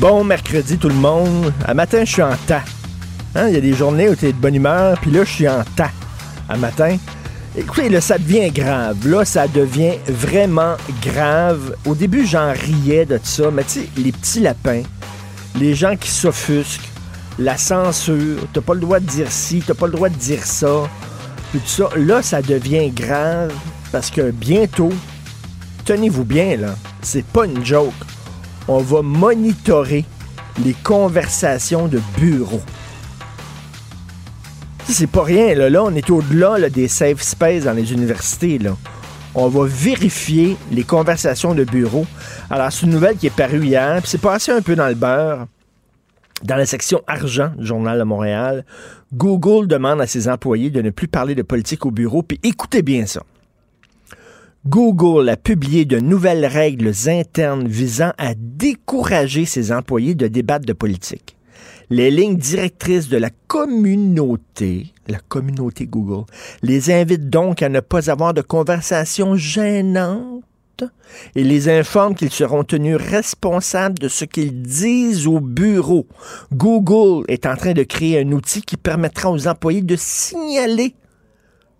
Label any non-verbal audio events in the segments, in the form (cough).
Bon mercredi tout le monde. À matin, je suis en tas. Hein, Il y a des journées où tu es de bonne humeur, puis là, je suis en tas. À matin. Écoutez, là, ça devient grave. Là, ça devient vraiment grave. Au début, j'en riais de ça, mais tu sais, les petits lapins, les gens qui s'offusquent, la censure, t'as pas le droit de dire ci, t'as pas le droit de dire ça, puis tout ça. Là, ça devient grave parce que bientôt, tenez-vous bien, là, c'est pas une joke. On va monitorer les conversations de bureau. C'est pas rien, là. Là, on est au-delà là, des safe space dans les universités, là. On va vérifier les conversations de bureau. Alors, c'est une nouvelle qui est parue hier, puis c'est passé un peu dans le beurre. Dans la section argent du Journal de Montréal, Google demande à ses employés de ne plus parler de politique au bureau, puis écoutez bien ça. Google a publié de nouvelles règles internes visant à décourager ses employés de débattre de politique. Les lignes directrices de la communauté, la communauté Google, les invitent donc à ne pas avoir de conversations gênantes et les informent qu'ils seront tenus responsables de ce qu'ils disent au bureau. Google est en train de créer un outil qui permettra aux employés de signaler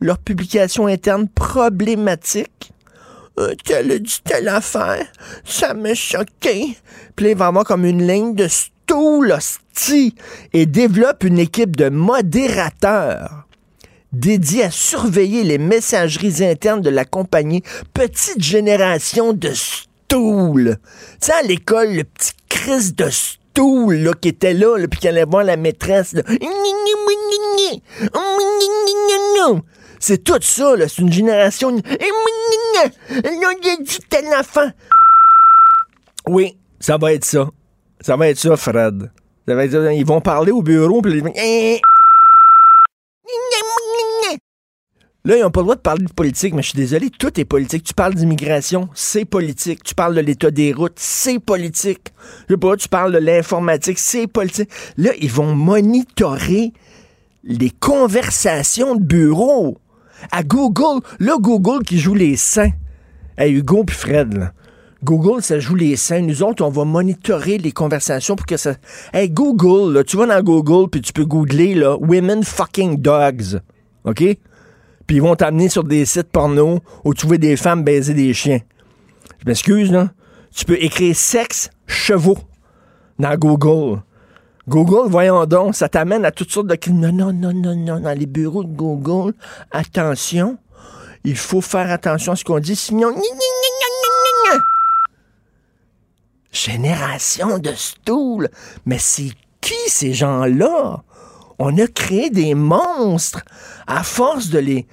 leurs publications internes problématiques. Euh, dit telle affaire, ça m'a choqué. Puis il va comme une ligne de stool, hostie, et développe une équipe de modérateurs dédiés à surveiller les messageries internes de la compagnie. Petite génération de stool. Tu sais, à l'école, le petit Chris de stool qui était là, là puis qui allait voir la maîtresse. là. C'est tout ça, là. C'est une génération. enfant. Oui, ça va être ça. Ça va être ça, Fred. Ça va être ça. Ils vont parler au bureau, puis ils Là, ils n'ont pas le droit de parler de politique, mais je suis désolé, tout est politique. Tu parles d'immigration, c'est politique. Tu parles de l'état des routes, c'est politique. Je sais pas, tu parles de l'informatique, c'est politique. Là, ils vont monitorer les conversations de bureau. À Google, là, Google qui joue les saints. Hey, Hugo puis Fred, là. Google, ça joue les saints. Nous autres, on va monitorer les conversations pour que ça. Hey, Google, là, tu vas dans Google puis tu peux googler, là, Women fucking dogs. OK? Puis ils vont t'amener sur des sites porno où tu vois des femmes baiser des chiens. Je m'excuse, là. Tu peux écrire sexe chevaux dans Google. Google, voyons donc, ça t'amène à toutes sortes de crimes. Non, non, non, non, non, dans les bureaux de Google, attention, il faut faire attention à ce qu'on dit, sinon... Génération de stool. Mais c'est qui ces gens-là? On a créé des monstres à force de les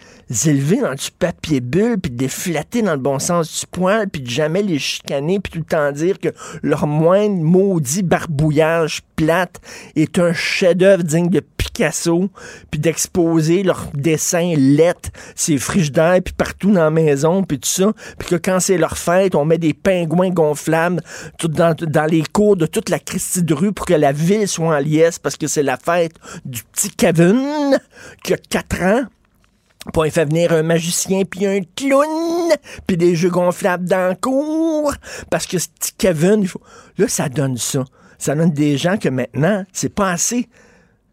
élever dans du papier bulle, puis de les flatter dans le bon sens du poil, puis de jamais les chicaner, puis tout le temps dire que leur moindre maudit barbouillage plate est un chef-d'œuvre digne de Picasso, puis d'exposer leurs dessins lettres, ces frigidaires, puis partout dans la maison, puis tout ça, puis que quand c'est leur fête, on met des pingouins gonflables dans, dans les cours de toute la Christie de rue pour que la ville soit en liesse, parce que c'est la fête du petit Kevin, qui a 4 ans. Puis on fait venir un magicien puis un clown, puis des jeux gonflables dans le cours, parce que Kevin, il faut... là, ça donne ça. Ça donne des gens que maintenant, c'est pas assez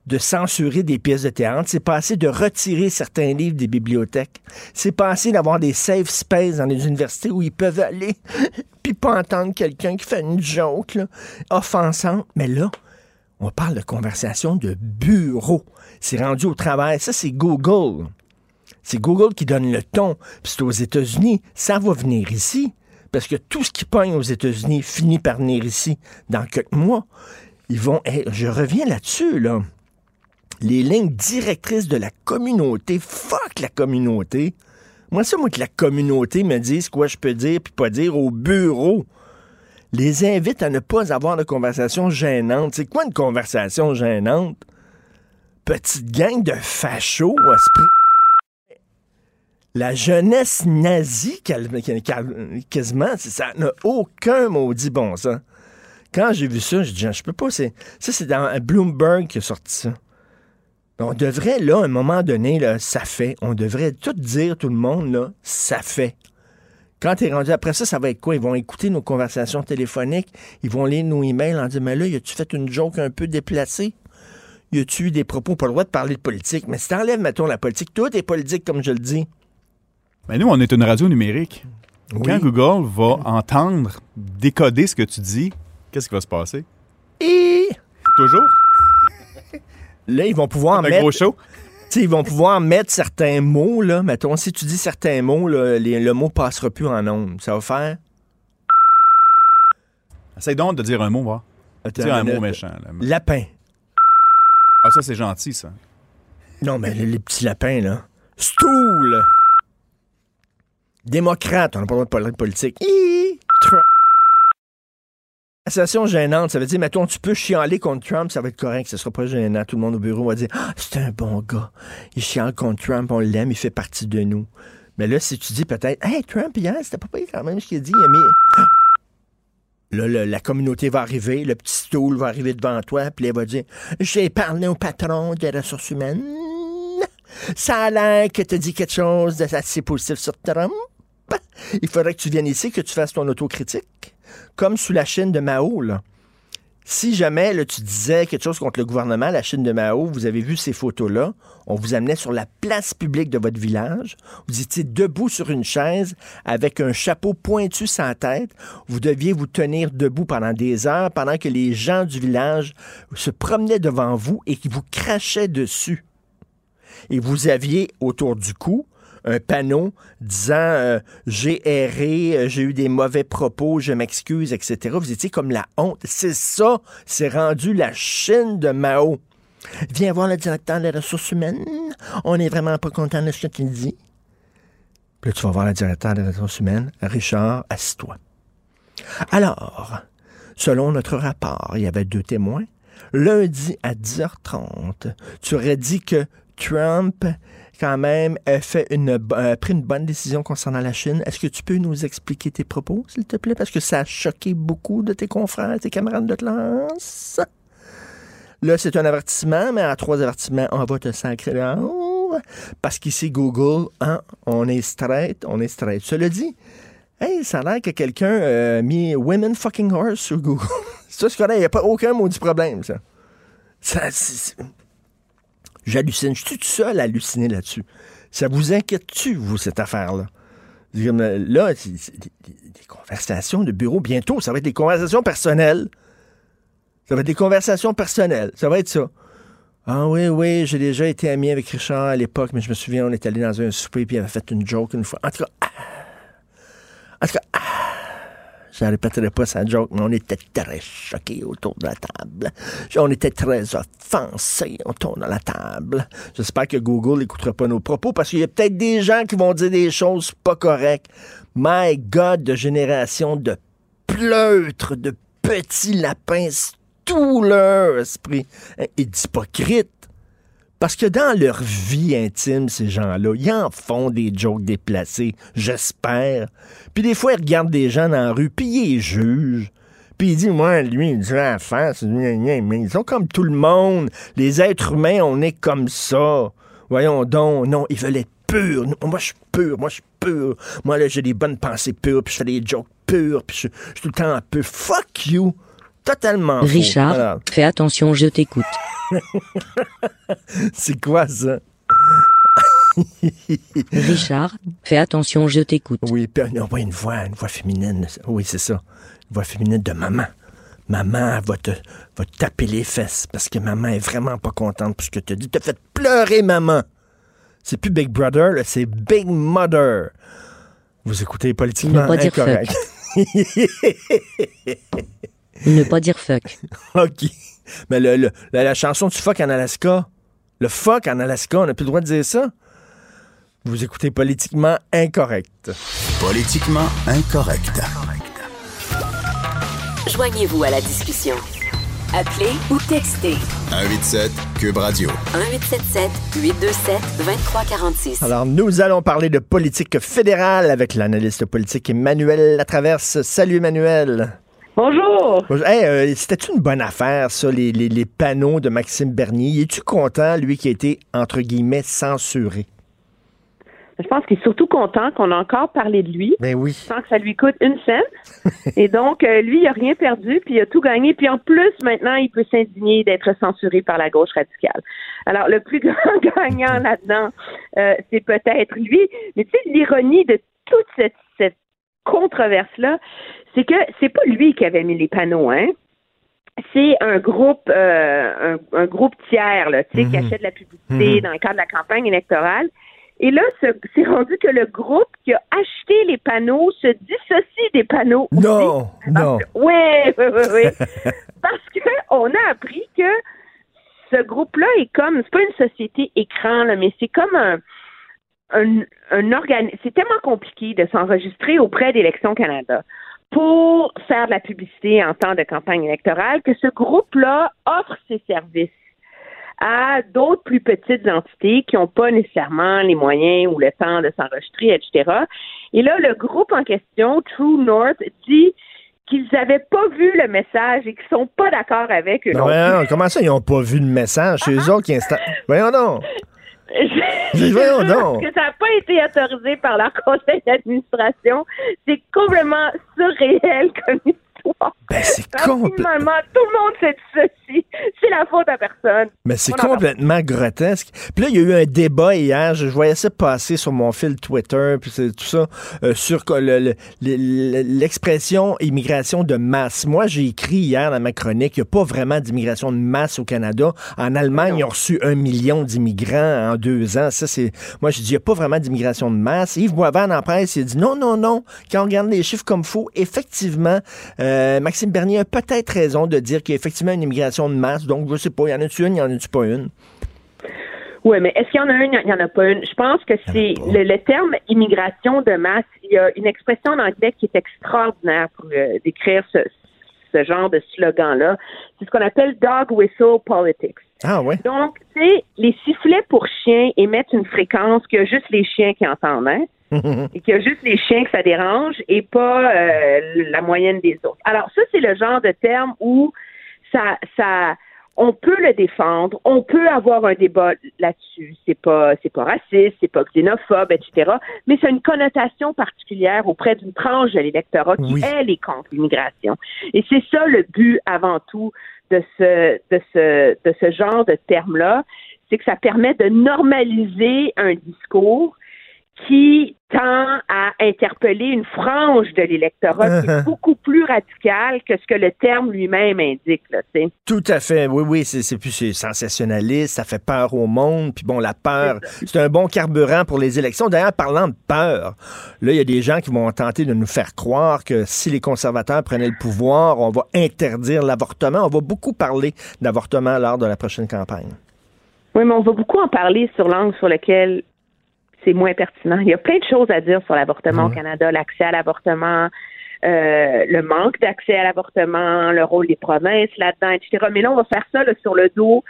de censurer des pièces de théâtre, c'est pas assez de retirer certains livres des bibliothèques, c'est pas assez d'avoir des safe spaces dans les universités où ils peuvent aller (laughs) puis pas entendre quelqu'un qui fait une joke là, offensante. Mais là, on parle de conversation de bureau. C'est rendu au travail. Ça, c'est Google. C'est Google qui donne le ton. Puis c'est aux États-Unis. Ça va venir ici. Parce que tout ce qui pogne aux États-Unis finit par venir ici dans quelques mois. Ils vont. Hey, je reviens là-dessus, là. Les lignes directrices de la communauté. Fuck la communauté. Moi, ça, moi, que la communauté me dise quoi je peux dire puis pas dire au bureau. Les invite à ne pas avoir de conversation gênante. C'est quoi une conversation gênante? Petite gang de fachos, esprit. La jeunesse nazie, quasiment, ça n'a aucun maudit bon sens. Quand j'ai vu ça, j'ai dit, je peux pas, ça c'est dans Bloomberg qui a sorti ça. On devrait, là, à un moment donné, là, ça fait. On devrait tout dire, tout le monde, là, ça fait. Quand t'es rendu après ça, ça va être quoi? Ils vont écouter nos conversations téléphoniques, ils vont lire nos emails en disant, mais là, y a-tu fait une joke un peu déplacée? Y a-tu eu des propos, pas le droit de parler de politique? Mais si t'enlèves, mettons, la politique, tout est politique, comme je le dis. Mais nous, on est une radio numérique. Oui. Quand Google va entendre, décoder ce que tu dis, qu'est-ce qui va se passer? Et Toujours? là, ils vont pouvoir mettre. gros show? Ils vont pouvoir mettre certains mots, là. Mettons, si tu dis certains mots, là, les- le mot passera plus en ondes. Ça va faire? Essaye donc de dire un mot, va. Dire un mot méchant. là. Lapin. Ah, ça, c'est gentil, ça. Non, mais les, les petits lapins, là. Stool. Démocrate, on n'a pas le droit de parler de politique. Trump. Association gênante, ça veut dire, mettons, tu peux chialer contre Trump, ça va être correct, ce sera pas gênant. Tout le monde au bureau va dire, ah, c'est un bon gars. Il chiale contre Trump, on l'aime, il fait partie de nous. Mais là, si tu dis peut-être, hey, Trump, hier, c'était pas pire quand même ce qu'il a dit, mis. (gasps) Là, la communauté va arriver, le petit stool va arriver devant toi, puis il va dire J'ai parlé au patron des ressources humaines. Ça a l'air que tu dit quelque chose d'assez positif sur Trump. (laughs) Il faudrait que tu viennes ici, que tu fasses ton autocritique. Comme sous la Chine de Mao. Si jamais tu disais quelque chose contre le gouvernement, la Chine de Mao, vous avez vu ces photos-là, on vous amenait sur la place publique de votre village, vous étiez debout sur une chaise avec un chapeau pointu sans tête, vous deviez vous tenir debout pendant des heures pendant que les gens du village se promenaient devant vous et qui vous crachaient dessus. Et vous aviez autour du cou un panneau disant euh, j'ai erré, euh, j'ai eu des mauvais propos, je m'excuse, etc. Vous étiez comme la honte. C'est ça, c'est rendu la Chine de Mao. Viens voir le directeur des ressources humaines. On n'est vraiment pas content de ce que tu dis. Puis là, tu vas voir le directeur des ressources humaines. Richard, assis-toi. Alors, selon notre rapport, il y avait deux témoins. Lundi à 10h30, tu aurais dit que Trump, quand même, fait une, pris une bonne décision concernant la Chine. Est-ce que tu peux nous expliquer tes propos, s'il te plaît? Parce que ça a choqué beaucoup de tes confrères, tes camarades de classe. Là, c'est un avertissement, mais à trois avertissements, on va te sacrer. Parce qu'ici, Google, hein, on est straight, on est straight. Cela dit, hey, ça a l'air que quelqu'un a mis Women fucking horse sur Google. (laughs) ça, c'est correct, il n'y a pas aucun maudit problème, ça. Ça, J'hallucine. Je suis tout seul à halluciner là-dessus. Ça vous inquiète-tu, vous, cette affaire-là? Euh, Là, c'est des conversations de bureau. Bientôt, ça va être des conversations personnelles. Ça va être des conversations personnelles. Ça va être ça. Ah oui, oui, j'ai déjà été ami avec Richard à l'époque, mais je me souviens, on est allé dans un souper puis il avait fait une joke une fois. En tout cas, ah, en tout cas, ah, je ne répéterai pas sa joke, mais on était très choqués autour de la table. On était très offensés autour de la table. J'espère que Google n'écoutera pas nos propos parce qu'il y a peut-être des gens qui vont dire des choses pas correctes. My God, de génération de pleutres, de petits lapins, tout leur esprit. hein, Et d'hypocrites. Parce que dans leur vie intime, ces gens-là, ils en font des jokes déplacés, j'espère. Puis des fois, ils regardent des gens dans la rue, puis ils les jugent. Puis ils disent, moi, lui, il dit la face, mais ils sont comme tout le monde. Les êtres humains, on est comme ça. Voyons donc, non, ils veulent être purs. Moi, je suis pur, moi, je suis pur. Moi, là, j'ai des bonnes pensées pures, puis je fais des jokes purs, puis je, je suis tout le temps un peu fuck you. Totalement faux. Richard, Alors, fais attention, je t'écoute. (laughs) C'est quoi ça? (laughs) Richard, fais attention, je t'écoute. Oui, pas une voix, une voix féminine. Oui, c'est ça. Une voix féminine de maman. Maman va te, va te taper les fesses parce que maman est vraiment pas contente parce que tu dit. T'as fait pleurer maman. C'est plus Big Brother, c'est Big Mother. Vous écoutez politiquement Ne pas dire incorrect. (laughs) Ne pas dire fuck. OK. Mais le, le- la, la chanson du fuck en Alaska, le fuck en Alaska, on n'a plus le droit de dire ça. Vous écoutez politiquement incorrect. Politiquement incorrect. Joignez-vous à la discussion. Appelez ou textez 187 Cube Radio. 1877 827 2346. Alors, nous allons parler de politique fédérale avec l'analyste politique Emmanuel Latraverse. Salut Emmanuel. Bonjour. Hey, euh, C'était une bonne affaire, ça, les, les- les panneaux de Maxime Bernier? Es-tu content, lui, qui a été, entre guillemets, censuré? Je pense qu'il est surtout content qu'on a encore parlé de lui Ben oui. sans que ça lui coûte une scène. (laughs) Et donc, euh, lui, il a rien perdu, puis il a tout gagné. Puis en plus, maintenant, il peut s'indigner d'être censuré par la gauche radicale. Alors, le plus (laughs) grand gagnant là-dedans, euh, c'est peut-être lui. Mais tu sais, l'ironie de toute cette, cette controverse-là, c'est que c'est pas lui qui avait mis les panneaux, hein. C'est un groupe, euh, un, un groupe tiers, là, tu sais, qui Mhm. achète de la publicité Mhm. dans le cadre de la campagne électorale. Et là, ce- c'est rendu que le groupe qui a acheté les panneaux se dissocie des panneaux. aussi. Non, non. Oui, oui, oui, oui. Parce que on a appris que ce groupe-là est comme, c'est pas une société écran, là, mais c'est comme un, un, un organe. C'est tellement compliqué de s'enregistrer auprès d'Élections Canada pour faire de la publicité en temps de campagne électorale que ce groupe-là offre ses services à d'autres plus petites entités qui n'ont pas nécessairement les moyens ou le temps de s'enregistrer, etc. Et là, le groupe en question, True North, dit qu'ils n'avaient pas vu le message et qu'ils sont pas d'accord avec eux. Non comment ça, ils n'ont pas vu le message? C'est eux autres qui installent. Voyons donc. Je Voyons donc. que ça n'a pas été autorisé par leur conseil d'administration. C'est complètement surréel comme histoire. Ben, c'est (laughs) complètement. Tout le monde fait ceci. C'est la faute à personne. Mais c'est complètement grotesque. Puis là, il y a eu un débat hier, je voyais ça passer sur mon fil Twitter, puis tout ça, euh, sur que le- l'expression immigration de masse. Moi, j'ai écrit hier dans ma chronique, il n'y a pas vraiment d'immigration de masse au Canada. En Allemagne, ils ont reçu un million d'immigrants en deux ans. Ça, c'est. Moi, je dis, il n'y a pas vraiment d'immigration de masse. Yves Boisvert, en presse, il a dit non, non, non. Quand on regarde les chiffres comme faux, effectivement, euh, Maxime Bernier a peut-être raison de dire qu'il y a effectivement une immigration de masse. Donc, je sais pas, il y en a-tu une, il y en a-tu pas une? Oui, mais est-ce qu'il y en a une, il n'y en a pas une? Je pense que c'est le, le terme immigration de masse. Il y a une expression en anglais qui est extraordinaire pour euh, décrire ce, ce genre de slogan-là. C'est ce qu'on appelle dog whistle politics. Ah ouais? Donc, tu sais, les sifflets pour chiens émettent une fréquence que juste les chiens qui entendent, hein? (laughs) et qu'il y a juste les chiens que ça dérange et pas euh, la moyenne des autres. Alors, ça, c'est le genre de terme où ça, ça, on peut le défendre, on peut avoir un débat là-dessus. C'est pas, c'est pas raciste, c'est pas xénophobe, etc. Mais c'est une connotation particulière auprès d'une tranche de l'électorat qui, Oui. elle, est contre l'immigration. Et c'est ça le but avant tout de ce, de ce, de ce genre de terme-là, c'est que ça permet de normaliser un discours qui tend à interpeller une frange de l'électorat qui est beaucoup plus radicale que ce que le terme lui-même indique. Là. Tout à fait. Oui, oui, c'est plus sensationnaliste, ça fait peur au monde. Puis bon, la peur, c'est un bon carburant pour les élections. D'ailleurs, parlant de peur, là, il y a des gens qui vont tenter de nous faire croire que si les conservateurs prenaient le pouvoir, on va interdire l'avortement. On va beaucoup parler d'avortement lors de la prochaine campagne. Oui, mais on va beaucoup en parler sur l'angle sur lequel c'est moins pertinent. Il y a plein de choses à dire sur l'avortement au Canada, l'accès à l'avortement, euh, le manque d'accès à l'avortement, le rôle des provinces là-dedans, etc. Mais là, on va faire ça là, sur le dos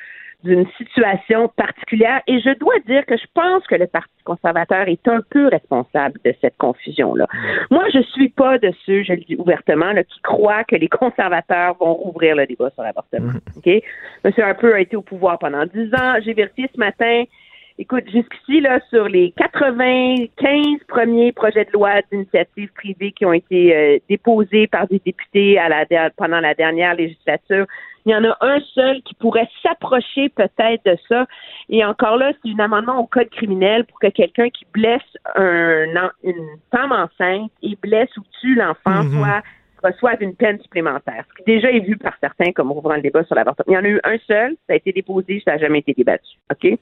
d'une situation particulière. Et je dois dire que je pense que le Parti conservateur est un peu responsable de cette confusion-là. Moi, je suis pas de ceux, je le dis ouvertement, là, qui croient que les conservateurs vont rouvrir le débat sur l'avortement. OK? M. Harper a été au pouvoir pendant dix ans. J'ai vérifié ce matin. Écoute, jusqu'ici, là, sur les 95 premiers projets de loi d'initiative privée qui ont été euh, déposés par des députés à la der- pendant la dernière législature, Il y en a un seul qui pourrait s'approcher peut-être de ça. Et encore là, c'est un amendement au code criminel pour que quelqu'un qui blesse un, une femme enceinte et blesse ou tue l'enfant Mhm. soit reçoivent une peine supplémentaire, ce qui déjà est vu par certains comme ouvrant le débat sur l'avortement. Il y en a eu un seul, ça a été déposé, ça n'a jamais été débattu. OK?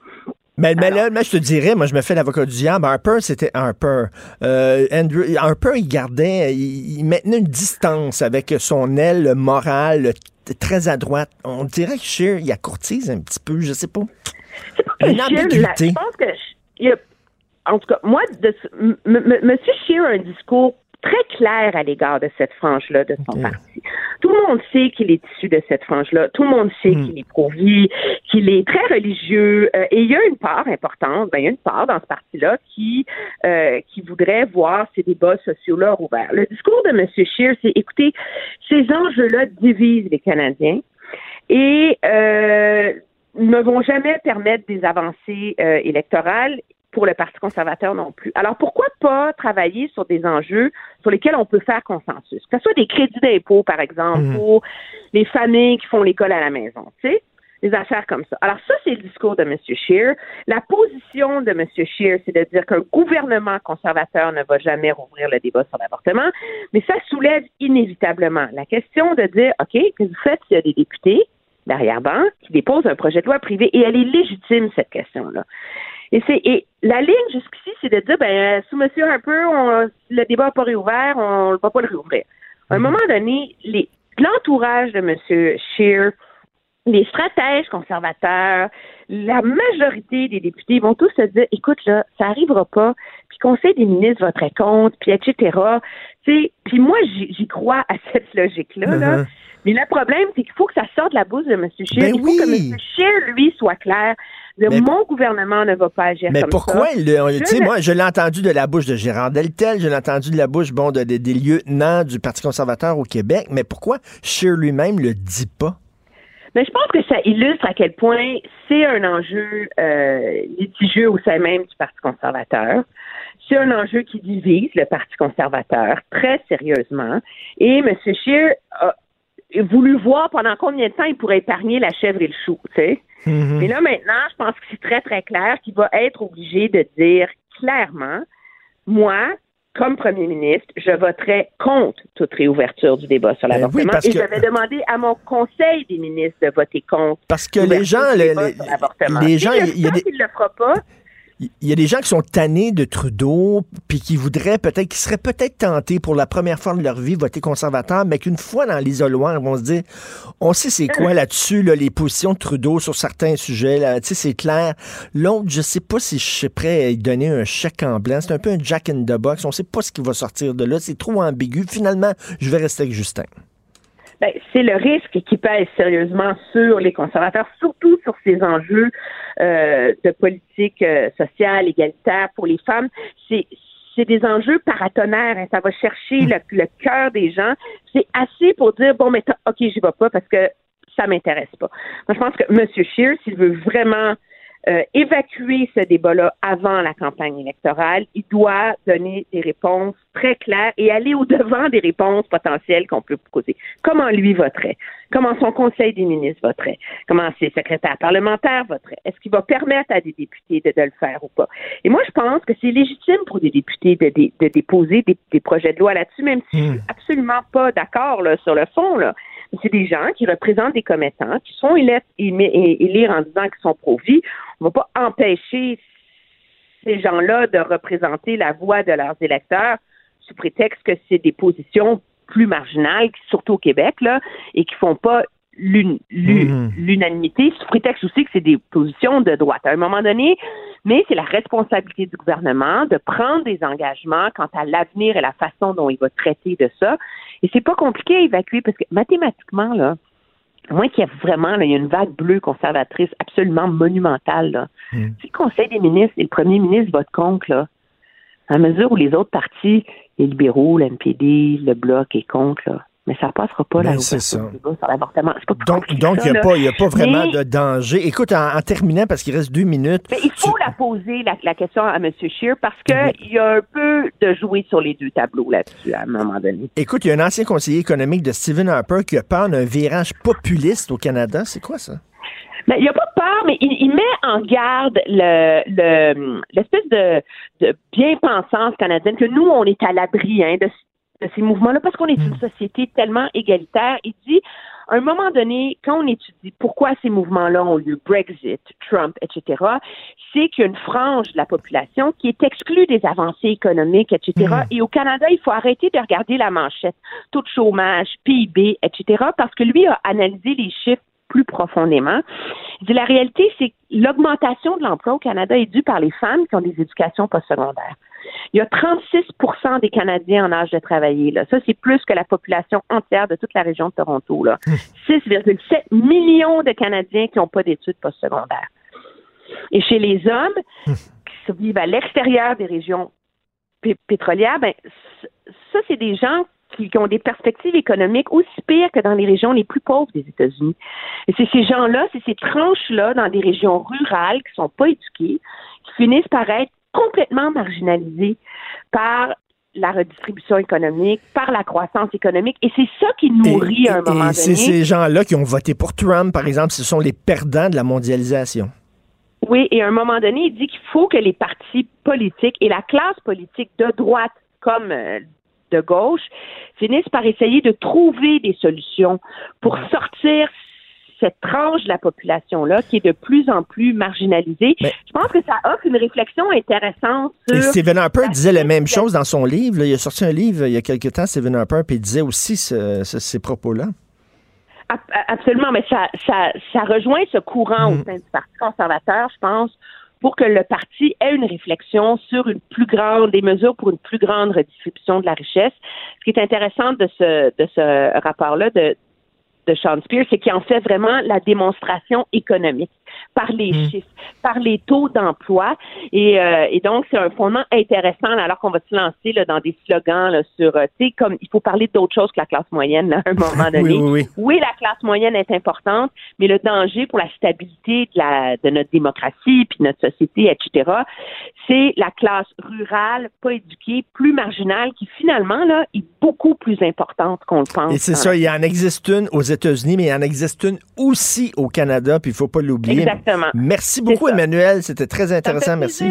Mais, mais là, moi, je te dirais, moi, je me fais l'avocat du diable. Harper, c'était Harper. Euh, Andrew, Harper, il gardait, il, il maintenait une distance avec son aile morale très à droite. On dirait que Scheer, il a courtise un petit peu, je sais pas. Que Une ambiguïté. Je pense que il y a- en tout cas, moi, de, m- m- Monsieur Scheer a un discours très clair à l'égard de cette frange-là de son Ok. parti. Tout le monde sait qu'il est issu de cette frange-là. Tout le monde sait Hmm. qu'il est pro-vie, qu'il est très religieux. euh, et il y a une part importante, ben, il y a une part dans ce parti-là qui, euh, qui voudrait voir ces débats sociaux-là ouverts. Le discours de M. Scheer, c'est écoutez, ces enjeux-là divisent les Canadiens et euh, ne vont jamais permettre des avancées euh, électorales pour le Parti conservateur non plus. Alors pourquoi pas travailler sur des enjeux sur lesquels on peut faire consensus, que ce soit des crédits d'impôt par exemple Mhm. pour les familles qui font l'école à la maison, tu sais, des affaires comme ça. Alors ça c'est le discours de M. Scheer. La position de M. Scheer, c'est de dire qu'un gouvernement conservateur ne va jamais rouvrir le débat sur l'avortement, mais ça soulève inévitablement la question de dire OK, que vous faites s'il y a des députés d'arrière-ban qui déposent un projet de loi privé et elle est légitime cette question-là. Et c'est et la ligne jusqu'ici, c'est de dire ben sous M. Harper, on, le débat n'a pas réouvert, on ne va pas le réouvrir. À un moment donné, les l'entourage de M. Scheer, les stratèges conservateurs, la majorité des députés vont tous se dire écoute là, ça arrivera pas, puis Conseil des ministres voterait contre, puis etc. Tu sais, puis moi j'y crois à cette logique-là. là. Mhm. Mais le problème, c'est qu'il faut que ça sorte de la bouche de M. Scheer. Ben Il faut que M. Scheer, lui, soit clair. Mais- mon gouvernement ne va pas agir Mais comme pourquoi, ça. sais, ne- moi, je l'ai entendu de la bouche de Gérard Deltel, je l'ai entendu de la bouche, bon, de, de- des lieutenants du Parti conservateur au Québec, mais pourquoi Scheer lui-même le dit pas? Mais je pense que ça illustre à quel point c'est un enjeu euh, litigieux au sein même du Parti conservateur. C'est un enjeu qui divise le Parti conservateur très sérieusement. Et M. Scheer a voulu voir pendant combien de temps il pourrait épargner la chèvre et le chou, tu sais. Mhm. Mais là, maintenant, je pense que c'est très, très clair qu'il va être obligé de dire clairement, moi, comme premier ministre, je voterai contre toute réouverture du débat sur Ben l'avortement. oui, et que- je vais demander à mon conseil des ministres de voter contre. Parce que les gens, du les, débat les- sur l'avortement. les S'il gens, il y a des, le fera pas, il y a des gens qui sont tannés de Trudeau, puis qui voudraient peut-être, qui seraient peut-être tentés pour la première fois de leur vie voter conservateur, mais qu'une fois dans l'isoloir, ils vont se dire, on sait c'est quoi (laughs) là-dessus, là, les positions de Trudeau sur certains sujets, là, tu sais, c'est clair. L'autre, je sais pas si je suis prêt à lui donner un chèque en blanc. C'est un peu un jack in the box. On sait pas ce qui va sortir de là. C'est trop ambigu. Finalement, je vais rester avec Justin. Ben, c'est le risque qui pèse sérieusement sur les conservateurs, surtout sur ces enjeux euh, de politique euh, sociale, égalitaire pour les femmes. C'est c'est des enjeux paratonnerres. hein. Ça va chercher le, le cœur des gens. C'est assez pour dire bon, mais ok, j'y vais pas parce que ça m'intéresse pas. Moi, je pense que M. Scheer, s'il veut vraiment euh, évacuer ce débat-là avant la campagne électorale, il doit donner des réponses très claires et aller au-devant des réponses potentielles qu'on peut poser. Comment lui voterait? Comment son conseil des ministres voterait? Comment ses secrétaires parlementaires voteraient? Est-ce qu'il va permettre à des députés de, de le faire ou pas? Et moi, je pense que c'est légitime pour des députés de, de- de déposer des, des projets de loi là-dessus, même si je suis absolument pas d'accord sur le fond. Là. C'est des gens qui représentent des commettants, qui sont et- élire en disant qu'ils sont pro-vie. On ne va pas empêcher ces gens-là de représenter la voix de leurs électeurs sous prétexte que c'est des positions plus marginales, surtout au Québec, là, et qui font pas Mhm. l'unanimité, sous prétexte aussi que c'est des positions de droite. À un moment donné, mais c'est la responsabilité du gouvernement de prendre des engagements quant à l'avenir et la façon dont il va traiter de ça. Et c'est pas compliqué à évacuer parce que mathématiquement, là, à moins qu'il y ait vraiment, là, il y a une vague bleue conservatrice absolument monumentale, là. Mm. Si le Conseil des ministres et le premier ministre votent contre, là, à mesure où les autres partis, les libéraux, l'NPD, le Bloc est contre, là, mais ça passera pas Ben, la c'est ça. sur l'avortement. Donc, il n'y a, là. pas- a vraiment Mais- de danger. Écoute, en, en terminant, parce qu'il reste deux minutes. Mais il faut tu- la poser, la, la question à M. Scheer, parce qu'il y a un peu de jouer sur les deux tableaux là-dessus, à un moment donné. Écoute, il y a un ancien conseiller économique de Stephen Harper qui a peur d'un virage populiste au Canada. C'est quoi ça? Ben, il n'y a pas peur, mais il, il met en garde le le- l'espèce de, de bien-pensance canadienne que nous, on est à l'abri hein, de, de ces mouvements-là parce qu'on est une société tellement égalitaire. Il dit, à un moment donné, quand on étudie pourquoi ces mouvements-là ont lieu, Brexit, Trump, etc., c'est qu'il y a une frange de la population qui est exclue des avancées économiques, etc. Et au Canada, il faut arrêter de regarder la manchette, taux de chômage, PIB, etc., parce que lui a analysé les chiffres plus profondément. Il dit la réalité, c'est que l'augmentation de l'emploi au Canada est due par les femmes qui ont des éducations postsecondaires. Il y a 36% des Canadiens en âge de travailler. Là. Ça, c'est plus que la population entière de toute la région de Toronto. Là. 6,7 millions de Canadiens qui n'ont pas d'études postsecondaires. Et chez les hommes qui vivent à l'extérieur des régions pé- pétrolières, ben, ça, c'est des gens qui, qui ont des perspectives économiques aussi pires que dans les régions les plus pauvres des États-Unis. Et c'est ces gens-là, c'est ces tranches-là dans des régions rurales qui sont pas éduquées, qui finissent par être complètement marginalisées par la redistribution économique, par la croissance économique. Et c'est ça qui nourrit Et- à un et- moment et c'est donné. ces gens-là qui ont voté pour Trump, par exemple, ce sont les perdants de la mondialisation. Oui, et à un moment donné, il dit qu'il faut que les partis politiques et la classe politique de droite comme euh, de gauche finissent par essayer de trouver des solutions pour sortir cette tranche de la population-là qui est de plus en plus marginalisée. Mais- Je pense que ça offre une réflexion intéressante sur... Et Stephen Harper disait la même chose dans son livre. là. Il a sorti un livre il y a quelque temps, Stephen Harper, puis il disait aussi ce- ce- ces propos-là. Ab- Absolument, mais ça, ça, ça rejoint ce courant Mm. au sein du Parti conservateur, je pense, pour que le parti ait une réflexion sur une plus grande, des mesures pour une plus grande redistribution de la richesse. Ce qui est intéressant de ce, de ce rapport-là de, de Sean c'est qu'il en fait vraiment la démonstration économique par les Mm. chiffres, par les taux d'emploi. Et, euh, et donc, c'est un fondement intéressant là, alors qu'on va se lancer là, dans des slogans là, sur, euh, tu sais, comme il faut parler d'autre chose que la classe moyenne là, à un moment (laughs) donné. Oui, oui, oui. Oui, la classe moyenne est importante, mais le danger pour la stabilité de, la, de notre démocratie, puis notre société, etc., c'est la classe rurale, pas éduquée, plus marginale, qui finalement là, est beaucoup plus importante qu'on le pense. Et c'est dans ça, il y en existe une aux États-Unis, mais il y en existe une aussi au Canada, puis il faut pas l'oublier. Exactement. Merci beaucoup. Emmanuel. C'était très intéressant. Merci.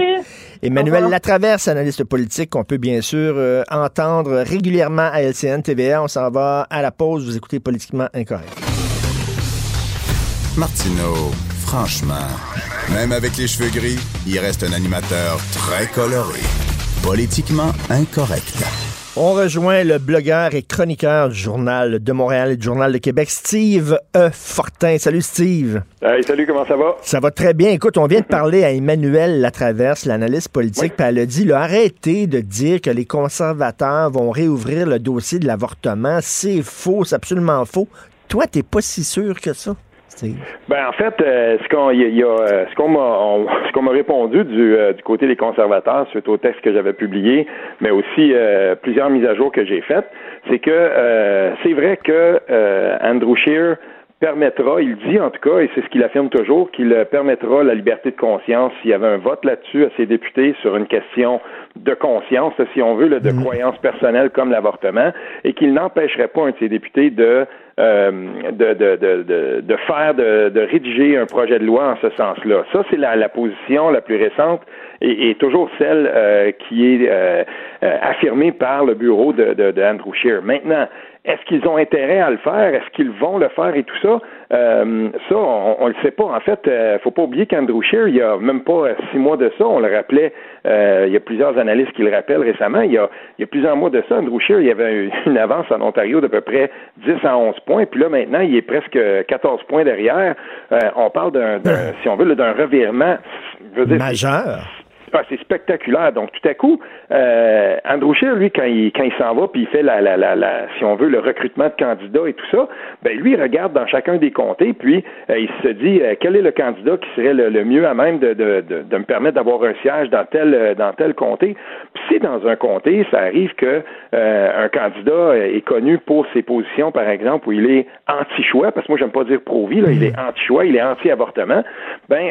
Emmanuel. Latraverse, analyste politique qu'on peut bien sûr euh, entendre régulièrement à LCN TVA. On s'en va à la pause. Vous écoutez Politiquement Incorrect. Martineau, franchement, même avec les cheveux gris, il reste un animateur très coloré. Politiquement incorrect. On rejoint le blogueur et chroniqueur du Journal de Montréal et du Journal de Québec, Steve E. Fortin. Salut, Steve. Hey, salut, comment ça va? Ça va très bien. Écoute, on vient de parler à Emmanuel Latraverse, l'analyste politique, puis elle a dit, là, arrêtez de dire que les conservateurs vont réouvrir le dossier de l'avortement. C'est faux, c'est absolument faux. Toi, t'es pas si sûr que ça, Ben en fait, ce qu'on m'a répondu du, euh, du côté des conservateurs suite au texte que j'avais publié, mais aussi euh, plusieurs mises à jour que j'ai faites, c'est que euh, c'est vrai que Andrew Scheer permettra, il dit en tout cas, et c'est ce qu'il affirme toujours, qu'il permettra la liberté de conscience. S'il y avait un vote là-dessus à ses députés sur une question de conscience, si on veut, là, de croyance personnelle comme l'avortement, et qu'il n'empêcherait pas un de ses députés de euh, de, de, de, de, de faire, de, de rédiger un projet de loi en ce sens-là. Ça, c'est la, la position la plus récente et, et toujours celle euh, qui est euh, euh, affirmée par le bureau de, de, de Andrew Scheer. Maintenant, est-ce qu'ils ont intérêt à le faire? Est-ce qu'ils vont le faire et tout ça? Euh, ça, on, on le sait pas. En fait, euh, faut pas oublier qu'Andrew Scheer, il y a même pas six mois de ça, on le rappelait, euh, il y a plusieurs analystes qui le rappellent récemment, il y a, il y a plusieurs mois de ça, Andrew Scheer, il y avait une avance en Ontario d'à peu près 10 à 11 points, puis là, maintenant, il est presque 14 points derrière. Euh, on parle d'un, d'un- (laughs) si on veut, d'un revirement. je veux dire, Majeur. C'est spectaculaire. Donc, tout à coup, euh, Andrew Scheer, lui, quand il, quand il s'en va, puis il fait, la, la, la, la, si on veut, le recrutement de candidats et tout ça, ben lui, il regarde dans chacun des comtés, puis euh, il se dit, euh, quel est le candidat qui serait le, mieux à même de, de, de, de me permettre d'avoir un siège dans tel, euh, dans tel comté. Puis si dans un comté, ça arrive que un candidat est connu pour ses positions, par exemple, où il est anti-choix, parce que moi, j'aime pas dire pro-vie, là, il est anti-choix, il est anti-avortement, ben,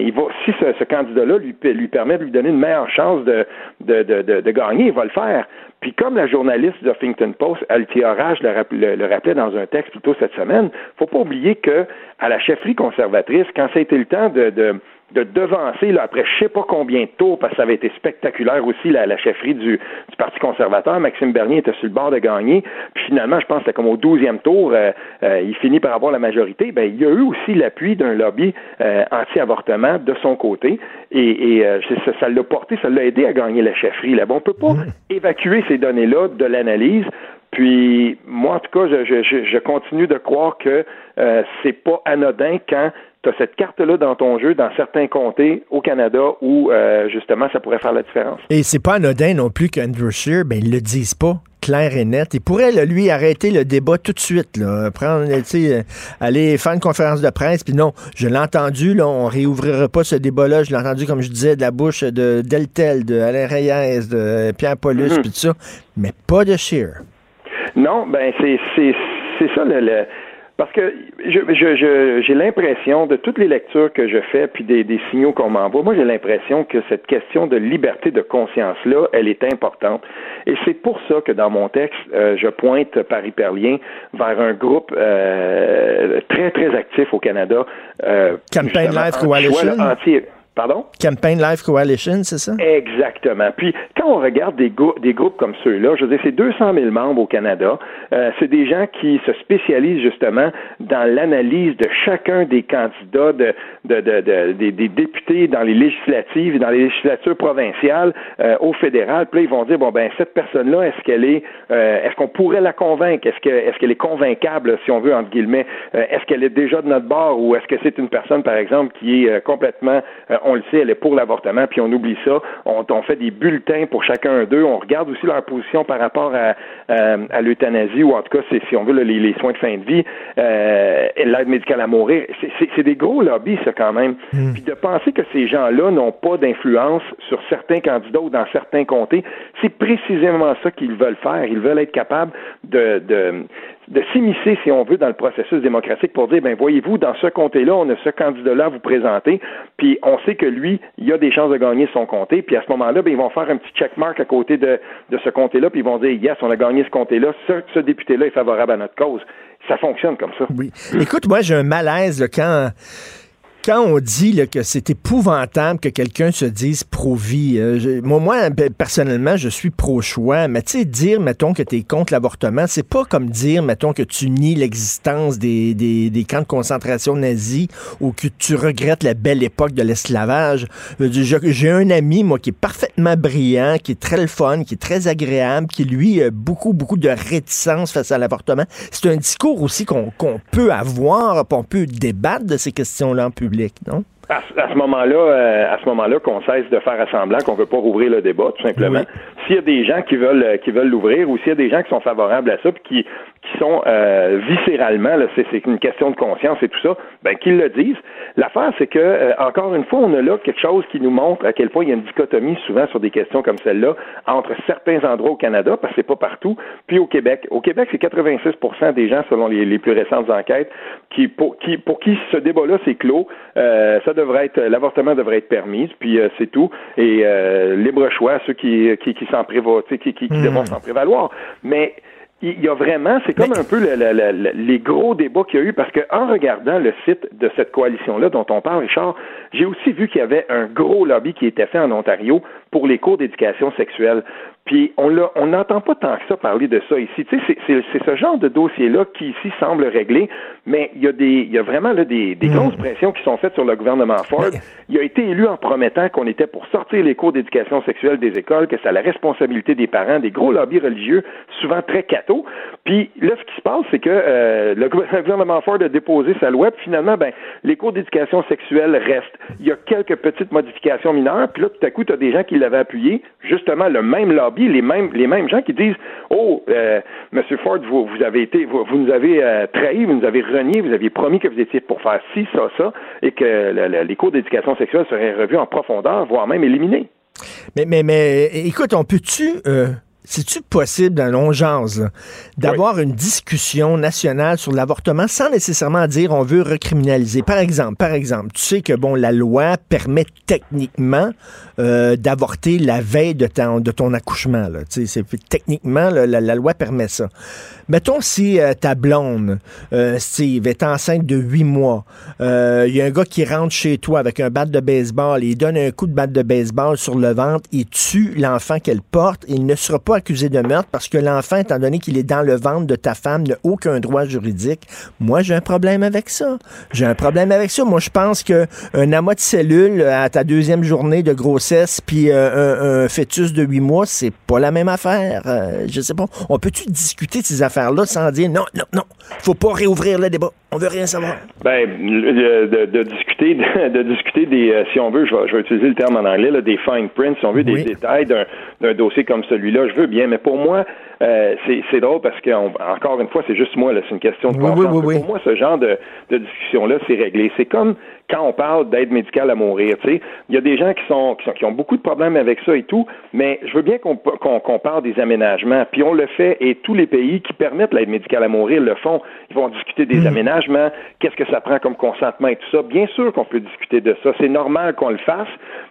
il va, si ce, ce candidat-là lui, lui permet de lui donner une meilleure chance de, de, de, de, gagner, il va le faire. Puis comme la journaliste de Huffington Post, Althea Raj, le, le, rappelait dans un texte plutôt cette semaine, faut pas oublier que à la chefferie conservatrice, quand ça a été le temps de, de de devancer, là, après je sais pas combien de tours, parce que ça avait été spectaculaire aussi, la, la chefferie du, du, Parti conservateur. Maxime Bernier était sur le bord de gagner. Puis finalement, je pense que comme au douzième tour, euh, euh, il finit par avoir la majorité. Ben, il y a eu aussi l'appui d'un lobby euh, anti-avortement de son côté. Et, et ça, ça l'a porté, ça l'a aidé à gagner la chefferie. Là. Bon, on peut pas évacuer ces données-là de l'analyse. Puis moi, en tout cas, je, je, je continue de croire que euh, c'est pas anodin quand tu as cette carte-là dans ton jeu dans certains comtés au Canada où euh, justement ça pourrait faire la différence. Et c'est pas anodin non plus qu'Andrew Scheer, ben ils le disent pas clair et net. Il pourrait, lui, arrêter le débat tout de suite, là, prendre, euh, aller faire une conférence de presse, puis non, je l'ai entendu, là, on réouvrira pas ce débat-là, je l'ai entendu, comme je disais, de la bouche de Deltel, de Alain Reyes, de Pierre Paulus, mhm. puis tout ça, mais pas de Scheer. Non, ben c'est c'est ça le parce que j'ai je, je, l'impression, de toutes les lectures que je fais, puis des, des signaux qu'on m'envoie, moi j'ai l'impression que cette question de liberté de conscience-là, elle est importante. Et c'est pour ça que dans mon texte, euh, je pointe par hyperlien vers un groupe euh, très, très actif au Canada. Euh, Campaign Life Coalition. Pardon? Campaign Life Coalition, c'est ça? Exactement. Puis, quand on regarde des, des groupes comme ceux-là, je veux dire, c'est 200 000 membres au Canada. Euh, c'est des gens qui se spécialisent justement dans l'analyse de chacun des candidats, de, de, de, des, députés dans les législatives, dans les législatures provinciales, euh, au fédéral. Puis là, ils vont dire, bon, ben, cette personne-là, est-ce qu'elle est, euh, est-ce qu'on pourrait la convaincre? Est-ce que, est-ce qu'elle est convaincable, si on veut, entre guillemets? est-ce qu'elle est déjà de notre bord ou est-ce que c'est une personne, par exemple, qui est complètement on le sait, elle est pour l'avortement, puis on oublie ça. On, fait des bulletins pour chacun d'eux. On regarde aussi leur position par rapport à, euh, à l'euthanasie, ou en tout cas, c'est, si on veut, les, soins de fin de vie, euh, l'aide médicale à mourir. C'est, des gros lobbies, ça, quand même. Hmm. Puis de penser que ces gens-là n'ont pas d'influence sur certains candidats ou dans certains comtés, c'est précisément ça qu'ils veulent faire. Ils veulent être capables de, de de s'immiscer, si on veut, dans le processus démocratique pour dire, ben voyez-vous, dans ce comté-là, on a ce candidat-là à vous présenter, puis on sait que lui, il a des chances de gagner son comté, puis à ce moment-là, ben, ils vont faire un petit checkmark à côté de, de ce comté-là, puis ils vont dire, yes, on a gagné ce comté-là, ce, ce député-là est favorable à notre cause. Ça fonctionne comme ça. Oui. Écoute, moi, j'ai un malaise quand quand on dit que c'est épouvantable que quelqu'un se dise pro-vie, euh, moi, ben, personnellement, je suis pro-choix, mais tu sais, dire, mettons, que tu es contre l'avortement, c'est pas comme dire, mettons, que tu nies l'existence des, camps de concentration nazis ou que tu regrettes la belle époque de l'esclavage. J'ai un ami, moi, qui est parfaitement brillant, qui est très le fun, qui est très agréable, qui, lui, a beaucoup, beaucoup de réticence face à l'avortement. C'est un discours aussi qu'on peut avoir, on peut débattre de ces questions-là en public. public, não? À, ce moment-là, euh, à ce moment-là, qu'on cesse de faire assemblant qu'on veut pas rouvrir le débat, tout simplement. S'il y a des gens qui veulent euh, qui veulent l'ouvrir, ou s'il y a des gens qui sont favorables à ça, puis qui qui sont euh, viscéralement, c'est, une question de conscience et tout ça, ben qu'ils le disent. L'affaire, c'est que euh, encore une fois, on a là quelque chose qui nous montre à quel point il y a une dichotomie souvent sur des questions comme celle-là entre certains endroits au Canada, parce que c'est pas partout, puis au Québec. Au Québec, c'est 86% des gens, selon les, plus récentes enquêtes, qui pour qui pour qui ce débat-là c'est clos. Euh, ça devrait être l'avortement devrait être permis, puis c'est tout. Et libre choix à ceux qui qui, qui s'en prévoient, qui, qui, qui mmh. s'en prévaloir. Mais il y a vraiment, c'est comme un peu les gros débats qu'il y a eu, parce que en regardant le site de cette coalition-là dont on parle, Richard, j'ai aussi vu qu'il y avait un gros lobby qui était fait en Ontario pour les cours d'éducation sexuelle. Puis on n'entend pas tant que ça parler de ça ici. Tu sais, c'est ce genre de dossier-là qui ici semble réglé, mais il y a des, il y a vraiment là, des, des grosses hmm. pressions qui sont faites sur le gouvernement Ford. Il a été élu en promettant qu'on était pour sortir les cours d'éducation sexuelle des écoles, que c'est la responsabilité des parents, des gros lobbies religieux, souvent très catholiques Puis là, ce qui se passe, c'est que euh, (laughs) le gouvernement Ford a déposé sa loi, puis finalement, ben, les cours d'éducation sexuelle restent. Il y a quelques petites modifications mineures, puis là, tout à coup, tu as des gens qui l'avaient appuyé, justement, le même lobby, les mêmes, les mêmes gens qui disent Oh, euh, Monsieur Ford, vous, vous avez été, vous, vous nous avez euh, trahi, vous nous avez renié, vous aviez promis que vous étiez pour faire ci, ça, ça, et que le- le- les cours d'éducation sexuelle seraient revus en profondeur, voire même éliminés. Mais, mais, mais écoute, on peut-tu. Euh, C'est-tu possible dans l'ongeance d'avoir une discussion nationale sur l'avortement sans nécessairement dire on veut recriminaliser? Par exemple, par exemple, tu sais que bon, la loi permet techniquement euh, d'avorter la veille de ton, de ton accouchement. Là. Tu sais, c'est- techniquement, là, la, la loi permet ça. Mettons si euh, ta blonde, euh, Steve, est enceinte de huit mois, il y a un gars qui rentre chez toi avec un bat de baseball, il donne un coup de batte de baseball sur le ventre, il tue l'enfant qu'elle porte, il ne sera pas accusé de meurtre parce que l'enfant, étant donné qu'il est dans le ventre de ta femme, n'a aucun droit juridique. Moi, j'ai un problème avec ça. J'ai un problème avec ça. Moi, je pense que un amas de cellules à ta deuxième journée de grossesse, puis euh, un, un fœtus de huit mois, c'est pas la même affaire. Euh, je sais pas. On peut-tu discuter de ces affaires-là sans dire non, non, non, faut pas réouvrir le débat. On veut rien savoir. Ben, de, de- de discuter, de, (laughs) de discuter des, euh, si on veut, je vais, je vais utiliser le terme en anglais, là, des fine prints, si on veut, des détails d'un, d'un dossier comme celui-là. Je veux bien, mais pour moi, euh, c'est, drôle parce que, on- encore une fois, c'est juste moi, c'est une question de Oui, oui, oui, oui. Pour moi, ce genre de, de discussion-là, c'est réglé. C'est comme quand on parle d'aide médicale à mourir, tu sais, il y a des gens qui sont, qui sont- qui ont beaucoup de problèmes avec ça et tout, mais je veux bien qu'on, parle des aménagements, puis on le fait, et tous les pays qui permettent l'aide médicale à mourir le font. Ils vont discuter des aménagements, qu'est-ce que ça prend comme consentement et tout ça. Bien sûr qu'on peut discuter de ça. C'est normal qu'on le fasse,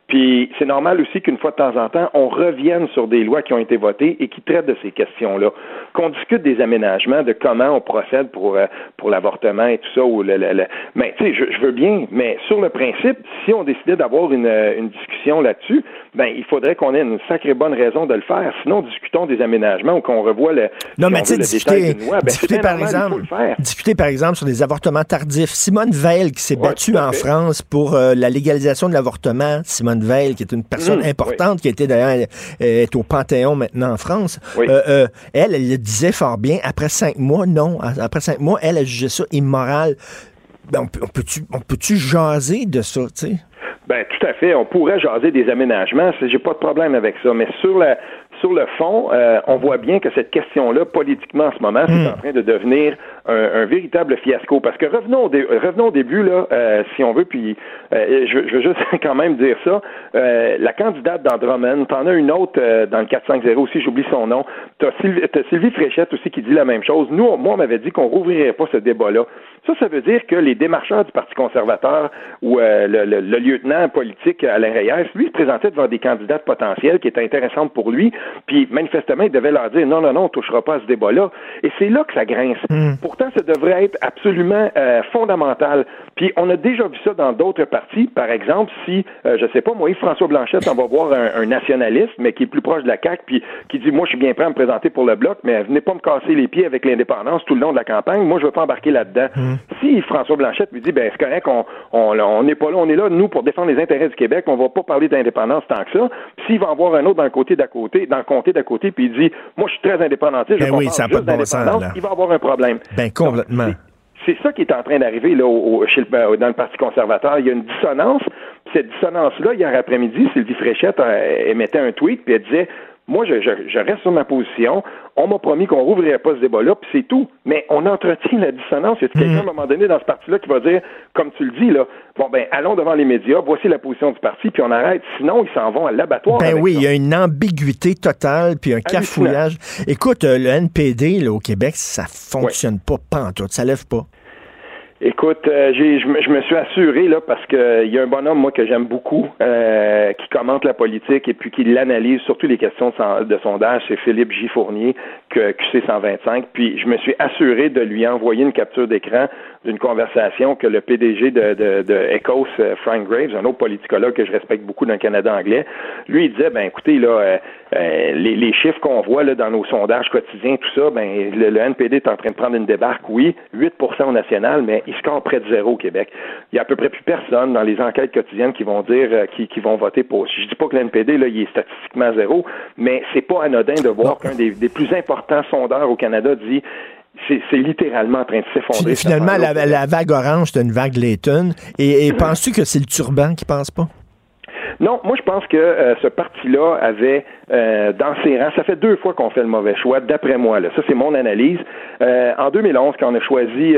puis c'est normal aussi qu'une fois de temps en temps, on revienne sur des lois qui ont été votées et qui traitent de ces questions-là. Qu'on discute des aménagements, de comment on procède pour, euh, pour l'avortement et tout ça. Ou le, le- le- Mais tu sais, je, je veux bien, mais sur le principe, si on décidait d'avoir une, euh, une discussion là-dessus, ben il faudrait qu'on ait une sacrée bonne raison de le faire. Sinon, discutons des aménagements ou qu'on revoie le, Non, si mais tu sais, discuter. Ben, discuter par normal, exemple, discuter par exemple sur des avortements tardifs. Simone Veil qui s'est Ouais, battue en. France pour euh, la légalisation de l'avortement. Simone Veil, qui est une personne Mmh, importante, qui était d'ailleurs euh, est au Panthéon maintenant en France. Oui. Euh, euh, elle, elle le disait fort bien. Après cinq mois, non. Après cinq mois, elle a jugé ça immoral. Ben, on peut- on peut-tu on peut-tu jaser de ça, tu sais? Ben tout à fait. On pourrait jaser des aménagements. J'ai pas de problème avec ça. Mais sur la sur le fond, euh, on voit bien que cette question-là, politiquement en ce moment, c'est en train de devenir un, un véritable fiasco. Parce que revenons au, dé- revenons au début là, euh, si on veut. Puis euh, je, je veux juste (laughs) quand même dire ça. Euh, la candidate dans Drummond, t'en as une autre euh, dans le 450 aussi. J'oublie son nom. T'as Sylvie, Sylvie Fréchette aussi qui dit la même chose. Nous, on- moi, on m'avait dit qu'on rouvrirait pas ce débat-là. Ça, ça veut dire que les démarcheurs du Parti conservateur ou le, le- le lieutenant politique Alain Reyes, lui, se présentait devant des candidates potentielles qui étaient intéressantes pour lui, puis manifestement, il devait leur dire non, non, non, on touchera pas à ce débat-là. Et c'est là que ça grince. Pourtant, ça devrait être absolument fondamental. Puis on a déjà vu ça dans d'autres Par exemple, si, euh, je sais pas, moi, François Blanchette, on va voir un, un nationaliste, mais qui est plus proche de la CAQ, puis qui dit, moi, je suis bien prêt à me présenter pour le bloc, mais venez pas me casser les pieds avec l'indépendance tout le long de la campagne. Moi, je veux pas embarquer là-dedans. Si François Blanchette lui dit, ben c'est correct, on on on n'est pas là, on est là nous pour défendre les intérêts du Québec, on va pas parler d'indépendance tant que ça. Puis S'il va en voir un autre dans le côté d'à côté, dans le comté d'à côté, puis il dit, moi, je suis très indépendantiste, je Ben oui, ça pas de bon sens, il va avoir un problème. Ben complètement. C'est ça qui est en train d'arriver là, au, au- chez le- euh, dans le Parti conservateur. Il y a une dissonance. Cette dissonance-là, hier après-midi, Sylvie Fréchette euh, émettait un tweet, puis elle disait Moi, je, je- je reste sur ma position. On m'a promis qu'on rouvrirait pas ce débat-là, puis c'est tout. Mais on entretient la dissonance. Y a quelqu'un à un moment donné dans ce parti-là qui va dire, comme tu le dis, là, bon, ben, allons devant les médias, voici la position du parti, puis on arrête. Sinon, ils s'en vont à l'abattoir. Ben oui, il y a une ambiguïté totale puis un cafouillage. Écoute, euh, le NPD là, au Québec, ça fonctionne pas pantoute, ça lève pas. Écoute, euh, j'ai, je, me, je me suis assuré là parce que il y a un bonhomme moi que j'aime beaucoup euh, qui commente la politique et puis qui l'analyse surtout les questions de sondage, c'est Philippe J Fournier que QC 125. Puis je me suis assuré de lui envoyer une capture d'écran d'une conversation que le PDG de, de, de Ecos, euh, Frank Graves, un autre politicologue que je respecte beaucoup dans le Canada anglais, lui il disait ben écoutez là, euh, euh, les, les, chiffres qu'on voit là, dans nos sondages quotidiens, tout ça, ben le, NPD est en train de prendre une débarque, oui, 8% au national, mais il score près de zéro au Québec. Il y a à peu près plus personne dans les enquêtes quotidiennes qui vont dire euh, qui, qui, vont voter pour. Je dis pas que le NPD là, il est statistiquement zéro, mais c'est pas anodin de voir qu'un des, des plus importants sondeurs au Canada dit c'est littéralement en train de s'effondrer. Finalement, la, vague orange, c'est une vague Layton. Et, et penses-tu que c'est le turban qui pense pas? Non, moi je pense que euh, ce parti-là avait euh, dans ses rangs, ça fait deux fois qu'on fait le mauvais choix, d'après moi. Là. Ça, c'est mon analyse. Euh, en 2011, quand on a choisi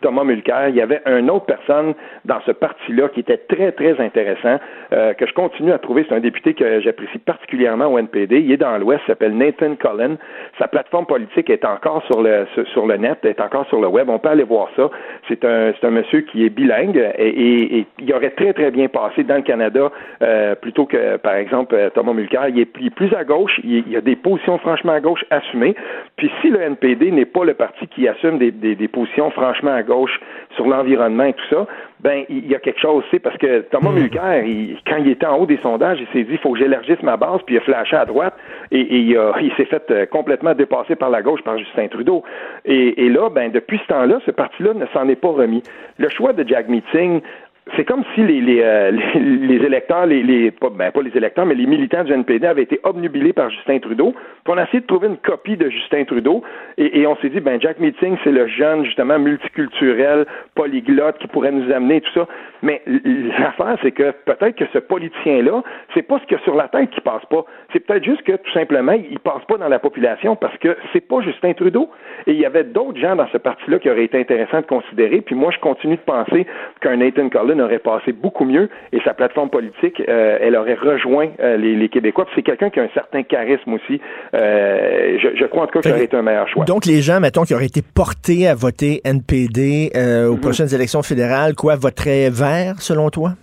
Thomas Mulcair, il y avait une autre personne dans ce parti-là qui était très, très intéressant, que je continue à trouver. C'est un député que j'apprécie particulièrement au NPD. Il est dans l'Ouest, s'appelle Nathan Cullen. Sa plateforme politique est encore sur le, sur le net, est encore sur le web. On peut aller voir ça. C'est un, c'est un monsieur qui est bilingue et, et, et, il aurait très, très bien passé dans le Canada euh, plutôt que, par exemple, euh, Thomas Mulcair, il est plus à gauche, il, y a des positions franchement à gauche assumées. Puis si le NPD n'est pas le parti qui assume des, des, positions franchement à gauche sur l'environnement et tout ça, ben il y a quelque chose, c'est parce que Thomas hmm. Mulcair, quand il était en haut des sondages, il s'est dit, il faut que j'élargisse ma base, puis il a flashé à droite, et, il, (laughs) il s'est fait euh, complètement dépasser par la gauche par Justin Trudeau. Et, et là, ben depuis ce temps-là, ce parti-là ne s'en est pas remis. Le choix de Jack Meeting c'est comme si les, les, euh, (laughs) les, électeurs, les, les pas, ben, pas les électeurs, mais les militants du NPD avaient été obnubilés par Justin Trudeau. Puis on a essayé de trouver une copie de Justin Trudeau et, et on s'est dit, ben Jack Meeting, c'est le jeune justement multiculturel, polyglotte qui pourrait nous amener tout ça. Mais l'affaire, c'est que peut-être que ce politicien-là, c'est pas ce qu'il y a sur la tête qui passe pas. C'est peut-être juste que tout simplement, il passe pas dans la population parce que c'est pas Justin Trudeau. Et il y avait d'autres gens dans ce parti-là qui auraient été intéressants de considérer. Puis moi, je continue de penser qu'un Nathan Aurait passé beaucoup mieux et sa plateforme politique, euh, elle aurait rejoint euh, les, Québécois. c'est quelqu'un qui a un certain charisme aussi. Euh, je, crois en tout cas que ça aurait été un meilleur choix. Donc les gens, mettons, qui auraient été portés à voter NPD aux mhm. prochaines élections fédérales, quoi, voteraient vert selon toi?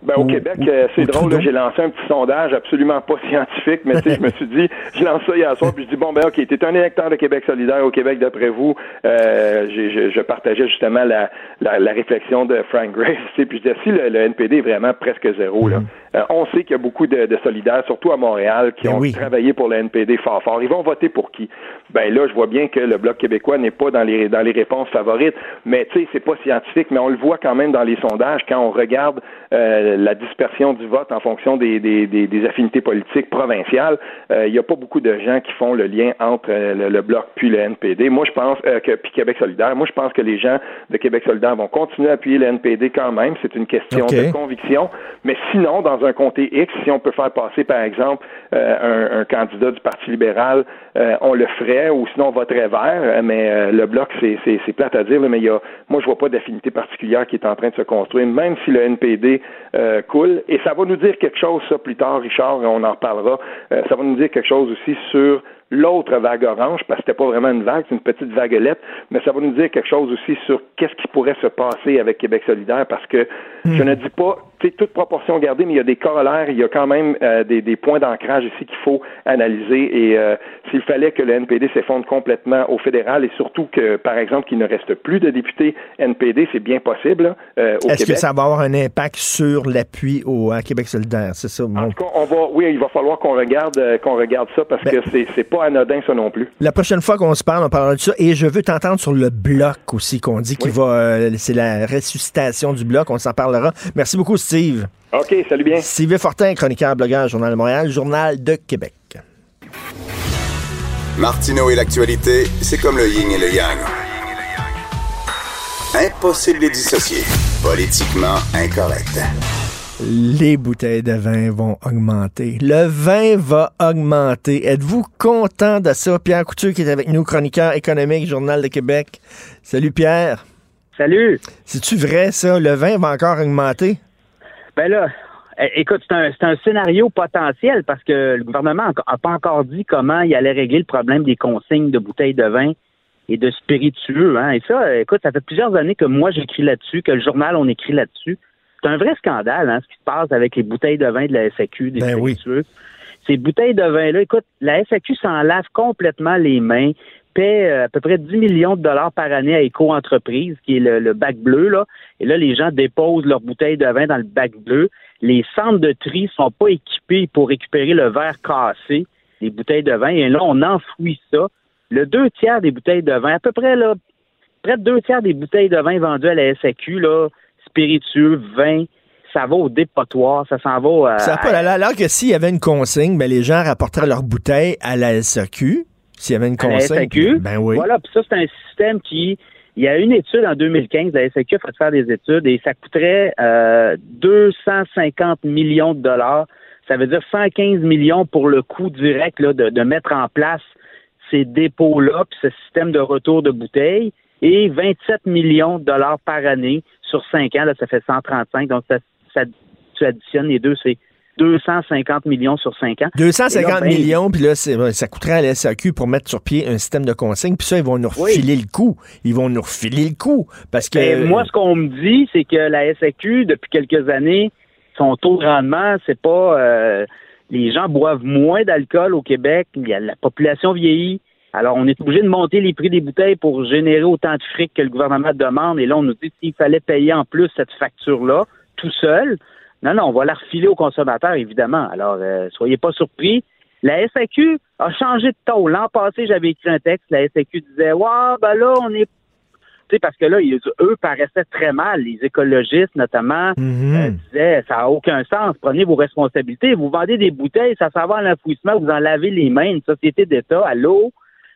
Ben, au Québec, euh, c'est drôle, j'ai lancé un petit sondage absolument pas (laughs) scientifique, mais tu sais, je me suis dit, je lance ça hier soir, puis je dis, bon, ben ok, t'es un électeur de Québec solidaire au Québec, d'après vous, euh, je, je, partageais justement la, la, réflexion de Frank Grace, puis je disais, si le, NPD est vraiment presque zéro, là. Euh, on sait qu'il y a beaucoup de, de, solidaires, surtout à Montréal, qui ben ont travaillé pour le NPD fort fort. Ils vont voter pour qui? Ben là, je vois bien que le Bloc québécois n'est pas dans les, dans les réponses favorites, mais tu sais, c'est pas scientifique, mais on le voit quand même dans les sondages, quand on regarde euh, la dispersion du vote en fonction des, des, des, affinités politiques provinciales, euh, il n'y a pas beaucoup de gens qui font le lien entre euh, le, Bloc puis le NPD. Moi, je pense que puis Québec solidaire. Moi, je pense que les gens de Québec solidaire vont continuer à appuyer le NPD quand même. C'est une question de conviction. Mais sinon, dans un comté X, si on peut faire passer, par exemple, un, un, candidat du Parti libéral, on le ferait, ou sinon on voterait vert. Mais le Bloc, c'est plate à dire, mais il y a, moi, je vois pas d'affinité particulière qui est en train de se construire, même si le NPD euh, cool. Et ça va nous dire quelque chose, ça, plus tard, Richard, on en reparlera. Euh, ça va nous dire quelque chose aussi sur l'autre vague orange, parce que c'était pas vraiment une vague, c'est une petite vaguelette, mais ça va nous dire quelque chose aussi sur qu'est-ce qui pourrait se passer avec Québec solidaire, parce que je ne dis pas, tu sais, toute proportion gardée, mais il y a des corollaires, il y a quand même euh, des, des, points d'ancrage ici qu'il faut analyser, et euh, s'il fallait que le NPD s'effondre complètement au fédéral, et surtout que, par exemple, qu'il ne reste plus de députés NPD, c'est bien possible euh, au Est-ce que ça va avoir un impact sur l'appui au à Québec solidaire, c'est ça? En tout cas, on va, oui, il va falloir qu'on regarde, qu'on regarde ça, parce ben que c'est pas anodin, ça non plus. La prochaine fois qu'on se parle, on parlera de ça. Et je veux t'entendre sur le bloc aussi, qu'on dit qu'il va. Euh, c'est la ressuscitation du bloc. On s'en parlera. Merci beaucoup, Steve. OK, salut bien. Steve Fortin, chroniqueur, blogueur, Journal de Montréal, Journal de Québec. Martineau et l'actualité, c'est comme le yin et le yang. Impossible de dissocier. Politiquement incorrect les bouteilles de vin vont augmenter. Le vin va augmenter. Êtes-vous content de ça? Pierre Couture qui est avec nous, chroniqueur économique, Journal de Québec. Salut Pierre. Salut. C'est-tu vrai ça? Le vin va encore augmenter? Ben là, écoute, c'est un, scénario potentiel parce que le gouvernement n'a pas encore dit comment il allait régler le problème des consignes de bouteilles de vin et de spiritueux. Hein. Et ça, écoute, ça fait plusieurs années que moi j'écris là-dessus, que le journal on écrit là-dessus. C'est un vrai scandale, hein, ce qui se passe avec les bouteilles de vin de la SAQ, des ben Ces bouteilles de vin-là, écoute, la SAQ s'en lave complètement les mains, paie euh, à peu près 10 millions de dollars par année à Éco-entreprise, qui est le, bac bleu, là. Et là, les gens déposent leurs bouteilles de vin dans le bac bleu. Les centres de tri sont pas équipés pour récupérer le verre cassé. les bouteilles de vin, et là, on enfouit ça. Le deux tiers des bouteilles de vin, à peu près, là, près de deux tiers des bouteilles de vin vendues à la SAQ, là, spiritueux, vin, ça va au dépotoir, ça s'en va à... Ça pas à- alors que s'il y avait une consigne, ben les gens rapporteraient leurs bouteilles à la SAQ. S'il y avait une à la consigne. SAQ. Ben oui. Voilà, puis ça, c'est un système qui. Il y a une étude en 2015, la SAQ a fait faire des études et ça coûterait euh, 250 millions de dollars. Ça veut dire 115 millions pour le coût direct là, de, de mettre en place ces dépôts-là, puis ce système de retour de bouteilles, et 27 millions de dollars par année sur 5 ans. Là, ça fait 135. Donc, ça, ça- tu additionnes les deux, c'est 250 millions sur 5 ans. 250 Et là, ben, millions, puis là, ça coûterait à la SAQ pour mettre sur pied un système de consigne, puis ça, ils vont nous Oui. refiler le coup. Ils vont nous refiler le coup. Parce que. Ben, moi, ce qu'on me dit, c'est que la SAQ, depuis quelques années, son taux de rendement, c'est pas. euh, les gens boivent moins d'alcool au Québec. La population vieillit. Alors, on est obligé de monter les prix des bouteilles pour générer autant de fric que le gouvernement demande. Et là, on nous dit qu'il fallait payer en plus cette facture-là, tout seul. Non, non, on va la refiler aux consommateurs, évidemment. Alors, euh, soyez pas surpris. La SAQ a changé de ton. L'an passé, j'avais écrit un texte. La SAQ disait, ouais, ben là, on est tu sais, parce que là, ils- eux paraissaient très mal, les écologistes notamment, Mhm. euh, disaient ça n'a aucun sens, prenez vos responsabilités, vous vendez des bouteilles, ça s'en va à l'enfouissement, vous en lavez les mains, une société d'État, à l'eau.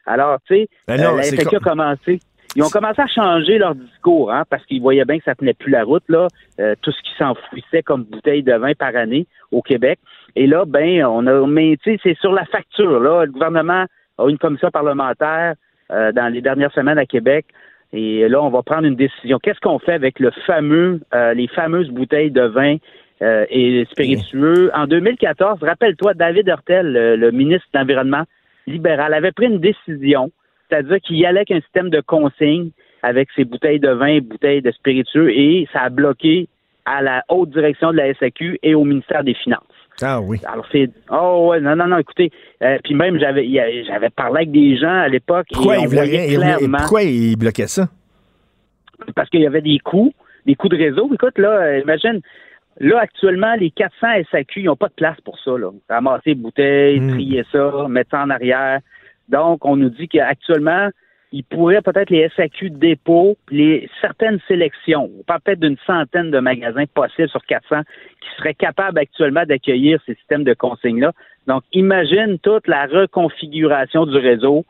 Alors, tu sais, Ben euh, la a com- commencé. Ils ont commencé à changer leur discours, hein, parce qu'ils voyaient bien que ça tenait plus la route, là, euh, tout ce qui s'enfouissait comme bouteille de vin par année au Québec. Et là, ben, on a, mais tu sais, c'est sur la facture, là. Le gouvernement a une commission parlementaire euh, dans les dernières semaines à Québec. Et là, on va prendre une décision. Qu'est-ce qu'on fait avec le fameux, euh, les fameuses bouteilles de vin euh, et spiritueux? En 2014, rappelle-toi, David Hurtel, le, le ministre de l'Environnement libéral, avait pris une décision, c'est-à-dire qu'il y allait avec un système de consigne avec ses bouteilles de vin, bouteilles de spiritueux, et ça a bloqué à la haute direction de la SAQ et au ministère des Finances. Ah oui. Alors c'est oh ouais non non non écoutez euh, puis même j'avais j'avais parlé avec des gens à l'époque Pourquoi ils pourquoi ils bloquaient ça? parce qu'il y avait des coûts, des coûts de réseau. Écoute, là, euh, imagine, là, actuellement, les 400 SAQ, ils n'ont pas de place pour ça, là. Ramasser les bouteilles, Mm. trier ça, mettre ça en arrière. Donc, on nous dit qu'actuellement, ils pourraient peut-être les SAQ de dépôt, les certaines sélections, on parle peut-être d'une centaine de magasins possibles sur 400 qui seraient capables actuellement d'accueillir ces systèmes de consignes-là. Donc, imagine toute la reconfiguration du réseau.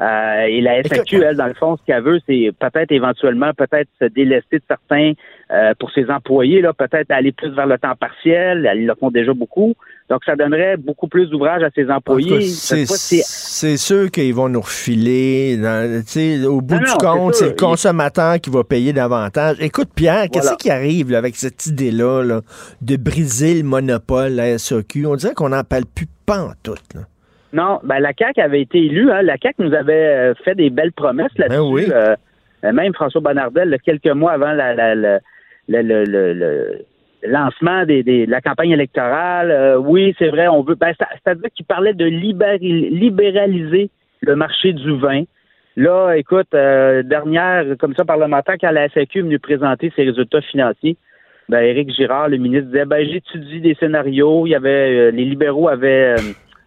Euh, et la SAQ, elle, dans le fond, ce qu'elle veut, c'est peut-être éventuellement, peut-être se délester de certains euh, pour ses employés, là, peut-être aller plus vers le temps partiel. Ils le font déjà beaucoup. Donc, ça donnerait beaucoup plus d'ouvrage à ses employés. C'est sûr qu'ils vont nous refiler. dans- tu sais, au bout Non, du non, compte, c'est le consommateur qui va payer davantage. Écoute, Pierre, qu'est-ce qui arrive là, avec cette idée-là là, de briser le monopole, la SAQ? On dirait qu'on n'en parle plus pas en tout. Là. Non, ben la CAQ avait été élue. Hein. La CAQ nous avait euh, fait des belles promesses là-dessus. Ben oui. Euh, euh, même François Bonnardel, quelques mois avant la, la- la- le, le- le- le lancement des, des- de la campagne électorale, euh, oui, c'est vrai, on veut. Ben, c'est- C'est-à-dire qu'il parlait de libéri- libéraliser le marché du vin. Là, écoute, euh, dernière commission parlementaire, quand la SAQ est venue présenter ses résultats financiers, ben, Éric Girard, le ministre, disait ben, j'étudie des scénarios. Il y avait euh, les libéraux avaient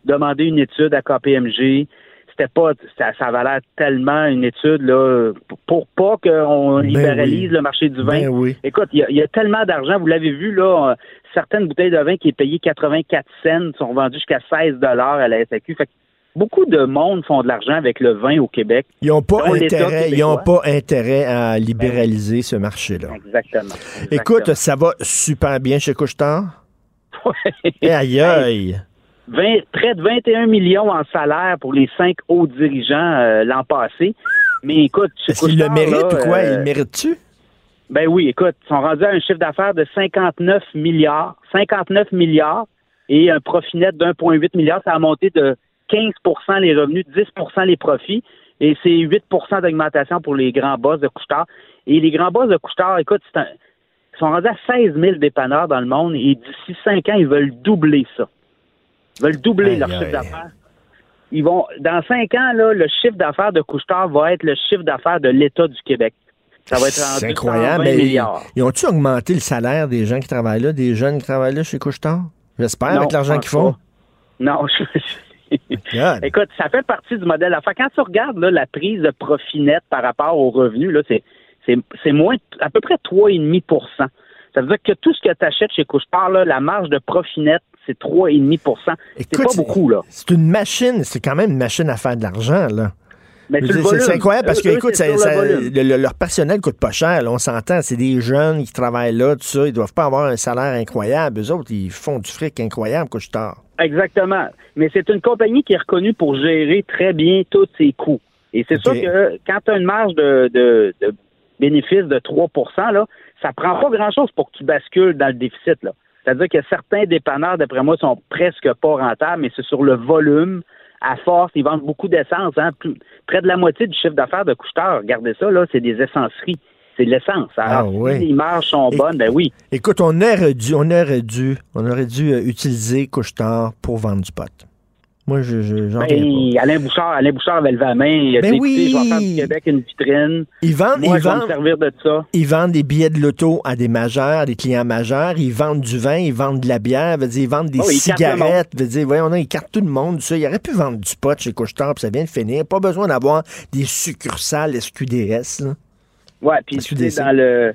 demandé une étude à KPMG. C'était pas ça, ça valait tellement une étude là pour pas qu'on Ben libéralise oui. le marché du vin. Ben oui. Écoute, il y, a- il y a tellement d'argent, vous l'avez vu là, euh, certaines bouteilles de vin qui est payées 84 cents sont vendues jusqu'à 16 dollars à la SAQ. Fait que beaucoup de monde font de l'argent avec le vin au Québec. Ils n'ont pas, intérêt, ils ont québécois. pas intérêt à libéraliser ce marché-là. Exactement. Écoute, ça va super bien chez Couchetard? Exactement. Eh, aïe aïe! 20 près de 21 millions en salaire pour les cinq hauts dirigeants euh, l'an passé. Mais écoute, Est-ce qu'il le Couche-Tard, mérite là, ou quoi? euh, Il le mérite-tu? Ben oui, écoute, ils sont rendus à un chiffre d'affaires de 59 milliards. 59 milliards et un profit net d'1,8 milliard. Ça a monté de 15% les revenus, 10% les profits. Et c'est 8% d'augmentation pour les grands boss de Couchetard. Et les grands boss de Couchetard, écoute, c'est un- ils sont rendus à 16 000 dépanneurs dans le monde et d'ici 5 ans, ils veulent doubler ça. Ils veulent doubler leur chiffre d'affaires. Ils vont, dans 5 ans, là, le chiffre d'affaires de Couchetard va être le chiffre d'affaires de l'État du Québec. Ça va être rendu incroyable. 120 mais milliards. Ils ont-tu augmenté le salaire des gens qui travaillent là, des jeunes qui travaillent là chez Couchetard? J'espère, avec l'argent qu'ils font. pas. Non, je- (laughs) God. Écoute, ça fait partie du modèle d'affaires. Quand tu regardes là, la prise de profit net par rapport aux revenus, là, c'est, c'est, c'est moins à peu près 3,5% Ça veut dire que tout ce que tu achètes chez Couche-Tard, là, la marge de profit net, c'est 3,5 C'est pas beaucoup, là. C'est une machine, c'est quand même une machine à faire de l'argent, là. C'est incroyable parce que, Eux, écoute, ça- ça- le leur personnel coûte pas cher, là, on s'entend. C'est des jeunes qui travaillent là, tout ça. Ils doivent pas avoir un salaire incroyable. Eux autres, ils font du fric incroyable, couche tard. Exactement. Mais c'est une compagnie qui est reconnue pour gérer très bien tous ses coûts. Et c'est sûr que quand tu as une marge de, de, de bénéfice de 3 là, ça prend pas grand-chose pour que tu bascules dans le déficit. là. C'est-à-dire que certains dépanneurs, d'après moi, sont presque pas rentables, mais c'est sur le volume. À force, ils vendent beaucoup d'essence. Hein? Près de la moitié du chiffre d'affaires de Couchetard, regardez ça, là, c'est des essenceries. C'est de l'essence. Alors, Ah oui. si les marges sont bonnes, ben oui. Écoute, on aurait dû, on aurait dû, on aurait dû euh, utiliser couche tard pour vendre du pot. Moi, je, Ben, Alain Bouchard, Alain Bouchard avait levé la main. Il a Ben dit, oui. je vais faire du Québec une vitrine. Ils vendent, Moi, ils je vais me servir de ça. ils vendent des billets de loto à des majeurs, à des clients majeurs. Ils vendent du vin, ils vendent de la bière, veut dire, ils vendent des Oh, ils cigarettes. Veut dire, voyons, ils cartent tout le monde. Ça. Ils auraient pu vendre du pot chez Couche-Tard, puis ça vient de finir. Pas besoin d'avoir des succursales SQDS. là. Ouais, puis dans le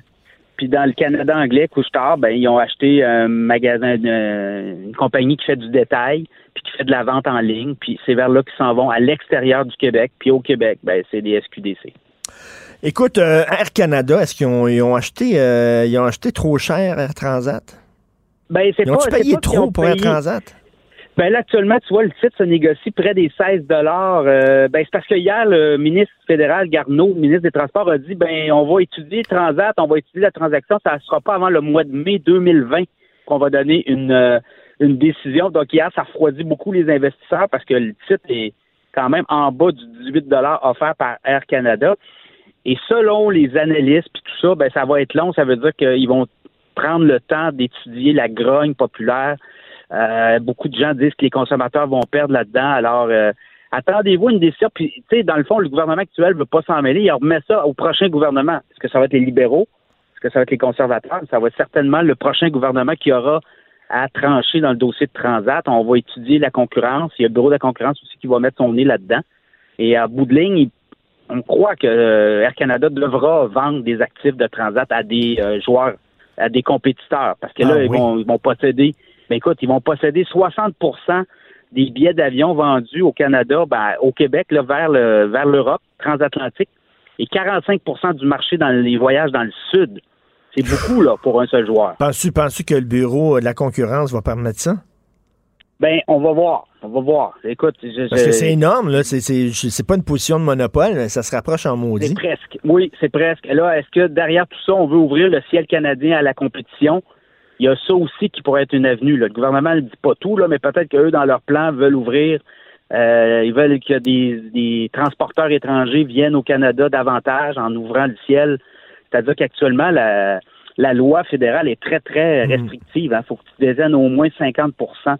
puis dans le Canada anglais, Couche-Tard, ben ils ont acheté un magasin, de- une compagnie qui fait du détail, puis qui fait de la vente en ligne, puis c'est vers là qu'ils s'en vont à l'extérieur du Québec, puis au Québec, ben c'est des SQDC. Écoute, euh, Air Canada, est-ce qu'ils ont, ils ont acheté, euh, ils ont acheté trop cher Air Transat? Ben c'est Ils c'est payé pas trop ont pour Air Transat? Ben là, actuellement, tu vois, le titre se négocie près des 16 dollars. ben c'est parce que hier, le ministre fédéral Garneau, le ministre des Transports, a dit ben on va étudier Transat, on va étudier la transaction, ça ne sera pas avant le mois de mai 2020 qu'on va donner une, euh, une décision. Donc hier, ça refroidit beaucoup les investisseurs parce que le titre est quand même en bas du 18 dollars offert par Air Canada. Et selon les analystes puis tout ça, ben ça va être long. Ça veut dire qu'ils vont prendre le temps d'étudier la grogne populaire. Euh, beaucoup de gens disent que les consommateurs vont perdre là-dedans. Alors, euh, attendez-vous une décision. Puis, tu sais, dans le fond, le gouvernement actuel ne veut pas s'en mêler. Il remet ça au prochain gouvernement. Est-ce que ça va être les libéraux? Est-ce que ça va être les conservateurs? Ça va être certainement le prochain gouvernement qui aura à trancher dans le dossier de Transat. On va étudier la concurrence. Il y a le bureau de la concurrence aussi qui va mettre son nez là-dedans. Et à bout de ligne, on croit que euh, Air Canada devra vendre des actifs de Transat à des euh, joueurs, à des compétiteurs. Parce que là, Ah ils, oui. vont, ils vont posséder, ben écoute, ils vont posséder 60% des billets d'avion vendus au Canada, ben, au Québec, là, vers le vers l'Europe transatlantique, et 45% du marché dans les voyages dans le sud. C'est beaucoup là pour un seul joueur. Penses-tu, penses-tu que le bureau de la concurrence va permettre ça? Ben, on va voir. On va voir. Écoute, je, Parce que c'est énorme, là. C'est, pas une position de monopole, mais ça se rapproche en maudit. C'est presque. Oui, c'est presque. Là, est-ce que derrière tout ça, on veut ouvrir le ciel canadien à la compétition? Il y a ça aussi qui pourrait être une avenue. là. Le gouvernement ne dit pas tout, là, mais peut-être qu'eux, dans leur plan, veulent ouvrir. euh, ils veulent que des, des transporteurs étrangers viennent au Canada davantage en ouvrant le ciel. C'est-à-dire qu'actuellement, la, la loi fédérale est très, très restrictive. Il faut que tu désignes au moins 50%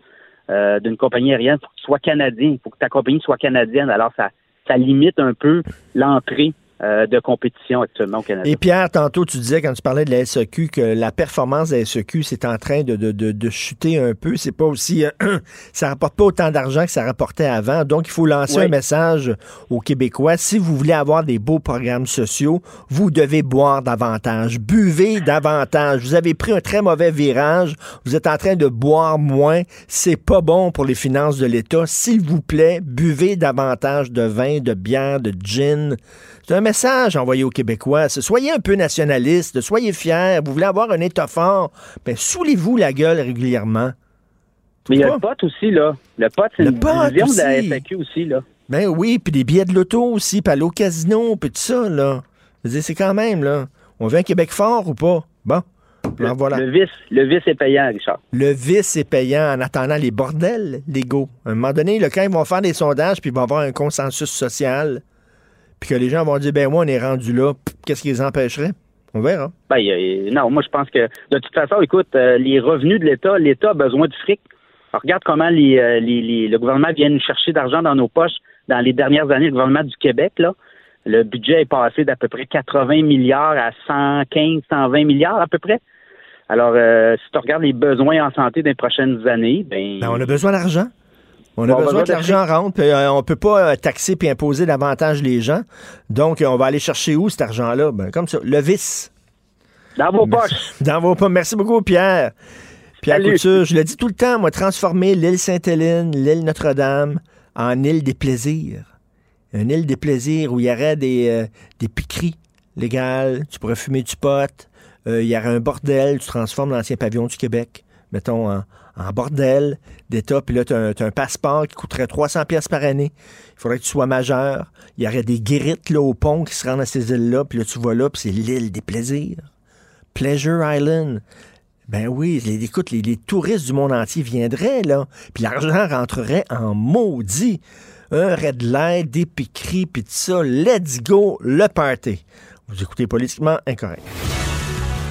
euh, d'une compagnie aérienne. Il faut que tu sois canadien. Il faut que ta compagnie soit canadienne. Alors, ça, ça limite un peu l'entrée euh, de compétition actuellement au Canada. Et Pierre, tantôt, tu disais, quand tu parlais de la SEQ, que la performance de la SEQ, c'est en train de, de, de, de chuter un peu. C'est pas aussi. euh, (clears throat) ça rapporte pas autant d'argent que ça rapportait avant. Donc, il faut lancer Oui. un message aux Québécois. Si vous voulez avoir des beaux programmes sociaux, vous devez boire davantage. Buvez davantage. Vous avez pris un très mauvais virage. Vous êtes en train de boire moins. C'est pas bon pour les finances de l'État. S'il vous plaît, buvez davantage de vin, de bière, de gin. C'est un message envoyé aux Québécois. Soyez un peu nationaliste, soyez fiers. Vous voulez avoir un État fort, ben saoulez-vous la gueule régulièrement. Mais il y a le pot aussi, là. Le pot, c'est Le une division de la. FAQ aussi, là. Ben oui, puis des billets de loto aussi, puis au casino, puis tout ça, là. C'est quand même, là. On veut un Québec fort ou pas? Bon. Le, voilà. le vice, le vice est payant, Richard. Le vice est payant en attendant les bordels légaux. À un moment donné, là, quand ils vont faire des sondages, puis il va y avoir un consensus social, puis que les gens vont dire, ben moi, on est rendu là, qu'est-ce qui les empêcherait? On verra. Ben, non, moi, je pense que, de toute façon, écoute, euh, les revenus de l'État, l'État a besoin de fric. Alors, regarde comment les, euh, les- les- le gouvernement vient nous chercher d'argent dans nos poches dans les dernières années, le gouvernement du Québec, là. Le budget est passé d'à peu près 80 milliards à 115, 120 milliards à peu près. Alors, euh, si tu regardes les besoins en santé des prochaines années, ben, Ben, on a besoin d'argent. On a On va besoin que l'argent rentre, puis euh, on peut pas euh, taxer puis imposer davantage les gens. Donc, euh, on va aller chercher où cet argent-là? Ben, comme ça, le vice. Dans vos Ben, poches. (laughs) Dans vos pas. Merci beaucoup, Pierre. Pierre Salut. Couture, je le dis tout le temps, moi, transformer l'île Sainte-Hélène, l'île Notre-Dame en île des plaisirs. Une île des plaisirs où il y aurait des, des piqueries légales, tu pourrais fumer du pot, il y aurait un bordel, tu transformes l'ancien pavillon du Québec, mettons, en, en bordel d'État, puis là, tu as, un- passeport qui coûterait 300 pièces par année. Il faudrait que tu sois majeur. Il y aurait des guérites là, au pont qui se rendent à ces îles-là, puis là, tu vas là, puis c'est l'île des plaisirs. Pleasure Island. Ben oui, les, écoute, les, les touristes du monde entier viendraient, là. Puis l'argent rentrerait en maudit. Un red light, des piqueries, puis tout ça. Let's go, le party. Vous écoutez politiquement incorrect.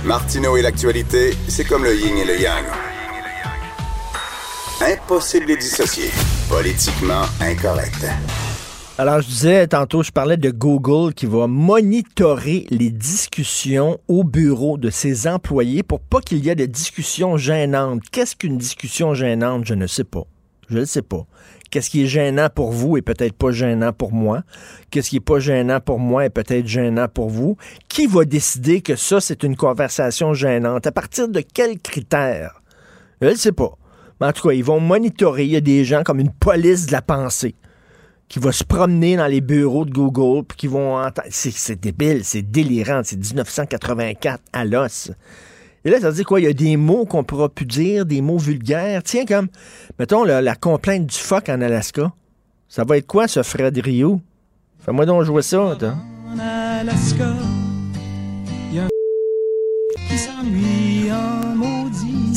Martineau et l'actualité, c'est comme le yin et le yang. Impossible de dissocier. Politiquement incorrect. Alors, je disais tantôt, je parlais de Google qui va monitorer les discussions au bureau de ses employés pour pas qu'il y ait de discussions gênantes. Qu'est-ce qu'une discussion gênante? Je ne sais pas. Je ne sais pas. Qu'est-ce qui est gênant pour vous et peut-être pas gênant pour moi? Qu'est-ce qui est pas gênant pour moi et peut-être gênant pour vous? Qui va décider que ça, c'est une conversation gênante? À partir de quels critères? Je ne sais pas. Mais en tout cas, ils vont monitorer. Il y a des gens comme une police de la pensée qui va se promener dans les bureaux de Google puis qui vont entendre. C'est, débile, c'est délirant. C'est 1984 à l'os. Et là, ça veut dire quoi? Il y a des mots qu'on pourra plus dire, des mots vulgaires. Tiens, comme, mettons, la, la complainte du phoque en Alaska. Ça va être quoi, ce Fred Rio? Fais-moi donc jouer ça, toi. En Alaska, y a un qui s'ennuie en.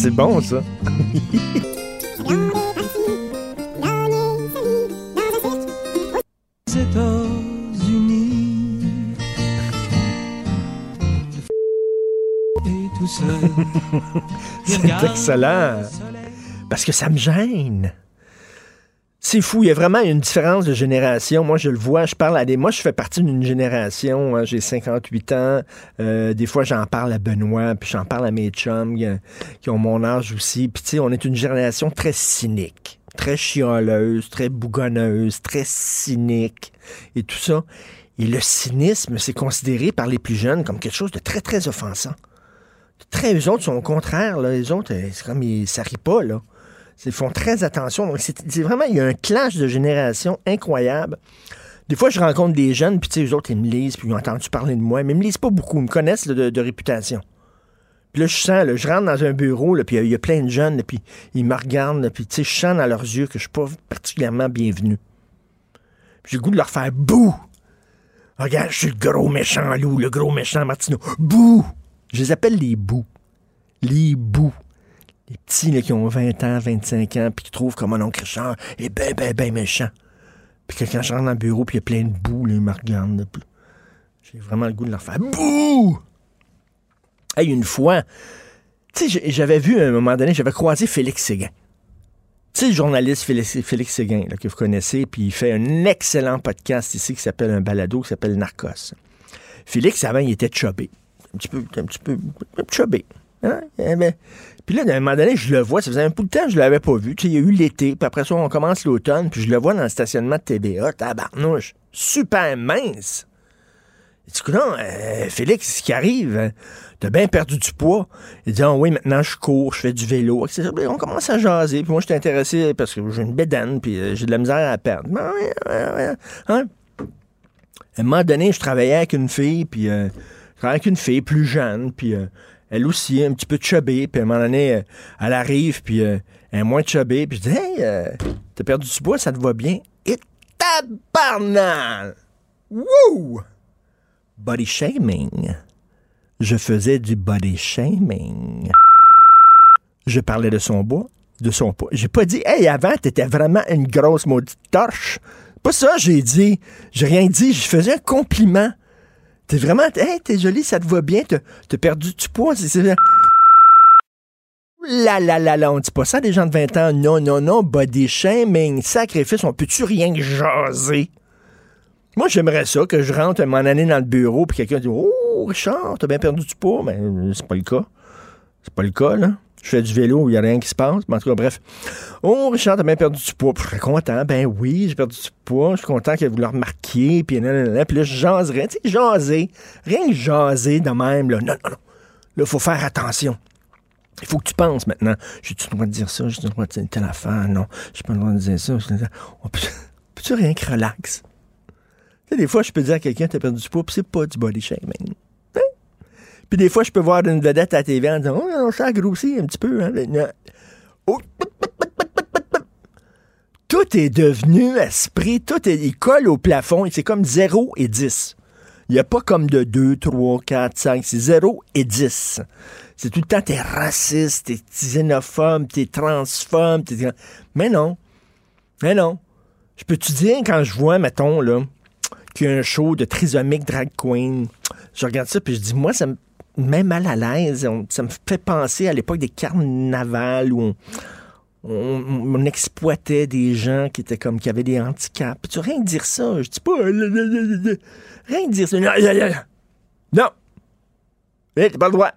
C'est bon, ça. (laughs) États-Unis. C'est excellent. Parce que ça me gêne. C'est fou, il y a vraiment une différence de génération. Moi, je le vois, je parle à des... Moi, je fais partie d'une génération, hein, j'ai 58 ans. Euh, des fois, j'en parle à Benoît, puis j'en parle à mes chums qui, ont mon âge aussi. Puis, tu sais, on est une génération très cynique, très chialeuse, très bougonneuse, très cynique et tout ça. Et le cynisme, c'est considéré par les plus jeunes comme quelque chose de très, très offensant. Très, eux autres sont au contraire, là. Les autres, euh, c'est comme, ils, ça pas, là. Ils font très attention. Donc, c'est vraiment, il y a un clash de génération incroyable. Des fois, je rencontre des jeunes, puis tu sais, eux autres, ils me lisent, puis ils ont entendu parler de moi, mais ils me lisent pas beaucoup. Ils me connaissent de, réputation. Puis là, je sens, je rentre dans un bureau, puis il y a- plein de jeunes, puis ils me regardent, puis tu sais, je sens dans leurs yeux que je suis pas particulièrement bienvenu. J'ai le goût de leur faire bouh! Regarde, je suis le gros méchant loup, le gros méchant Martineau. Bouh! Je les appelle les bouts. Les bouts. Les petits là, qui ont 20 ans, 25 ans, puis qui trouvent comme mon oncle Richard est ben, ben, ben méchant. Puis que quand je rentre dans le bureau, puis il y a plein de boue, ils me regardent. J'ai vraiment le goût de leur faire bouh! Hey, une fois, tu sais, j'avais vu à un moment donné, j'avais croisé Félix Séguin. Tu sais, le journaliste Félix, Félix Séguin, là, que vous connaissez, puis il fait un excellent podcast ici qui s'appelle un balado qui s'appelle Narcos. Félix, avant, il était chubby. Un petit peu, un petit peu. Hein? Eh ben, Puis là, à un moment donné, je le vois, ça faisait un bout de temps que je ne l'avais pas vu. Tu sais, il y a eu l'été, puis après ça, on commence l'automne, puis je le vois dans le stationnement de TBA, tabarnouche, super mince. Il dit, non, Félix, ce qui arrive, hein, t'as bien perdu du poids. Il dit, ah oui, maintenant je cours, je fais du vélo, etc. On commence à jaser, puis moi, je suis intéressé parce que j'ai une bédane, puis euh, j'ai de la misère à perdre. Ben hein? À un moment donné, je travaillais avec une fille, puis euh, je travaillais avec une fille plus jeune, puis euh, elle aussi, un petit peu chubby, puis à un moment donné, euh, elle arrive, puis euh, elle est moins chubby, puis je dis, hey, euh, t'as perdu du poids, ça te va bien? Et tabarnal! Wouh! Body shaming. Je faisais du body shaming. Je parlais de son bois, de son poids. J'ai pas dit, hey, avant, t'étais vraiment une grosse maudite torche. Pas ça, j'ai dit. J'ai rien dit. Je faisais un compliment. T'es vraiment, hey, t'es jolie, ça te va bien, t'as perdu du poids. c'est- Là, là, là, là, on dit pas ça des gens de 20 ans. Non, non, non, body shaming, sacrifice, on peut-tu rien que jaser? Moi, j'aimerais ça, que je rentre mon année dans le bureau, puis quelqu'un dit Oh, Richard, t'as bien perdu du poids. Mais euh, c'est pas le cas. C'est pas le cas, là. Je fais du vélo, il n'y a rien qui se passe. Mais en tout cas, bref. Oh, Richard, t'as bien perdu du poids. Je suis content. Ben oui, j'ai perdu du poids. Je suis content que vous le remarquiez. Puis, puis là, je jaserais. Tu sais, jaser. Rien que jaser de même. Là. Non, non, non. Là, il faut faire attention. Il faut que tu penses maintenant. J'ai-tu le droit de dire ça? J'ai-tu le droit de dire telle affaire? Non, j'ai pas le droit de dire ça. On peut- (laughs) Peux-tu rien que relax? Des fois, je peux dire à quelqu'un, t'as perdu du poids, puis c'est pas du body shaming. Puis des fois, je peux voir une vedette à la TV en disant, oh, non, ça a grossi un petit peu. Hein? Tout est devenu esprit, tout est, il colle au plafond, c'est comme 0 et 10. Il n'y a pas comme de 2, 3, 4, 5, c'est 0 et 10. C'est tout le temps, t'es raciste, t'es xénophobe, t'es transphobe, t'es... Mais non. Mais non. Je peux te dire, quand je vois, mettons, là, qu'il y a un show de trisomique drag queen, je regarde ça, puis je dis, moi, ça me met mal à l'aise. Ça me fait penser à l'époque des carnavals où on, exploitait des gens qui étaient comme, qui avaient des handicaps. Tu rien dire ça? Je dis pas, rien dire ça. Non, non. Eh, t'as pas le droit.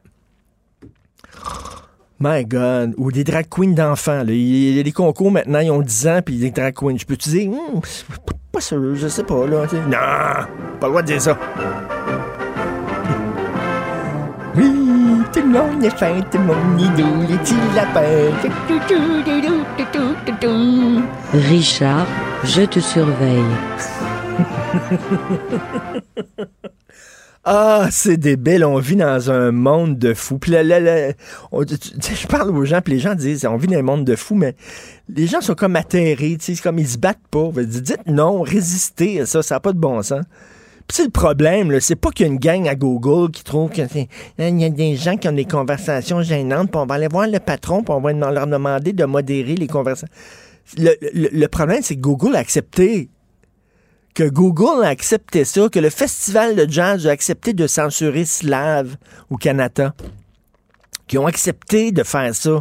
My God. Ou des drag queens d'enfants. Il y a des concours maintenant, ils ont 10 ans, puis des drag queens. Je peux te dire, c'est pas sûr, je sais pas, là. Non, pas le droit de dire ça. Oui, tout le monde est fin, tout le monde est tout, tout, tout, tout. Richard, je te surveille. (laughs) Ah, c'est débile, on vit dans un monde de fous. Puis là, là, là, on- tu- tu- je parle aux gens, puis les gens disent, on vit dans un monde de fous, mais les gens sont comme atterrés, tu sais, c'est comme ils se battent pas. Dites non, résistez à ça, ça n'a pas de bon sens. C'est le problème, c'est pas qu'il y a une gang à Google qui trouve que c'est- il y a des gens qui ont des conversations gênantes, puis on va aller voir le patron, puis on va leur demander de modérer les conversations. Le problème, c'est que Google a accepté que Google a accepté ça, que le festival de jazz a accepté de censurer Slave au Canada, qui ont accepté de faire ça.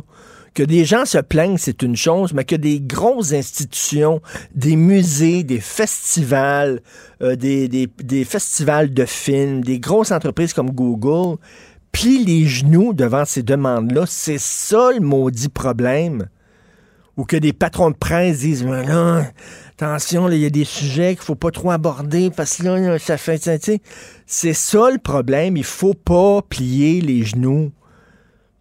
Que des gens se plaignent, c'est une chose, mais que des grosses institutions, des musées, des festivals, euh, des, festivals de films, des grosses entreprises comme Google plient les genoux devant ces demandes-là, c'est ça le maudit problème ou que des patrons de presse disent Mais attention, il y a des sujets qu'il faut pas trop aborder parce que là, ça fait. C'est ça le problème. Il faut pas plier les genoux.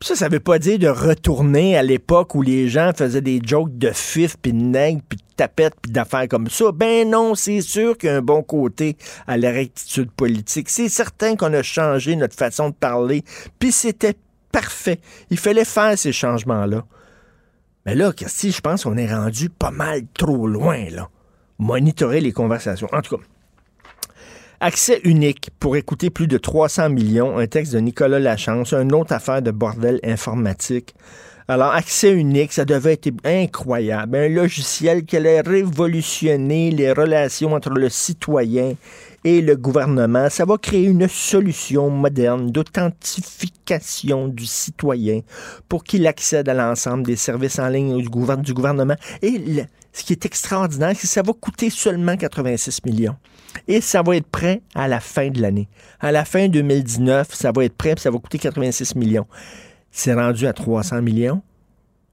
Ça, ça veut pas dire de retourner à l'époque où les gens faisaient des jokes de fif, puis de nègre, puis de tapette, puis d'affaires comme ça. Ben non, c'est sûr qu'il y a un bon côté à la rectitude politique. C'est certain qu'on a changé notre façon de parler, puis c'était parfait. Il fallait faire ces changements-là. Mais là, Christy, je pense qu'on est rendu pas mal trop loin, là. Monitorer les conversations. En tout cas, accès unique pour écouter plus de 300 millions, un texte de Nicolas Lachance, une autre affaire de bordel informatique. Alors, accès unique, ça devait être incroyable. Un logiciel qui allait révolutionner les relations entre le citoyen et le gouvernement. Ça va créer une solution moderne d'authentification du citoyen pour qu'il accède à l'ensemble des services en ligne du, gouver- du gouvernement. Ce qui est extraordinaire, c'est que ça va coûter seulement 86 millions. Et ça va être prêt à la fin de l'année. À la fin 2019, ça va être prêt, puis ça va coûter 86 millions. C'est rendu à 300 millions,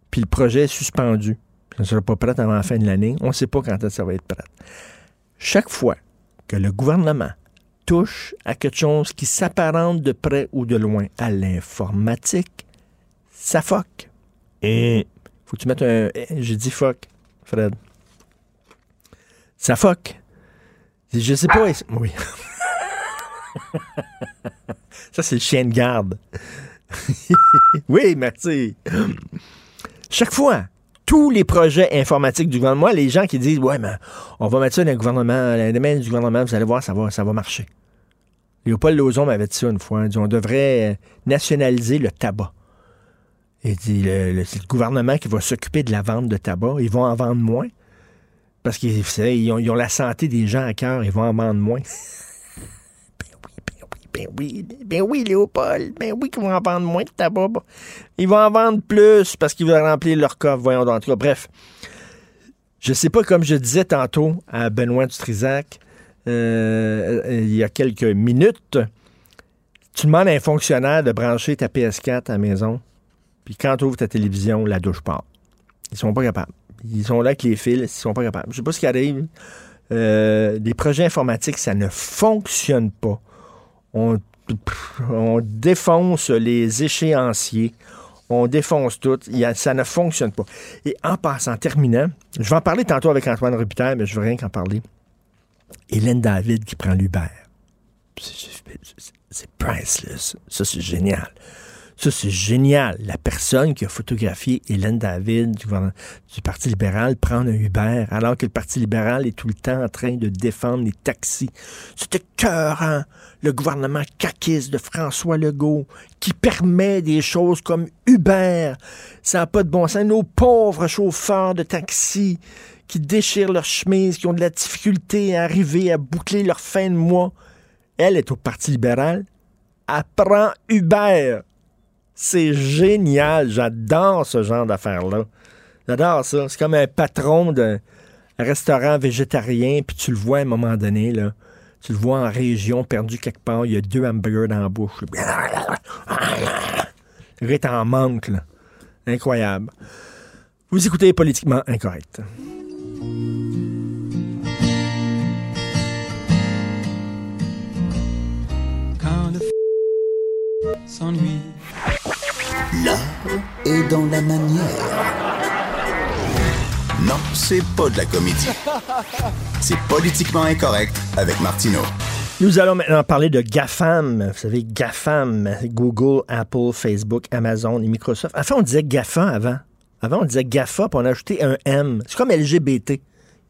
puis le projet est suspendu. Ça ne sera pas prêt avant la fin de l'année. On ne sait pas quand ça va être prêt. Chaque fois que le gouvernement touche à quelque chose qui s'apparente de près ou de loin à l'informatique, ça fuck. Et faut que tu mettes un. J'ai dit fuck, Fred. Ça fuck. Je sais pas. Oui. (laughs) Ça, c'est le chien de garde. (laughs) oui, merci. Chaque fois, tous les projets informatiques du gouvernement, les gens qui disent Ouais, mais on va mettre ça dans le gouvernement, dans les domaines du gouvernement, vous allez voir, ça va, ça va marcher. Léopold Lozon m'avait dit ça une fois. Dit, on devrait euh, nationaliser le tabac. Il dit le, c'est le gouvernement qui va s'occuper de la vente de tabac. Ils vont en vendre moins. Parce qu'ils ont, la santé des gens à cœur, ils vont en vendre moins. (laughs) Ben oui, ben oui, Léopold, ben oui qu'ils vont en vendre moins de tabac. Ils vont en vendre plus parce qu'ils veulent remplir leur coffre, voyons donc. En tout cas, bref. Je sais pas, comme je disais tantôt à Benoît Dutrisac, euh, euh, il y a quelques minutes, tu demandes à un fonctionnaire de brancher ta PS4 à la maison? Puis quand tu ouvres ta télévision, la douche part. Ils sont pas capables. Ils sont là avec les fils, ils sont pas capables. Je sais pas ce qui arrive. Euh, les projets informatiques, ça ne fonctionne pas. On, on défonce les échéanciers. On défonce tout. Ça ne fonctionne pas. Et en passant, en terminant, je vais en parler tantôt avec Antoine Robitaille, mais je veux rien qu'en parler. Hélène David qui prend l'Uber. C'est priceless. Ça, c'est génial. Ça, c'est génial. La personne qui a photographié Hélène David du, Parti libéral prendre un Uber, alors que le Parti libéral est tout le temps en train de défendre les taxis. C'était cœurant. Le gouvernement caquiste de François Legault, qui permet des choses comme Uber. Ça n'a pas de bon sens. Nos pauvres chauffeurs de taxi qui déchirent leurs chemises, qui ont de la difficulté à arriver à boucler leur fin de mois. Elle est au Parti libéral. Prend Uber. C'est génial. J'adore ce genre d'affaires-là. J'adore ça. C'est comme un patron d'un restaurant végétarien, puis tu le vois à un moment donné, là. Tu le vois en région, perdu quelque part, il y a deux hamburgers dans la bouche. Le est en manque, là. Incroyable. Vous écoutez Politiquement Incorrect. Quand le. L'art est dans la manière. Non, c'est pas de la comédie. C'est politiquement incorrect avec Martineau. Nous allons maintenant parler de GAFAM. Vous savez, GAFAM, Google, Apple, Facebook, Amazon et Microsoft. Enfin, on disait GAFA avant. Avant, on disait GAFA, puis on a ajouté un M. C'est comme LGBT.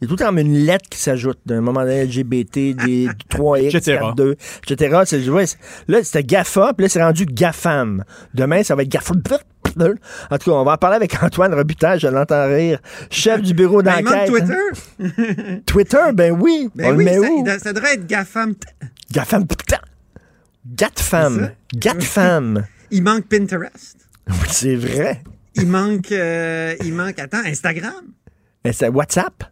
Il y a tout le temps une lettre qui s'ajoute d'un moment donné LGBT, des 3X, Etc. 4-2, etc. C'est- ouais, c'est- Là, c'était GAFA, puis là, c'est rendu GAFAM. Demain, ça va être GAFA. En tout cas, on va en parler avec Antoine Robitaille, je l'entends rire, chef du bureau Ben, il manque d'enquête. Twitter. (laughs) Twitter, ben oui. Ben on le oui, met ça, où? ça devrait être GAFAM. GAFAM, putain. GATFAM. GATFAM. (laughs) Il manque Pinterest. (laughs) Oui, c'est vrai. Il manque, euh, il manque, attends, Instagram. Mais c'est WhatsApp.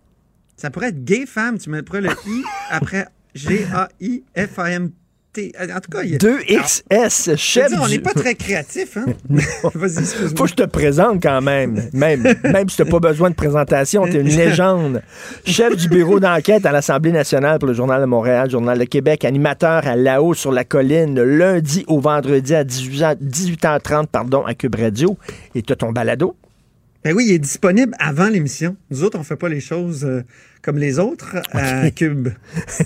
Ça pourrait être GayFam. Tu mettrais le I après G-A-I-F-A-M-T. En tout cas, il y a... 2XS, Je veux chef dire, on n'est pas très créatifs, hein? (laughs) (laughs) Vas-y, excuse-moi. Faut que je te présente quand même. Même, même si tu n'as pas besoin de présentation, tu es une (laughs) légende. Chef du bureau d'enquête à l'Assemblée nationale pour le Journal de Montréal, Journal de Québec, animateur à La Haut sur la colline, le lundi au vendredi à 18h, 18h30 pardon, à Cube Radio. Et tu as ton balado? Ben oui, il est disponible avant l'émission. Nous autres, on fait pas les choses euh, comme les autres à Cube.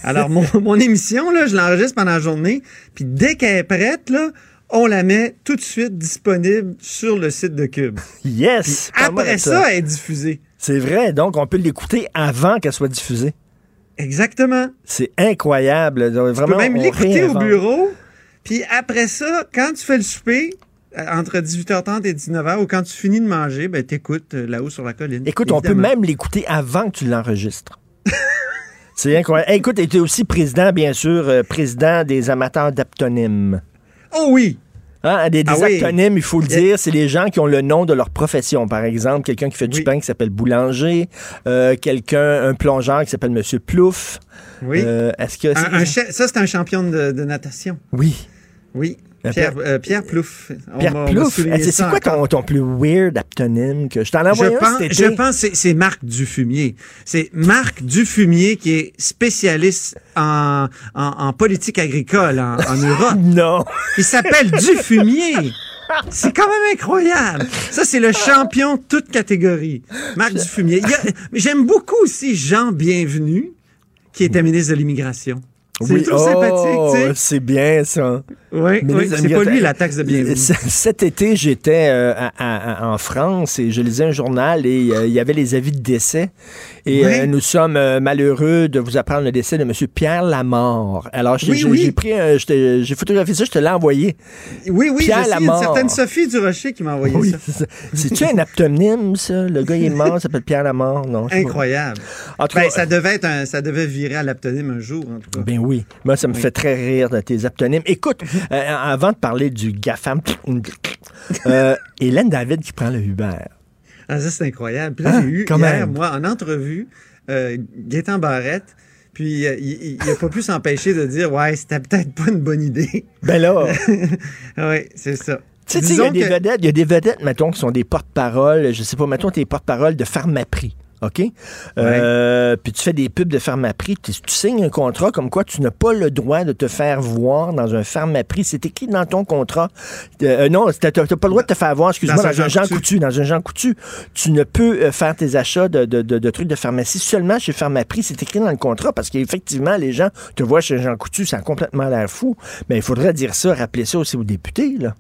Alors, mon, (laughs) mon émission, là, je l'enregistre pendant la journée, puis dès qu'elle est prête, là, on la met tout de suite disponible sur le site de Cube. (laughs) Yes! Puis après ça, elle est diffusée. C'est vrai, donc on peut l'écouter avant qu'elle soit diffusée. Exactement. C'est incroyable. Tu Vraiment, peux même l'écouter au bureau, puis après ça, quand tu fais le souper, euh, entre 18h30 et 19h, ou quand tu finis de manger, ben t'écoutes euh, là-haut sur la colline. Écoute, on peut même l'écouter avant que tu l'enregistres. (laughs) C'est incroyable. Hey, écoute, tu es aussi président, bien sûr, euh, président des amateurs d'aptonymes. Oh oui! Hein, des des Ah oui. aptonymes, il faut le dire, c'est les gens qui ont le nom de leur profession. Par exemple, quelqu'un qui fait du Oui. pain qui s'appelle boulanger, euh, quelqu'un, un plongeur qui s'appelle Monsieur Plouf. Oui. Euh, Est-ce que Un- ça, c'est un champion de, de natation. Oui. Oui. Euh, Pierre, euh, Pierre Plouf. On Pierre Plouf, eh, c'est quoi ton, ton plus weird aptonyme que je t'en ai Je un pense, cet je pense que c'est- Marc Dufumier. C'est Marc Dufumier qui est spécialiste en, en, en politique agricole en, en Europe. (laughs) Non. Il s'appelle Dufumier. C'est quand même incroyable. Ça, c'est le champion toute catégorie. Marc Dufumier. A- mais J'aime beaucoup aussi Jean Bienvenu, qui était ministre de l'Immigration. C'est Oui, trop oh, sympathique, tu sais. C'est bien ça. Oui, oui, c'est pas lui la taxe de bienvenue. (laughs) Cet été, j'étais euh, en France et je lisais un journal et euh, il y avait les avis de décès. Et euh, nous sommes malheureux de vous apprendre le décès de M. Pierre Lamort. Alors, j'ai Oui, pris j'ai photographié ça, je te l'ai envoyé. Oui, oui, Pierre je sais, une certaine Sophie Durocher qui m'a envoyé ça. c'est ça. C'est-tu un aptonyme, ça? Le gars, il est mort, s'appelle Pierre Lamort? Non. Incroyable. En tout Ben, cas, ça devait être un- ça devait virer à l'aptonyme un jour, en tout cas. Ben oui. Moi, ça me fait très rire de tes aptonymes. Écoute, euh, avant de parler du GAFAM, euh, (laughs) Hélène David qui prend le Uber. Ah, ça, c'est incroyable. Puis là, Hein? j'ai eu hier, même. moi, en entrevue, euh, Gaétan Barrette, puis euh, il n'a pas pu s'empêcher de dire « Ouais, c'était peut-être pas une bonne idée. Ben là, (laughs) » Oui, c'est ça. Tu sais, il y a des que- vedettes, il y a des vedettes, mettons, qui sont des porte-paroles, je sais pas, mettons, t'es porte-parole de Pharmaprix. OK? Euh, puis tu fais des pubs de Pharmaprix, tu, tu signes un contrat comme quoi tu n'as pas le droit de te faire voir dans un Pharmaprix. C'est écrit dans ton contrat. Euh, non, tu n'as pas le droit de te faire voir, excuse-moi, Dans dans, un Jean Coutu. Coutu. Dans un Jean Coutu, tu ne peux euh, faire tes achats de, de- de- de trucs de pharmacie seulement chez Pharmaprix. C'est écrit dans le contrat parce qu'effectivement, les gens te voient chez Jean Coutu, ça a complètement l'air fou. Mais il faudrait dire ça, rappeler ça aussi aux députés, là.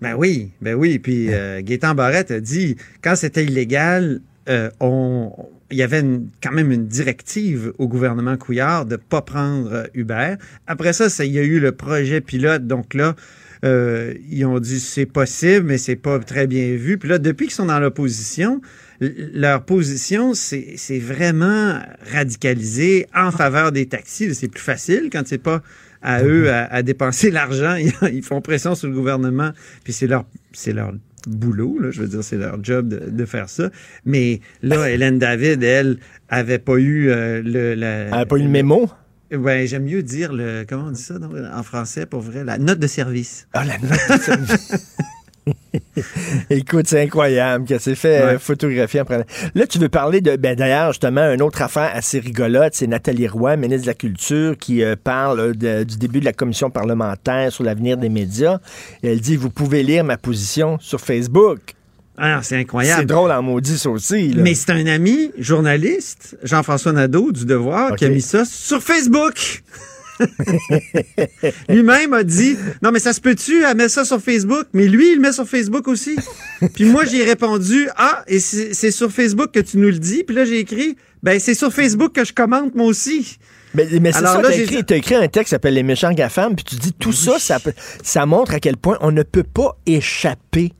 Ben oui, ben oui. Puis euh, Gaétan Barrette a dit, quand c'était illégal, euh, on, il y avait quand même une directive au gouvernement Couillard de pas prendre euh, Uber. Après ça, ça, il y a eu le projet pilote. Donc là, euh, ils ont dit c'est possible, mais c'est pas très bien vu. Puis là, depuis qu'ils sont dans l'opposition, leur position, c'est vraiment radicalisé en faveur des taxis. C'est plus facile quand c'est pas à eux à, dépenser (laughs) l'argent. Ils, font pression sur le gouvernement, puis c'est leur, leur boulot, là, je veux dire, c'est leur job de, de faire ça. Mais là, (laughs) Hélène David, elle, avait pas eu euh, le... La, Elle n'a pas eu le mémo? Ouais, j'aime mieux dire le... Comment on dit ça en français, pour vrai? La note de service. Ah, la note de service. (laughs) (laughs) Écoute, c'est incroyable qu'elle s'est fait Ouais. photographier après. Là, tu veux parler de, ben d'ailleurs, justement, une autre affaire assez rigolote, c'est Nathalie Roy, ministre de la Culture, qui euh, parle de- du début de la commission parlementaire sur l'avenir des médias. Et elle dit, vous pouvez lire ma position sur Facebook. Ah, c'est incroyable. C'est drôle en maudit, ça aussi. là. Mais c'est un ami journaliste, Jean-François Nadeau du Devoir, qui a mis ça sur Facebook. (laughs) Lui-même a dit Non, mais ça se peut-tu, elle met ça sur Facebook? Mais lui, il le met sur Facebook aussi. Puis moi, j'ai répondu Ah, et c'est sur Facebook que tu nous le dis. Puis là, j'ai écrit Ben, c'est sur Facebook que je commente moi aussi. Mais, mais c'est ça, t'as écrit, écrit un texte qui s'appelle Les méchants GAFAM, puis tu dis tout ça, ça, montre à quel point on ne peut pas échapper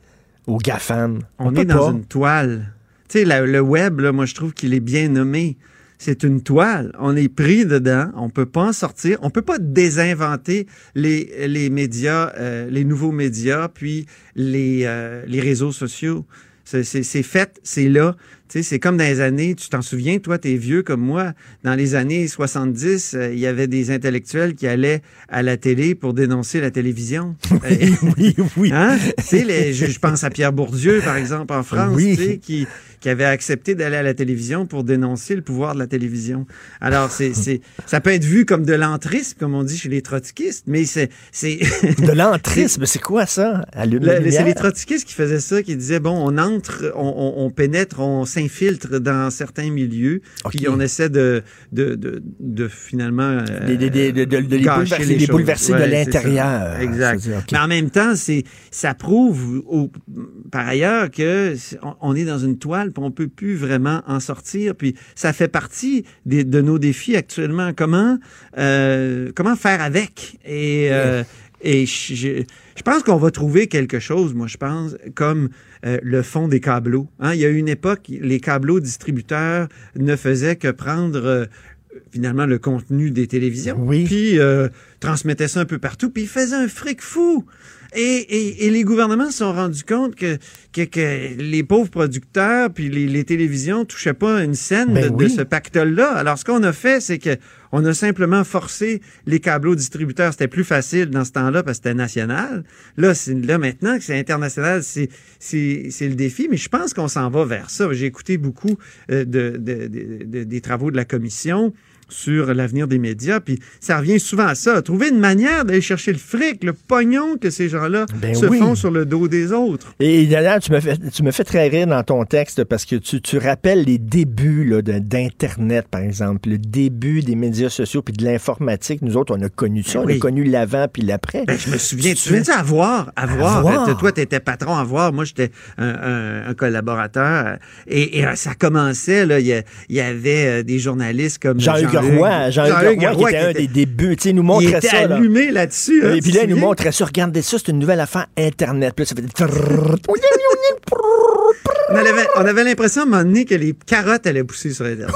aux GAFAM. On, est dans pas. une toile. Tu sais, le web, là, moi, je trouve qu'il est bien nommé. C'est une toile. On est pris dedans. On peut pas en sortir. On peut pas désinventer les, médias, euh, les nouveaux médias, puis les, euh, réseaux sociaux. C'est fait, c'est là. Tu sais, c'est comme dans les années, tu t'en souviens, toi, t'es vieux comme moi. Dans les années 70, euh, il y avait des intellectuels qui allaient à la télé pour dénoncer la télévision. (laughs) Euh, oui, oui. Hein? Tu sais, les- je, je pense à Pierre Bourdieu, par exemple, en France, Oui. qui, qui avait accepté d'aller à la télévision pour dénoncer le pouvoir de la télévision. Alors, c'est, c'est, ça peut être vu comme de l'entrisme, comme on dit chez les trotskistes, mais c'est... c'est De (laughs) l'entrisme, c'est quoi ça? Le- c'est les trotskistes qui faisaient ça, qui disaient bon, on entre, on, on- on pénètre, on s'infiltre dans certains milieux, puis on essaie de, de, de, de finalement euh, de- de- de les bouleverser- les les de l'intérieur. Exact. Mais en même temps, c'est ça prouve au- par ailleurs que on, on est dans une toile, puis on peut plus vraiment en sortir. Puis ça fait partie des- de nos défis actuellement. Comment euh, comment faire avec? Et euh, et je, je- je pense qu'on va trouver quelque chose, moi, je pense, comme euh, le fond des câbleaux. Hein, il y a eu une époque, les câbleaux distributeurs ne faisaient que prendre euh, finalement le contenu des télévisions, puis euh, transmettaient ça un peu partout, puis ils faisaient un fric fou. Et, et, et les gouvernements se sont rendus compte que, que, que les pauvres producteurs puis les, les télévisions touchaient pas une scène Ben de, de oui. ce pactole-là. Alors, ce qu'on a fait, c'est que on a simplement forcé les câbleaux distributeurs. C'était plus facile dans ce temps-là parce que c'était national. Là, là maintenant que c'est international, c'est, le défi. Mais je pense qu'on s'en va vers ça. J'ai écouté beaucoup euh, de- de- de- des travaux de la commission sur l'avenir des médias, puis ça revient souvent à ça. Trouver une manière d'aller chercher le fric, le pognon que ces gens-là Ben se oui. font sur le dos des autres. Et d'ailleurs, tu me fais, tu me fais très rire dans ton texte parce que tu, tu rappelles les débuts là, d'Internet, par exemple, le début des médias sociaux puis de l'informatique. Nous autres, on a connu ça. Ben on a connu l'avant puis l'après. Ben, je me souviens, tu à voir, Avoir. euh, toi, tu étais patron à voir, moi, j'étais un, un- un collaborateur, et, et, euh, ça commençait, là, il y, a- il y avait euh, des journalistes comme Jean-Hugues Roy, Jean-Hugues Roy, qui était un des débuts. Tu sais, il nous il montrait était ça. là. allumé là-dessus. hein, Et puis là, il nous montrait ça. Regardez ça, c'est une nouvelle affaire Internet. Puis là, ça fait... On avait, on avait l'impression à un moment donné que les carottes allaient pousser sur Internet.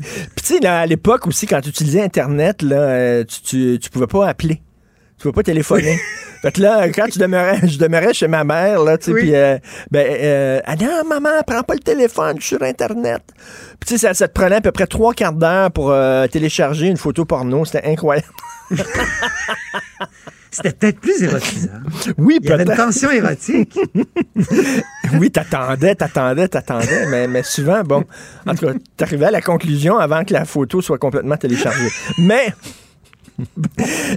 Puis tu sais, là, à l'époque aussi, quand tu utilisais Internet, là, tu, tu, tu pouvais pas appeler. Tu pouvais pas téléphoner. (laughs) fait que là, quand tu demeurais, je demeurais chez ma mère, là, tu sais, Oui. puis, euh, ben, euh, ah non, maman, prends pas le téléphone, je suis sur Internet. Puis tu sais, ça, ça te prenait à peu près trois quarts d'heure pour euh, télécharger une photo porno. C'était incroyable. (laughs) c'était peut-être plus érotisant. Oui, Il y avait une peut-être. tension érotique. (laughs) Oui, t'attendais, t'attendais, t'attendais, mais, mais souvent, bon, en tout cas, t'arrivais à la conclusion avant que la photo soit complètement téléchargée. Mais,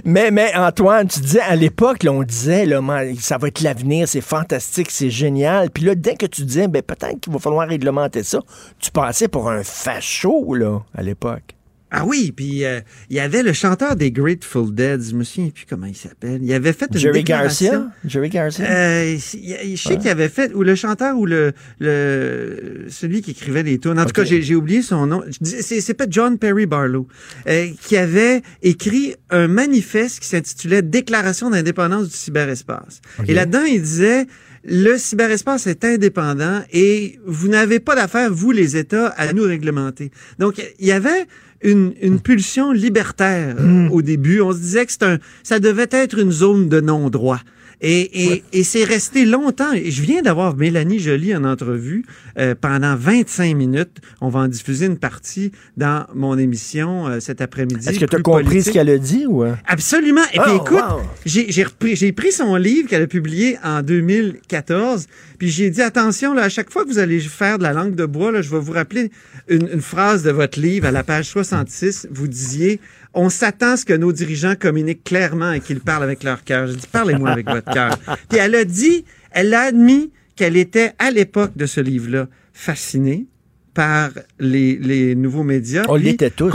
mais, mais Antoine, tu disais, à l'époque, on disait, là, ça va être l'avenir, c'est fantastique, c'est génial. Puis là, dès que tu disais, ben, peut-être qu'il va falloir réglementer ça, tu passais pour un facho, là, à l'époque. Ah oui, puis euh, il y avait le chanteur des Grateful Dead, je me souviens plus comment il s'appelle. Il avait fait une Jerry déclaration. Garcia? Jerry Garcia? Euh, je sais qu'il avait fait, ou le chanteur, ou le, le celui qui écrivait les tunes. En tout cas, j'ai oublié son nom. C'est pas John Perry Barlow, euh, qui avait écrit un manifeste qui s'intitulait Déclaration d'indépendance du cyberespace. Et là-dedans, il disait le cyberespace est indépendant et vous n'avez pas d'affaire, vous les États, à nous réglementer. Donc, il y avait une, une pulsion libertaire euh, au début. On se disait que c'est un, ça devait être une zone de non-droit. Et, et, et c'est resté longtemps. Je viens d'avoir Mélanie Joly en entrevue euh, pendant 25 minutes. On va en diffuser une partie dans mon émission euh, cet après-midi. Est-ce que tu as compris politique. ce qu'elle a dit ou? euh? Absolument. Et puis Oh, écoute, wow. j'ai j'ai repris- j'ai pris son livre qu'elle a publié en 2014, puis j'ai dit attention là, à chaque fois que vous allez faire de la langue de bois, là, je vais vous rappeler une, une phrase de votre livre à la page 66. Vous disiez on s'attend à ce que nos dirigeants communiquent clairement et qu'ils parlent avec leur cœur. J'ai dit parlez-moi avec votre cœur. (laughs) Puis elle a dit, elle a admis qu'elle était à l'époque de ce livre-là fascinée par les, les nouveaux médias. On l'était tous.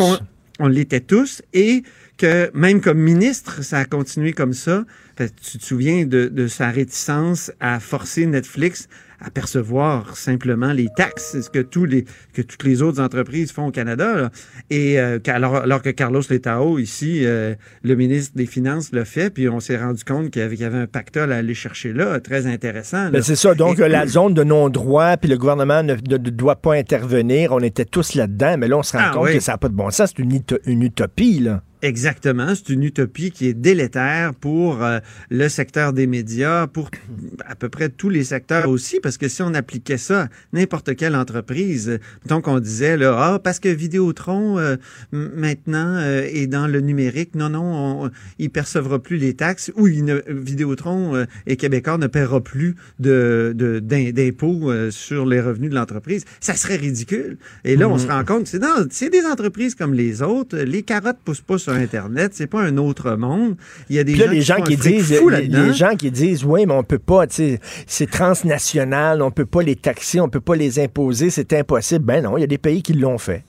on l'était tous et que même comme ministre, ça a continué comme ça. Fait tu te souviens de, de sa réticence à forcer Netflix à percevoir simplement les taxes, c'est ce que tous les que toutes les autres entreprises font au Canada. là. Et euh, alors, alors que Carlos Letao ici, euh, le ministre des Finances l'a fait, puis on s'est rendu compte qu'il y avait, qu'il y avait un pactole à aller chercher là, très intéressant. Ben, c'est ça. Donc, Et- la zone de non-droit, puis le gouvernement ne, ne- ne doit pas intervenir. On était tous là-dedans, mais là, on se rend Ah, compte oui. que ça n'a pas de bon sens. C'est une, une utopie, là. Exactement, c'est une utopie qui est délétère pour euh, le secteur des médias, pour à peu près tous les secteurs aussi, parce que si on appliquait ça n'importe quelle entreprise, mettons qu'on disait là, ah parce que Vidéotron euh, maintenant euh, est dans le numérique, non non, on, il percevra plus les taxes, ou il ne, Vidéotron euh, et Québécois ne paiera plus de de- d'im- d'impôts euh, sur les revenus de l'entreprise, ça serait ridicule. Et là, on se rend compte, c'est dans, c'est des entreprises comme les autres, les carottes poussent pas sur Internet, c'est pas un autre monde. Il y a des Puis là, gens les qui gens qui disent, les, les gens qui disent, oui, mais on peut pas, c'est transnational, on peut pas les taxer, on peut pas les imposer, c'est impossible. Ben non, il y a des pays qui l'ont fait.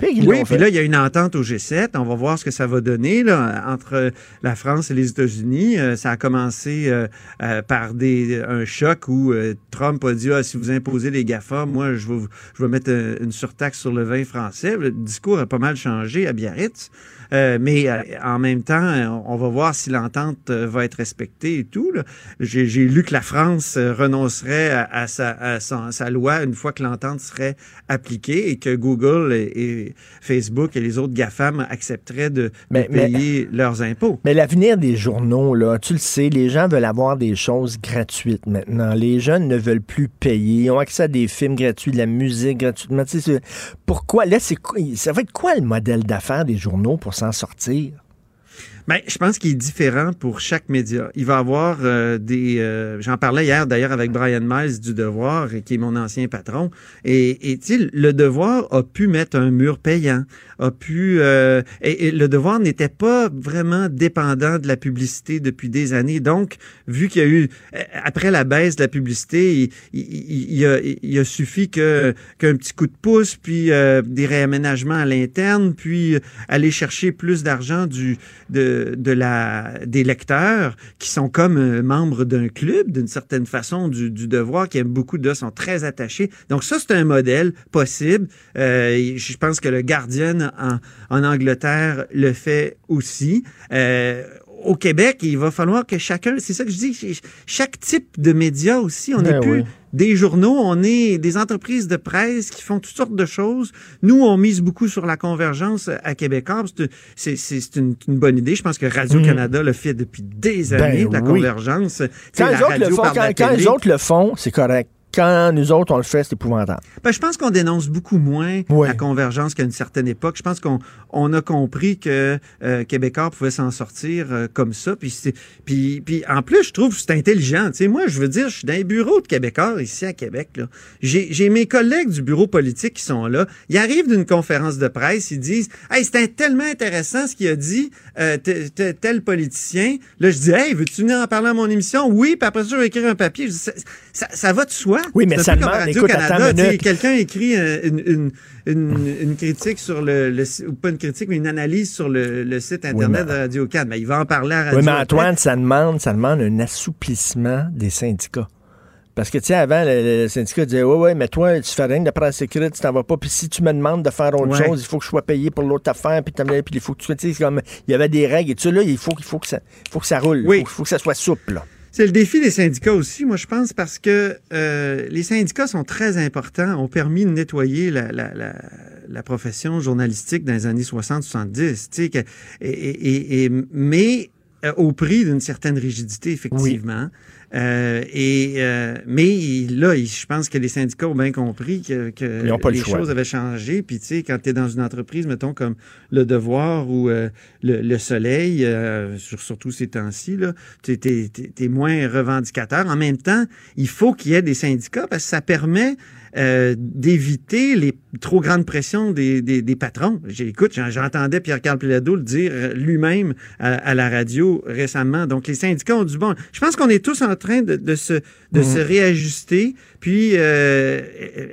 Oui, puis là, il y a une entente au G7. On va voir ce que ça va donner là, entre la France et les États-Unis. Euh, ça a commencé euh, euh, par des, un choc où euh, Trump a dit ah, si vous imposez les GAFA, moi, je vais, je vais mettre euh, une surtaxe sur le vin français. Le discours a pas mal changé à Biarritz. Euh, mais euh, en même temps, on va voir si l'entente va être respectée et tout. là. J'ai lu que la France renoncerait à, à sa, à sa loi une fois que l'entente serait appliquée et que Google et, et Facebook et les autres GAFAM accepteraient de, de Mais- mais- payer leurs impôts. Mais l'avenir des journaux, là, tu le sais, les gens veulent avoir des choses gratuites maintenant. Les jeunes ne veulent plus payer. Ils ont accès à des films gratuits, de la musique gratuitement. Tu sais, pourquoi? Là, ça va être quoi le modèle d'affaires des journaux pour s'en sortir? Ben, je pense qu'il est différent pour chaque média. Il va avoir euh, des... euh, J'en parlais hier d'ailleurs avec Brian Miles du Devoir, qui est mon ancien patron. Et, et le Devoir a pu mettre un mur payant, a pu... euh, et, le Devoir n'était pas vraiment dépendant de la publicité depuis des années. Donc, vu qu'il y a eu... euh, Après la baisse de la publicité, il, il, il- a, il a suffi que qu'un petit coup de pouce, puis euh, des réaménagements à l'interne, puis euh, aller chercher plus d'argent du de, de la des lecteurs qui sont comme euh, membres d'un club d'une certaine façon du, du devoir qui aiment beaucoup de sont très attachés. Donc ça c'est un modèle possible. Euh, je pense que le Guardian en, en Angleterre le fait aussi. Euh, au Québec, il va falloir que chacun, c'est ça que je dis, ch- chaque type de média aussi, on n'est Ben plus oui. Des journaux, on est des entreprises de presse qui font toutes sortes de choses. Nous, on mise beaucoup sur la convergence à Québécois. C'est- C'est une, une bonne idée. Je pense que Radio-Canada le fait depuis des Ben années, la oui. convergence. Quand la les autres le font, quand, les autres le font, c'est correct. Quand nous autres, on le fait, c'est épouvantable. Ben, je pense qu'on dénonce beaucoup moins la convergence qu'à une certaine époque. Je pense qu'on on a compris que euh, Québécois pouvait s'en sortir euh, comme ça. Puis, puis, puis en plus, je trouve que c'est intelligent. Tu sais, moi, je veux dire, je suis dans les bureaux de Québécois ici à Québec. J'ai mes collègues du bureau politique qui sont là. Ils arrivent d'une conférence de presse, ils disent Hey, c'était tellement intéressant ce qu'il a dit, euh, te- te- tel politicien. Là, je dis Hey, veux-tu venir en parler à mon émission? Oui, puis après ça, je vais écrire un papier. Je dis, ça, ça, ça va de soi. Oui, mais ça demande- écoute, minute. quelqu'un écrit euh, une, une, une, une critique sur le, le ou pas une critique, mais une analyse sur le, le site internet mais- de Radio Can. Ben, il va en parler à Radio Oui, mais. Antoine, ça demande, ça demande un assouplissement des syndicats. Parce que, tu sais, avant, le, le syndicat disait, ouais, ouais, mais toi, tu fais rien de presse écrite, tu t'en vas pas. Puis si tu me demandes de faire autre Ouais. chose, il faut que je sois payé pour l'autre affaire, puis, puis il faut que tu sois, tu sais, comme, il y avait des règles et tout ça, là, il faut, il faut, que, ça, faut que ça roule. Oui. Il faut, que ça soit souple, là. C'est le défi des syndicats aussi, moi je pense, parce que euh, les syndicats sont très importants, ont permis de nettoyer la, la, la, la profession journalistique dans les années 60-70. Tu sais, que- et, et, et- mais euh, au prix d'une certaine rigidité, effectivement. Euh, et euh, mais là, je pense que les syndicats ont bien compris que, que le les choix. choses avaient changé. Puis tu sais, quand tu es dans une entreprise, mettons comme le Devoir ou euh, le, le Soleil, euh, sur- surtout ces temps-ci, tu es, moins revendicateur. En même temps, il faut qu'il y ait des syndicats parce que ça permet euh, d'éviter les trop grandes pressions des, des, des patrons. J'ai- Écoute, j'en- j'entendais Pierre-Carl Pelado le dire euh, lui-même à, à la radio récemment. Donc, les syndicats ont du bon. Je pense qu'on est tous en train de, de se, de se réajuster. Puis, euh,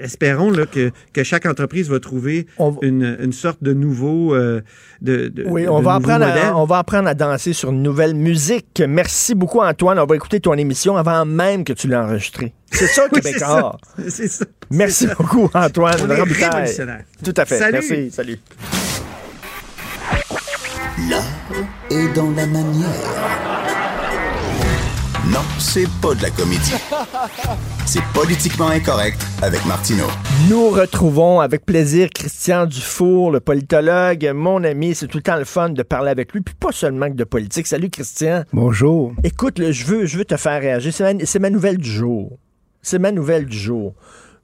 espérons là, que, que chaque entreprise va trouver une, une sorte de nouveau... euh, de, de- Oui, de on va, apprendre à, on va apprendre à danser sur une nouvelle musique. Merci beaucoup, Antoine. On va écouter ton émission avant même que tu l'aies enregistrée. C'est ça, (laughs) Oui, Québécois. c'est ça. Merci beaucoup, Antoine. On est. Tout à fait. Salut. Merci. Salut. L'art est dans la manière. Non, c'est pas de la comédie. C'est politiquement incorrect avec Martineau. Nous retrouvons avec plaisir Christian Dufour, le politologue, mon ami. C'est tout le temps le fun de parler avec lui, puis pas seulement que de politique. Salut, Christian. Bonjour. Écoute, là, je, veux, je veux te faire réagir. C'est ma, c'est ma nouvelle du jour. C'est ma nouvelle du jour.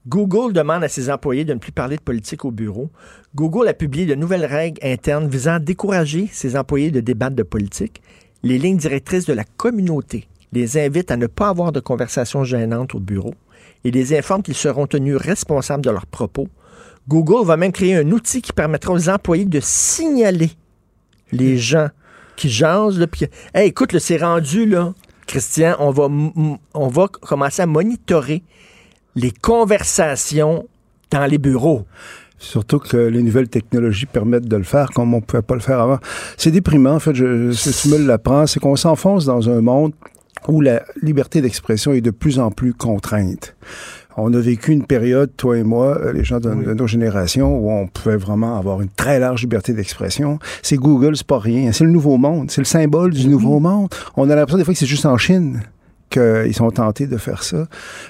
Google demande à ses employés de ne plus parler de politique au bureau. Google a publié de nouvelles règles internes visant à décourager ses employés de débattre de politique. Les lignes directrices de la communauté les invitent à ne pas avoir de conversations gênantes au bureau et les informent qu'ils seront tenus responsables de leurs propos. Google va même créer un outil qui permettra aux employés de signaler les gens qui jasent. Là, Hey, écoute, c'est rendu, là, Christian, on va, on va commencer à monitorer les conversations dans les bureaux. Surtout que les nouvelles technologies permettent de le faire comme on ne pouvait pas le faire avant. C'est déprimant, en fait, je, si tu me l'apprends, c'est qu'on s'enfonce dans un monde où la liberté d'expression est de plus en plus contrainte. On a vécu une période, toi et moi, euh, les gens de, de nos générations, où on pouvait vraiment avoir une très large liberté d'expression. C'est Google, c'est pas rien. C'est le nouveau monde. C'est le symbole du nouveau monde. On a l'impression des fois que c'est juste en Chine qu'ils sont tentés de faire ça.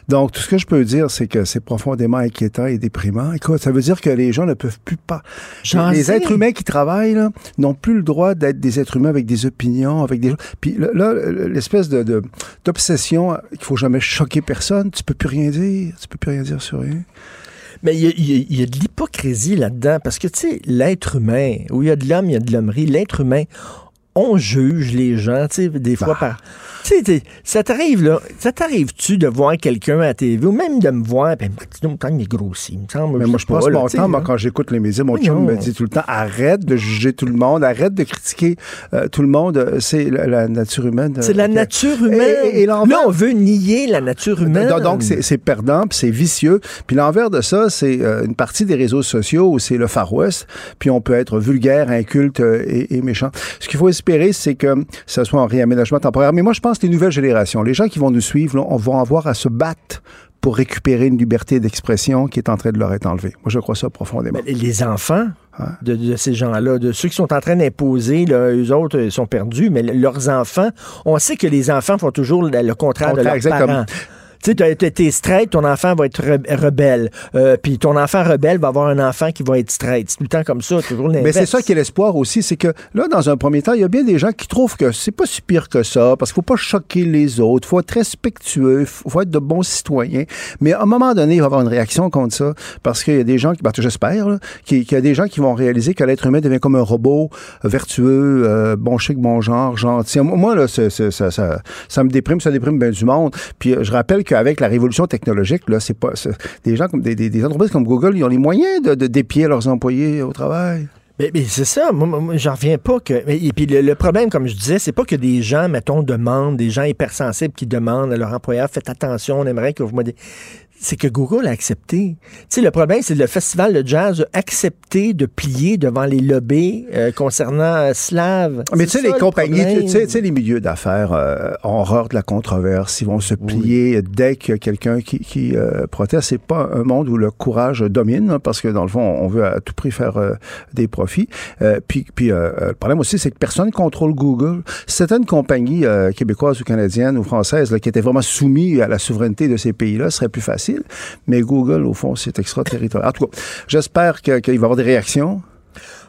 Donc, tout ce que je peux dire, c'est que c'est profondément inquiétant et déprimant. Écoute, ça veut dire que les gens ne peuvent plus pas... Les sais. êtres humains qui travaillent n'ont plus le droit d'être des êtres humains avec des opinions, avec des... Puis là, l'espèce de, d'obsession qu'il faut jamais choquer personne, tu peux plus rien dire, tu peux plus rien dire sur rien. Mais il y y a de l'hypocrisie là-dedans, parce que, tu sais, l'être humain, où il y a de l'homme, il y a de l'hommerie. L'être humain, on juge les gens, tu sais, des fois par... Tu sais, ça t'arrive, là, ça t'arrive-tu de voir quelqu'un à la TV, ou même de me voir, ben, dis donc, il est grossi, il me semble. Mais moi, je passe mon temps, moi, quand j'écoute les médias, mon Oui, chum non. me dit tout le temps, arrête de juger tout le monde, arrête de critiquer euh, tout le monde. Euh, C'est la, la nature humaine. C'est la euh, nature humaine. et- et l'envers- là, on veut nier la nature humaine. Donc, donc, c'est perdant, puis c'est vicieux. Puis l'envers de ça, c'est euh, une partie des réseaux sociaux où c'est le Far West, puis on peut être vulgaire, inculte et, et méchant. Ce qu'il faut espérer, c'est que ça soit un réaménagement temporaire. Mais moi, je pense que les nouvelles générations, les gens qui vont nous suivre, là, on va avoir à se battre pour récupérer une liberté d'expression qui est en train de leur être enlevée. Moi, je crois ça profondément. Mais les enfants de, de ces gens-là, de ceux qui sont en train d'imposer, eux autres euh, sont perdus, mais le- leurs enfants, on sait que les enfants font toujours le, le contraire de Contraire, leurs exactement. parents. Tu sais, t'es- straight, ton enfant va être re- rebelle. Euh, Puis ton enfant rebelle va avoir un enfant qui va être straight. C'est tout le temps comme ça, toujours l'inverse. Mais c'est ça qui est l'espoir aussi, c'est que là, dans un premier temps, il y a bien des gens qui trouvent que c'est pas si pire que ça, parce qu'il faut pas choquer les autres, faut être respectueux, faut être de bons citoyens. Mais à un moment donné, il va y avoir une réaction contre ça, parce qu'il y a des gens, qui, ben, j'espère, qu'il y a des gens qui vont réaliser que l'être humain devient comme un robot euh, vertueux, euh, bon chic, bon genre, gentil. Moi, là, c'est- ça, ça, ça me déprime, ça déprime bien du monde. Puis euh, je rappelle qu'avec la révolution technologique, là, c'est pas des gens des, entreprises comme Google, ils ont les moyens de, dépier leurs employés au travail. Mais, c'est ça, moi, moi, j'en reviens pas que. Et puis le, problème, comme je disais, c'est pas que des gens, mettons, demandent, des gens hypersensibles qui demandent à leur employeur, faites attention, on aimerait que vous C'est que Google a accepté. Tu sais, le problème, c'est que le festival de jazz a accepté de plier devant les lobbies euh, concernant euh, Slav. Ah, Mais tu sais, les le compagnies, tu sais, tu sais, les milieux d'affaires euh, ont horreur de la controverse. Ils vont se plier dès qu'il y a quelqu'un qui, qui euh, proteste. C'est pas un monde où le courage domine, hein, parce que dans le fond, on veut à tout prix faire euh, des profits. Euh, puis, puis euh, le problème aussi, c'est que personne ne contrôle Google. Certaines compagnies euh, québécoises ou canadiennes ou françaises là, qui étaient vraiment soumises à la souveraineté de ces pays-là, serait plus facile. Mais Google, au fond, c'est extraterritorial. En tout cas, j'espère qu'il va y avoir des réactions.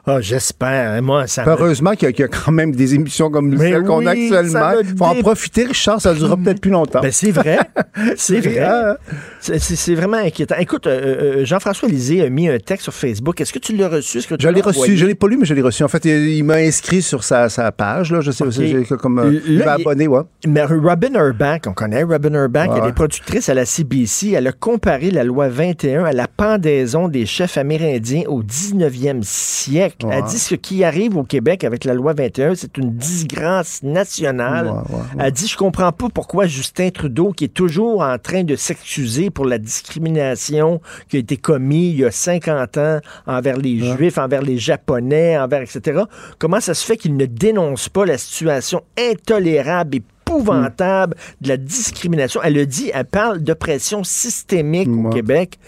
Ah, j'espère. Moi, ça me- Heureusement qu'il y, a- qu'il y a quand même des émissions comme Mais celle qu'on a actuellement. Il faut en profiter, Richard, ça durera peut-être plus longtemps. Ben, c'est vrai. (laughs) c'est vrai. hein? C'est- vraiment inquiétant. Écoute, euh, euh, Jean-François Lisée a mis un texte sur Facebook. Est-ce que tu l'as reçu? Est-ce que tu Je l'ai reçu, envoyé? je l'ai pas lu, mais je l'ai reçu. En fait, il, il m'a inscrit sur sa, sa page, là. Je sais, Ok. c'est- comme, euh, il m'a abonné, ouais. Mais Robin Urbach, on connaît Robin Urbach, elle est productrice à la CBC. Elle a comparé la loi 21 à la pendaison des chefs amérindiens au 19e siècle. Elle Ouais. dit ce qui arrive au Québec avec la loi 21, c'est une disgrâce nationale. Ouais, ouais, ouais. Elle dit Je comprends pas pourquoi Justin Trudeau, qui est toujours en train de s'excuser pour la discrimination qui a été commise il y a 50 ans envers les Juifs, envers les Japonais, envers etc., comment ça se fait qu'il ne dénonce pas la situation intolérable et épouvantable de la discrimination? Elle le dit, elle parle d'oppression systémique au. Québec.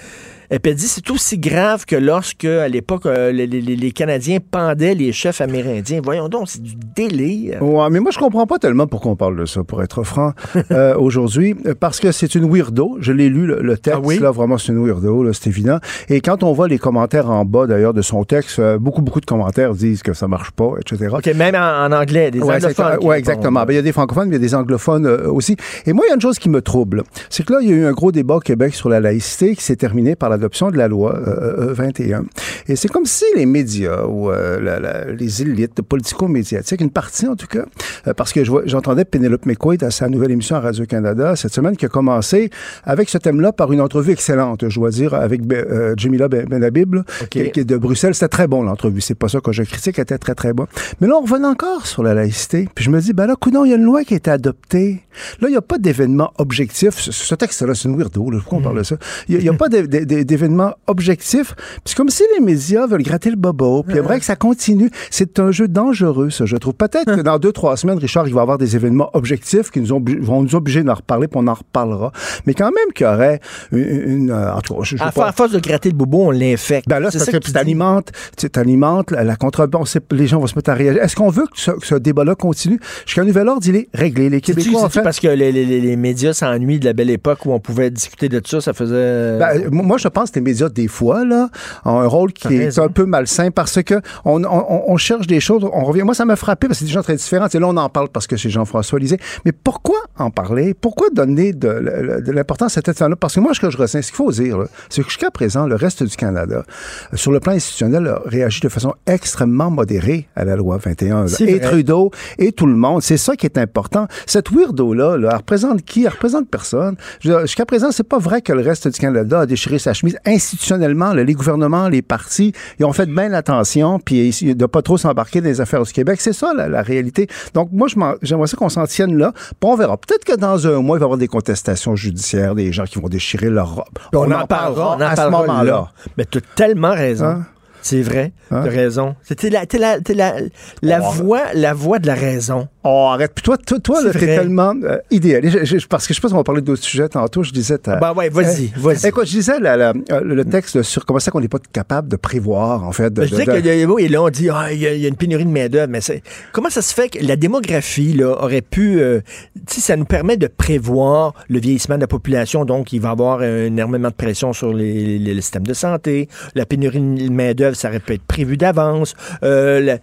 Et puis elle dit c'est aussi grave que lorsque, à l'époque, euh, les, les- les Canadiens pendaient les chefs amérindiens. Voyons donc, c'est du délire. Ouais, mais moi, je comprends pas tellement pourquoi on parle de ça, pour être franc, (laughs) euh, aujourd'hui. Parce que c'est une weirdo. Je l'ai lu, le, le texte, Ah oui? là, vraiment, c'est une weirdo, là, c'est évident. Et quand on voit les commentaires en bas, d'ailleurs, de son texte, euh, beaucoup, beaucoup de commentaires disent que ça marche pas, etc. OK, même en, en anglais, des Ouais, anglophones. exactement. répondent. exactement. Ben, il y a des francophones, mais il y a des anglophones euh, aussi. Et moi, il y a une chose qui me trouble. C'est que là, il y a eu un gros débat au Québec sur la laïcité qui s'est terminé par l'adoption de la loi euh, euh, 21. Et c'est comme si les médias ou euh, la- la- les élites politico-médiatiques, une partie en tout cas, euh, parce que je j'entendais Penelope McQuaid à sa nouvelle émission à Radio-Canada cette semaine qui a commencé avec ce thème-là par une entrevue excellente, je dois dire, avec Be- euh, Jamila Ben- Benhabib, là, qui, qui est de Bruxelles. C'était très bon l'entrevue. C'est pas ça que je critique, elle était très très bon. Mais là, on revient encore sur la laïcité. Puis je me dis, ben là, coudonc, il y a une loi qui a été adoptée. Là, il n'y a pas d'événement objectif. Ce, ce texte-là, c'est une weirdo. Là. Pourquoi on parle de ça? Il n'y a, pas d'é- d'é- d'é- d'événement objectif. Puis c'est comme si les médias veulent gratter le bobo. Puis aimerait que ça continue. C'est un jeu dangereux, ça, je trouve. Peut-être que dans deux, trois semaines, Richard, il va y avoir des événements objectifs qui nous ont, vont nous obliger d'en reparler, puis on en reparlera. Mais quand même qu'il y aurait une... une, euh, en tout cas, je, je À, pas. force de gratter le bobo, on l'infecte. Ben là, c'est parce que tu t'alimentes, tu t'alimentes la, la contrebande. c'est- Les gens vont se mettre à réagir. Est-ce qu'on veut que ce, que ce débat-là continue? Jusqu'à nouvel ordre, il est réglé. Les Québécois, en fait... parce que les, les- les- médias s'ennuient de la belle époque où on pouvait discuter de ça, ça faisait... Ben, moi, je pense que les médias, des fois, là, ont un rôle qui est raison. un peu malsain parce que on, on- on cherche des choses, on revient. Moi, ça m'a frappé parce que c'est des gens très différents. Et là, on en parle parce que c'est Jean-François Lisée. Mais pourquoi en parler? Pourquoi donner de, l'importance à cette là Parce que moi, ce que je ressens, ce qu'il faut dire, c'est que jusqu'à présent, le reste du Canada, euh, sur le plan institutionnel, a réagi de façon extrêmement modérée à la loi 21. là. C'est Et. Trudeau et tout le monde. C'est ça qui est important. Cette weirdo-là, là, elle représente qui? Elle représente personne. Jusqu'à présent, c'est pas vrai que le reste du Canada a déchiré sa chemise. Institutionnellement, là, les gouvernements, les partis, ils ont fait bien attention, puis de pas trop s'embarquer dans les affaires du Québec. C'est ça, la, la réalité. Donc, moi, j'aimerais ça qu'on s'en tienne là. Puis on verra. Peut-être que dans un mois, il va y avoir des contestations judiciaires, des gens qui vont déchirer leur robe. On, en parlera, on en à ce moment-là. là. Mais tu as tellement raison. Hein? C'est vrai, Hein? tu as raison. C'était la, la voix, la voix de la raison. Oh, arrête. Puis toi, toi, toi t'es tellement euh, idéaliste. Je- je- parce que je sais pas si on va parler d'autres sujets tantôt. Je disais... ta- Ben ouais, vas-y, Euh, vas-y. Écoute, je disais la- la- euh, le texte sur comment ça qu'on n'est pas capable de prévoir, en fait. de- Ben, je disais de- que et là, on dit ah, il y, a- il y a une pénurie de main-d'œuvre, mais comment ça se fait que la démographie là, aurait pu. euh, sais, ça nous permet de prévoir le vieillissement de la population, donc il va y avoir un énormément de pression sur les, les- le système de santé. La pénurie de main-d'œuvre, ça aurait pu être prévu d'avance. Euh,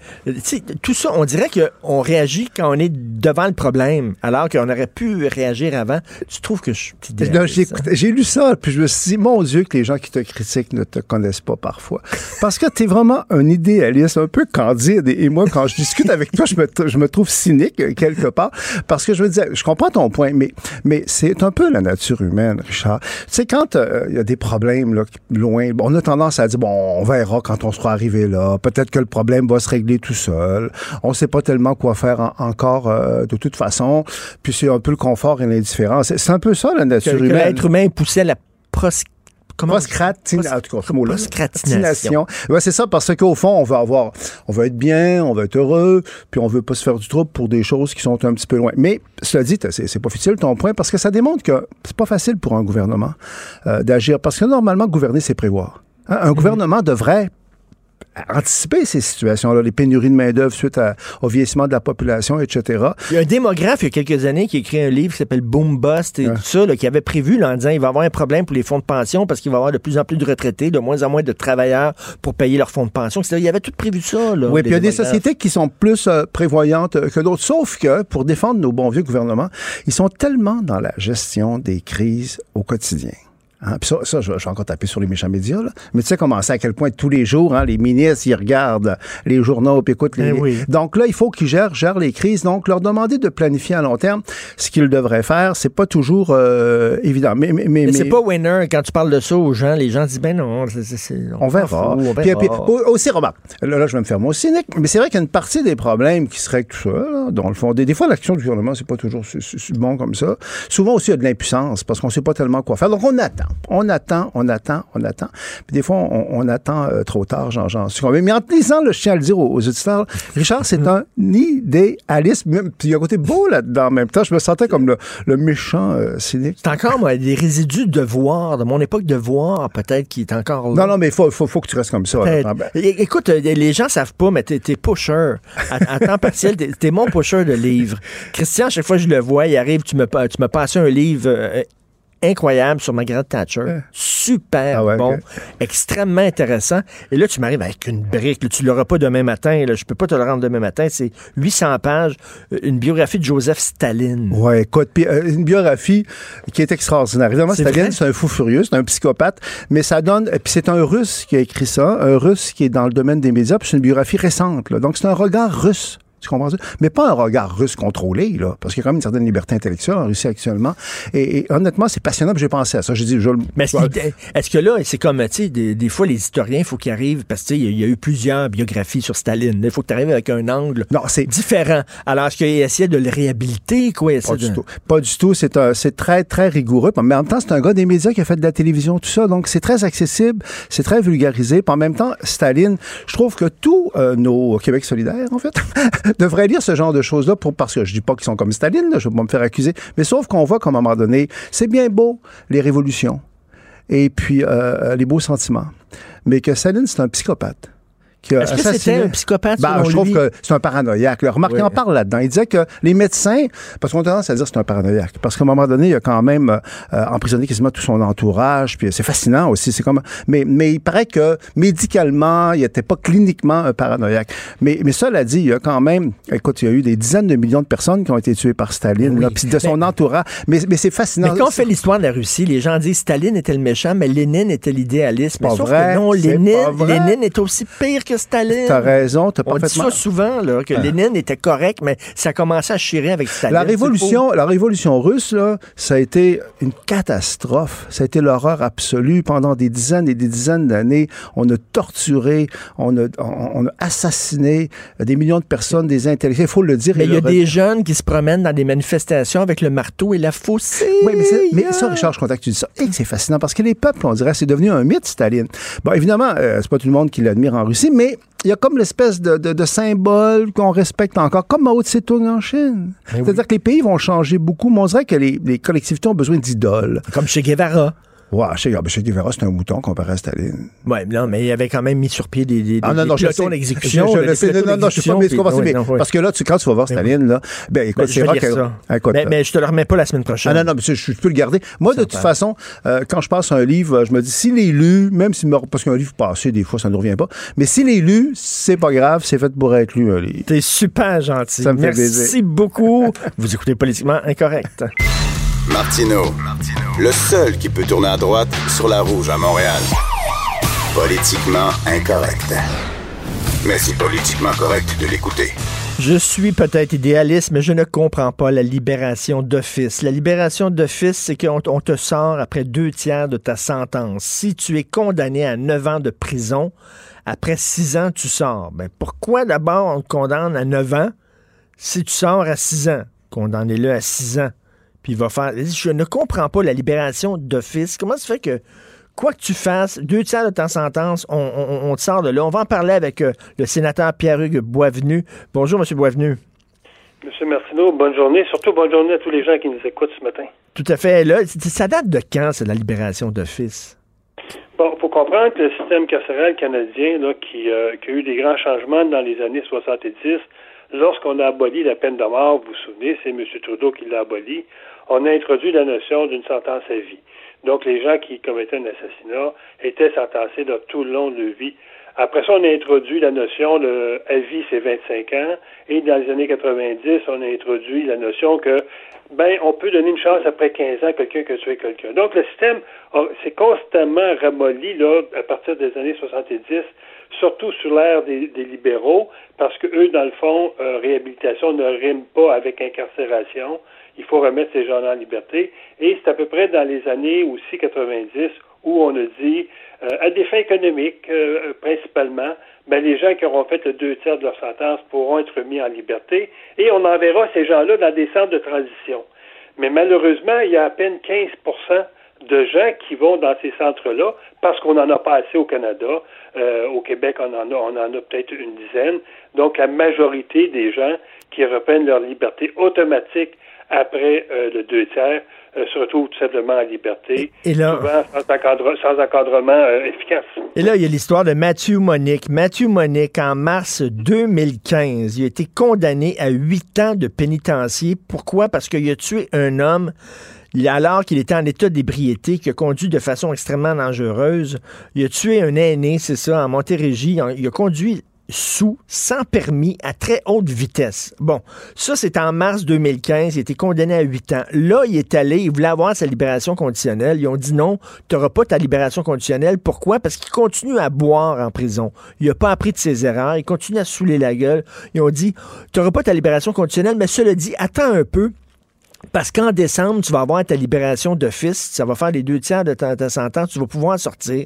tout ça, on dirait qu'on réagit quand on est devant le problème, alors qu'on aurait pu réagir avant. Tu trouves que je suis Là, idéaliste, j'ai, lu ça, puis je me suis dit, mon Dieu, que les gens qui te critiquent ne te connaissent pas parfois. Parce que tu es vraiment un idéaliste, un peu candide. Et, moi, quand je discute avec toi, je me, je me trouve cynique quelque part. Parce que je veux dire, je comprends ton point, mais, mais c'est un peu la nature humaine, Richard. Tu sais, quand euh, il y a des problèmes là, loin, on a tendance à dire, bon, on verra quand on sera arrivé là. Peut-être que le problème va se régler tout seul. On sait pas tellement quoi faire en- encore euh, de toute façon. Puis c'est un peu le confort et l'indifférence. C'est, un peu ça, la nature que humaine. l'être humain poussait à la pros... Comment Proscratine, Pros- en tout cas, ce mot-là. Proscratination. Ouais, c'est ça, parce qu'au fond, on veut avoir, on veut être bien, on veut être heureux, puis on veut pas se faire du trouble pour des choses qui sont un petit peu loin. Mais, cela dit, c'est pas facile ton point, parce que ça démontre que c'est pas facile pour un gouvernement euh, d'agir, parce que normalement, gouverner, c'est prévoir. Hein, Un gouvernement devrait anticiper ces situations-là, les pénuries de main-d'œuvre suite à- au vieillissement de la population, etc. Il y a un démographe il y a quelques années qui a écrit un livre qui s'appelle Boom Bust et tout ça, là, qui avait prévu là, en disant il va y avoir un problème pour les fonds de pension parce qu'il va y avoir de plus en plus de retraités, de moins en moins de travailleurs pour payer leurs fonds de pension. Il y avait tout prévu ça. Là, Oui, puis il y a des sociétés qui sont plus euh, prévoyantes que d'autres. Sauf que, pour défendre nos bons vieux gouvernements, ils sont tellement dans la gestion des crises au quotidien. Hein, puis ça, ça je, vais- je vais encore taper sur les méchants médias, là. mais tu sais comment c'est à quel point tous les jours, hein, les ministres, ils regardent les journaux, puis écoutent les... Eh oui. Donc là, il faut qu'ils gèrent, gèrent les crises. Donc, leur demander de planifier à long terme ce qu'ils devraient faire, c'est pas toujours euh, évident. Mais, mais, mais, Mais c'est mais- pas winner quand tu parles de ça aux gens. Les gens disent ben non, c'est- c'est- c'est- on verra. s'en fout, on Puis, verra. puis, au- aussi, remarque, là, là, je vais me faire mon cynique, mais c'est vrai qu'il y a une partie des problèmes qui se règlent tout ça, là, dans le fond. Des, des fois, l'action du gouvernement, c'est pas toujours bon comme ça. Souvent aussi, il y a de l'impuissance parce qu'on sait pas tellement quoi faire. Donc, on attend, on attend, on attend, on attend. Puis des fois, on, on attend euh, trop tard, j'en j'en suis convaincu. Mais en te lisant, là, je tiens à le dire aux, aux auditeurs, Richard, c'est un idéaliste. Même, puis il y a un côté beau là-dedans en même temps. Je me sentais comme le, le méchant euh, cynique. C'est encore moi, des résidus de devoir, de mon époque de voir, peut-être, qui est encore là. Non, non, mais il faut, faut, faut que tu restes comme ça. là. Ah, ben, É- Écoute, euh, les gens savent pas, mais t'es, t'es pusher. À, à temps partiel, t'es, t'es mon pusher de livres. Christian, chaque fois que je le vois, il arrive, tu me, tu me passes un livre euh, incroyable sur Margaret Thatcher. Super Ah ouais, bon, extrêmement intéressant. Et là, tu m'arrives avec une brique. là, tu l'auras pas demain matin. Là, je peux pas te le rendre demain matin. C'est 800 pages, euh, une biographie de Joseph Staline. Écoute, puis, euh, une biographie qui est extraordinaire. Évidemment, Staline, c'est un fou furieux, c'est un psychopathe, mais ça donne. Puis c'est un Russe qui a écrit ça, un Russe qui est dans le domaine des médias, puis c'est une biographie récente. là. Donc c'est un regard russe. Tu comprends ça? Mais pas un regard russe contrôlé, là, parce qu'il y a quand même une certaine liberté intellectuelle en Russie actuellement. Et, et honnêtement, c'est passionnant, j'ai pensé à ça. J'ai dit, je, Mais est-ce, qu'il- que là, c'est comme, tu sais, des, des fois, les historiens, il faut qu'ils arrivent, parce que, tu sais, il y y a eu plusieurs biographies sur Staline. Il faut que tu arrives avec un angle non, c'est différent. Alors, est-ce qu'il essaie de le réhabiliter, quoi? Pas de- du tout. Pas du tout. C'est un- c'est très, très rigoureux. Mais en même temps, c'est un gars des médias qui a fait de la télévision, tout ça. Donc, c'est très accessible, c'est très vulgarisé. Puis en même temps, Staline, je trouve que tous euh, nos Québec solidaires, en fait, (laughs) devraient lire ce genre de choses-là pour, parce que je dis pas qu'ils sont comme Staline, là, je vais pas me faire accuser. Mais sauf qu'on voit qu'à un moment donné, c'est bien beau, les révolutions. Et puis, euh, les beaux sentiments. Mais que Staline, c'est un psychopathe. Qui a Est-ce que c'était un psychopathe, Ben, selon je trouve lui? que c'est un paranoïaque. là. Remarque, Oui. il en parle là-dedans. Il disait que les médecins, parce qu'on a tendance à dire que c'est un paranoïaque, parce qu'à un moment donné, il a quand même euh, emprisonné quasiment tout son entourage, puis c'est fascinant aussi. C'est comme, mais, mais il paraît que médicalement, il n'était pas cliniquement un paranoïaque. Mais, mais cela dit, il y a quand même, écoute, il y a eu des dizaines de millions de personnes qui ont été tuées par Staline, là, puis de son (laughs) entourage. Mais, mais c'est fascinant. Mais quand on fait l'histoire de la Russie, les gens disent Staline était le méchant, mais Lénine était l'idéaliste. Mais pas sauf vrai, que non, c'est Lénine, pas vrai. Lénine est aussi pire que Staline. T'as raison, t'as On dit parfaitement- ça souvent, là, que Ah. Lénine était correct, mais ça a commencé à chirer avec Staline. La révolution, la révolution russe, là, ça a été une catastrophe. Ça a été l'horreur absolue. Pendant des dizaines et des dizaines d'années, on a torturé, on a, on, on a assassiné des millions de personnes, des intellectuels. Il faut le dire. Mais il y a des jeunes qui se promènent dans des manifestations avec le marteau et la faucille. Oui, mais, ça, Richard, je que tu dis ça. Et que c'est fascinant parce que les peuples, on dirait, c'est devenu un mythe, Staline. Bon, évidemment, euh, c'est pas tout le monde qui l'admire en Russie, mais il y a comme l'espèce de, de, de symbole qu'on respecte encore, comme Mao Tse-tung en Chine. Ben C'est-à-dire que les pays vont changer beaucoup, mais on dirait que les, les collectivités ont besoin d'idoles. Comme chez Guevara. Ouais, chez, ah, chez Guevara, c'est un mouton comparé à Staline. Ouais, non, mais il avait quand même mis sur pied des, des, Ah non, des non, je pelotons d'exécution. Je- je des Non, non, je suis pas ouais. Parce que là, tu, quand tu vas voir Staline, là, ben écoute, Ben, c'est lire que- ça. Écoute, mais, mais je te le remets pas la semaine prochaine. Ah non, non, mais je, peux le garder. Moi, de toute façon, euh, quand je passe un livre, je me dis, s'il est lu, même s'il me... Parce qu'un livre passé, des fois, ça ne revient pas. Mais s'il est lu, c'est pas grave, c'est fait pour être lu, un livre. T'es super gentil. Ça me fait Merci beaucoup. Vous écoutez Politiquement Incorrect. Martino, le seul qui peut tourner à droite sur la rouge à Montréal. Politiquement incorrect. Mais c'est politiquement correct de l'écouter. Je suis peut-être idéaliste, mais je ne comprends pas la libération d'office. La libération d'office, c'est qu'on on te sort après deux tiers de ta sentence. Si tu es condamné à neuf ans de prison, après six ans, tu sors. Ben, pourquoi d'abord on te condamne à neuf ans si tu sors à six ans? Condamnez-le à six ans. Puis il va faire. Je ne comprends pas la libération d'office. Comment ça fait que quoi que tu fasses, deux tiers de ta sentence, on, on- on te sort de là. On va en parler avec euh, le sénateur Pierre-Hugues Boisvenu. Bonjour, M. Boisvenu. Monsieur Martineau, bonne journée. Surtout bonne journée à tous les gens qui nous écoutent ce matin. Tout à fait. Là, ça date de quand, c'est la libération d'office? Bon, il faut comprendre que le système carcéral canadien, là, qui, euh, qui a eu des grands changements dans les années 70, lorsqu'on a aboli la peine de mort, vous vous souvenez, c'est M. Trudeau qui l'a aboli, on a introduit la notion d'une sentence à vie. Donc, les gens qui commettaient un assassinat étaient sentencés là, tout le long de vie. Après ça, on a introduit la notion de à vie, c'est 25 ans. Et dans les années 90, on a introduit la notion que, ben, on peut donner une chance après 15 ans à quelqu'un a tué quelqu'un. Donc, le système s'est constamment ramolli, là, à partir des années 70, surtout sur l'ère des, des libéraux, parce que eux, dans le fond, euh, réhabilitation ne rime pas avec incarcération. Il faut remettre ces gens-là en liberté. Et c'est à peu près dans les années aussi 90 où on a dit, euh, à des fins économiques euh, principalement, ben, les gens qui auront fait le deux tiers de leur sentence pourront être mis en liberté et on enverra ces gens-là dans des centres de transition. Mais malheureusement, il y a à peine 15% de gens qui vont dans ces centres-là parce qu'on n'en a pas assez au Canada. Euh, au Québec, on en a, on en a peut-être une dizaine. Donc, la majorité des gens qui reprennent leur liberté automatique après euh, le deux tiers euh, se retrouvent tout simplement en liberté, Et là- souvent sans, encadre- sans encadrement euh, efficace. Et là, il y a l'histoire de Matthew Monique. Matthew Monique, en mars 2015, il a été condamné à huit ans de pénitencier. Pourquoi? Parce qu'il a tué un homme alors qu'il était en état d'ébriété, qui a conduit de façon extrêmement dangereuse. Il a tué un aîné, c'est ça, en Montérégie. Il a conduit sous, sans permis, à très haute vitesse. Bon, ça, c'est en mars 2015. Il été condamné à 8 ans. Là, il est allé, il voulait avoir sa libération conditionnelle. Ils ont dit non, tu n'auras pas ta libération conditionnelle. Pourquoi? Parce qu'il continue à boire en prison. Il n'a pas appris de ses erreurs. Il continue à saouler la gueule. Ils ont dit, tu n'auras pas ta libération conditionnelle, mais cela dit, attends un peu. Parce qu'en décembre, tu vas avoir ta libération d'office, ça va faire les deux tiers de ta, ta sentence, tu vas pouvoir sortir.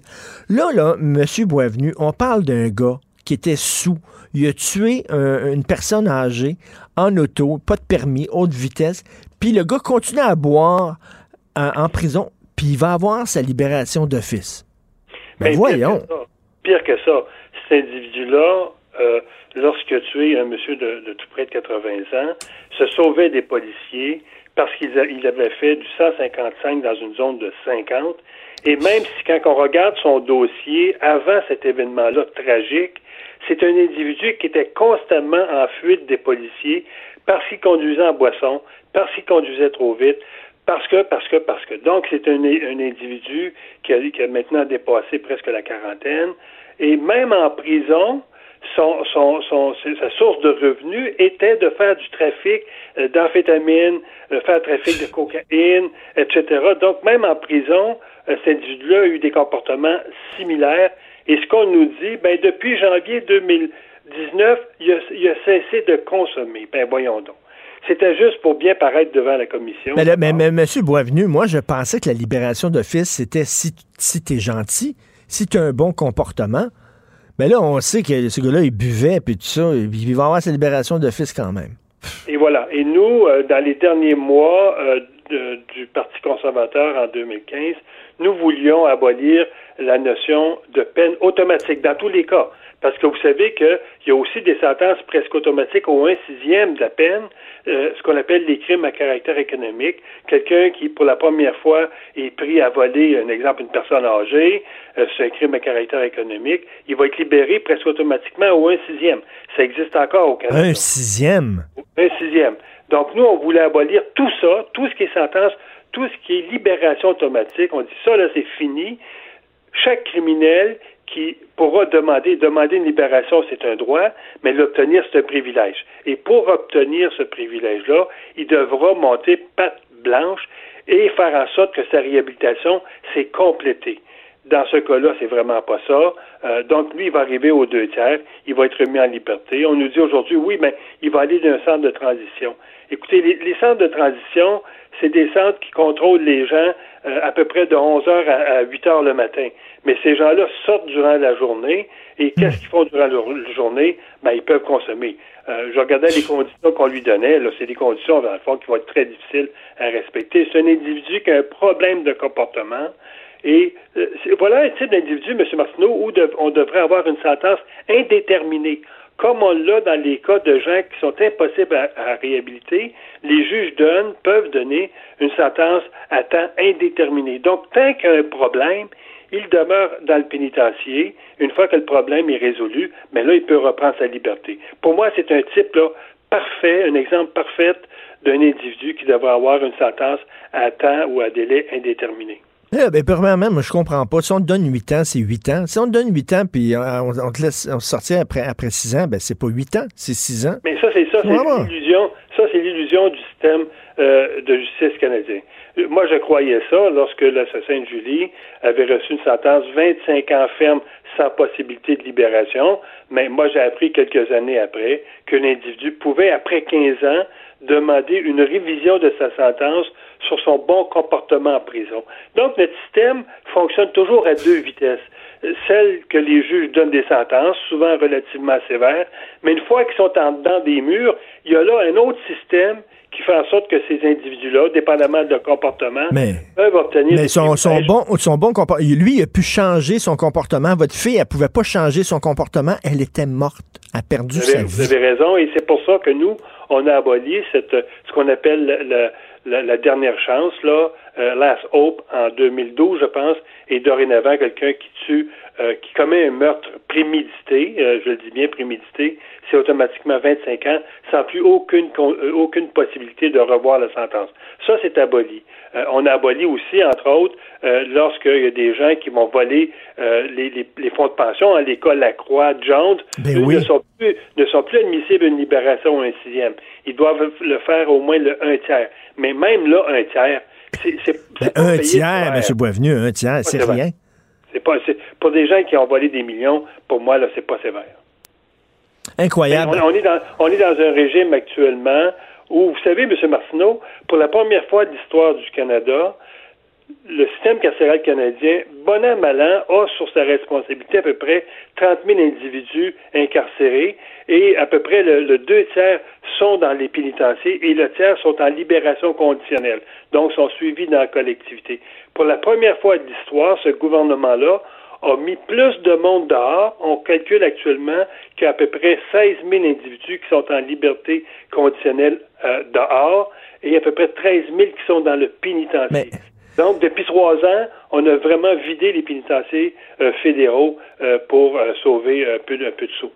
Là, là, M. Boisvenu, on parle d'un gars qui était sous. Il a tué un- une personne âgée en auto, pas de permis, haute vitesse. Puis le gars continue à boire en, en prison, puis il va avoir sa libération d'office. Ben Mais voyons. Pire que ça, pire que ça, cet individu-là, euh, lorsqu'il a tué un monsieur de, de tout près de 80 ans, se sauvait des policiers parce qu'il avait fait du 155 dans une zone de 50. Et même si quand on regarde son dossier avant cet événement-là tragique, c'est un individu qui était constamment en fuite des policiers parce qu'il conduisait en boisson, parce qu'il conduisait trop vite, parce que, parce que, parce que. Donc, c'est un, individu qui a, maintenant dépassé presque la quarantaine. Et même en prison, son, son, son, sa source de revenus était de faire du trafic euh, d'amphétamines, de faire du trafic de cocaïne, etc. Donc, même en prison, euh, cet individu-là a eu des comportements similaires. Et ce qu'on nous dit, ben, depuis janvier 2019, il a, il a cessé de consommer. Ben, voyons donc. C'était juste pour bien paraître devant la commission. Mais, là, mais, mais M. Boisvenu, moi, je pensais que la libération d'office, c'était si, si tu es gentil, si tu as un bon comportement. Mais là, on sait que ce gars-là, il buvait, puis tout ça, il va avoir sa libération d'office quand même. Et voilà. Et nous, euh, dans les derniers mois, euh, de- du Parti conservateur en 2015, nous voulions abolir la notion de peine automatique dans tous les cas. Parce que vous savez qu'il y a aussi des sentences presque automatiques au 1 sixième de la peine, euh, ce qu'on appelle les crimes à caractère économique. Quelqu'un qui, pour la première fois, est pris à voler, un exemple, une personne âgée, euh, c'est un crime à caractère économique, il va être libéré presque automatiquement au 1 sixième. Ça existe encore au Canada. Un sixième? Un sixième. Donc, nous, on voulait abolir tout ça, tout ce qui est sentence, tout ce qui est libération automatique. On dit ça, là, c'est fini. Chaque criminel qui pourra demander, demander une libération, c'est un droit, mais l'obtenir, c'est un privilège. Et pour obtenir ce privilège-là, il devra monter patte blanche et faire en sorte que sa réhabilitation s'est complétée. Dans ce cas-là, c'est vraiment pas ça. Euh, donc, lui, il va arriver aux deux tiers, il va être remis en liberté. On nous dit aujourd'hui, oui, mais il va aller d'un centre de transition. Écoutez, les, les centres de transition, c'est des centres qui contrôlent les gens euh, à peu près de 11 heures à, à 8 heures le matin. Mais ces gens-là sortent durant la journée et qu'est-ce qu'ils font durant la journée? Ben, ils peuvent consommer. Euh, je regardais les conditions qu'on lui donnait. Là, c'est des conditions, dans le fond, qui vont être très difficiles à respecter. C'est un individu qui a un problème de comportement. Et euh, voilà un type d'individu, M. Martineau, où on devrait avoir une sentence indéterminée. Comme on l'a dans les cas de gens qui sont impossibles à, à réhabiliter, les juges donnent, peuvent donner une sentence à temps indéterminé. Donc, tant qu'il y a un problème, il demeure dans le pénitencier. Une fois que le problème est résolu, mais là, il peut reprendre sa liberté. Pour moi, c'est un type là, parfait, un exemple parfait d'un individu qui devrait avoir une sentence à temps ou à délai indéterminé. Eh ben, premièrement, moi, je comprends pas. Si on te donne 8 ans, c'est 8 ans. Si on te donne 8 ans, puis euh, on, on te laisse on sortir après, après 6 ans, ben, c'est pas 8 ans, c'est 6 ans. Mais ça, c'est ça, c'est l'illusion. Ça, c'est l'illusion du système euh, de justice canadien. Euh, Moi, je croyais ça lorsque l'assassin de Julie avait reçu une sentence 25 ans ferme sans possibilité de libération. Mais moi, j'ai appris quelques années après qu'un individu pouvait, après 15 ans, demander une révision de sa sentence sur son bon comportement en prison. Donc, notre système fonctionne toujours à deux vitesses. Celle que les juges donnent des sentences, souvent relativement sévères, mais une fois qu'ils sont en dedans des murs, il y a là un autre système qui fait en sorte que ces individus-là, dépendamment de leur comportement, Mais- peuvent obtenir Mais son, bon, son bon comportement. Lui, il a pu changer son comportement. Votre fille, elle pouvait pas changer son comportement. Elle était morte. Elle a perdu Vous sa avez, vous vie. avez raison, et c'est pour ça que nous, on a aboli cette, ce qu'on appelle le- le- la, dernière chance, là, euh, Last Hope, en 2012, je pense, et dorénavant, quelqu'un qui tue, euh, qui commet un meurtre prémédité, euh, je le dis bien prémédité, c'est automatiquement 25 ans, sans plus aucune, con- euh, aucune possibilité de revoir la sentence. Ça, c'est aboli. Euh, on a aboli aussi, entre autres, euh, lorsqu'il y a des gens qui vont voler euh, les, les- les fonds de pension à l'école La Croix, Jones, Ben oui. ne sont plus ne sont plus admissibles à une libération au un sixième. Ils doivent le faire au moins le un tiers. Mais même là, un tiers, c'est Ben, un tiers. M. Boisvenu, un tiers, c'est rien. C'est pas pour des gens qui ont volé des millions. Pour moi, là, c'est pas sévère. Incroyable. On, on est dans, on est dans un régime actuellement où, vous savez, M. Martineau, pour la première fois de l'histoire du Canada, le système carcéral canadien, bon an, mal an, a sur sa responsabilité à peu près 30 000 individus incarcérés et à peu près le, deux tiers sont dans les pénitenciers et le tiers sont en libération conditionnelle, donc sont suivis dans la collectivité. Pour la première fois de l'histoire, ce gouvernement-là a mis plus de monde dehors. On calcule actuellement qu'il y a à peu près 16 000 individus qui sont en liberté conditionnelle euh, dehors et à peu près 13 000 qui sont dans le pénitencier. Donc, depuis trois ans, on a vraiment vidé les pénitenciers euh, fédéraux euh, pour euh, sauver un peu, de- un peu de sous.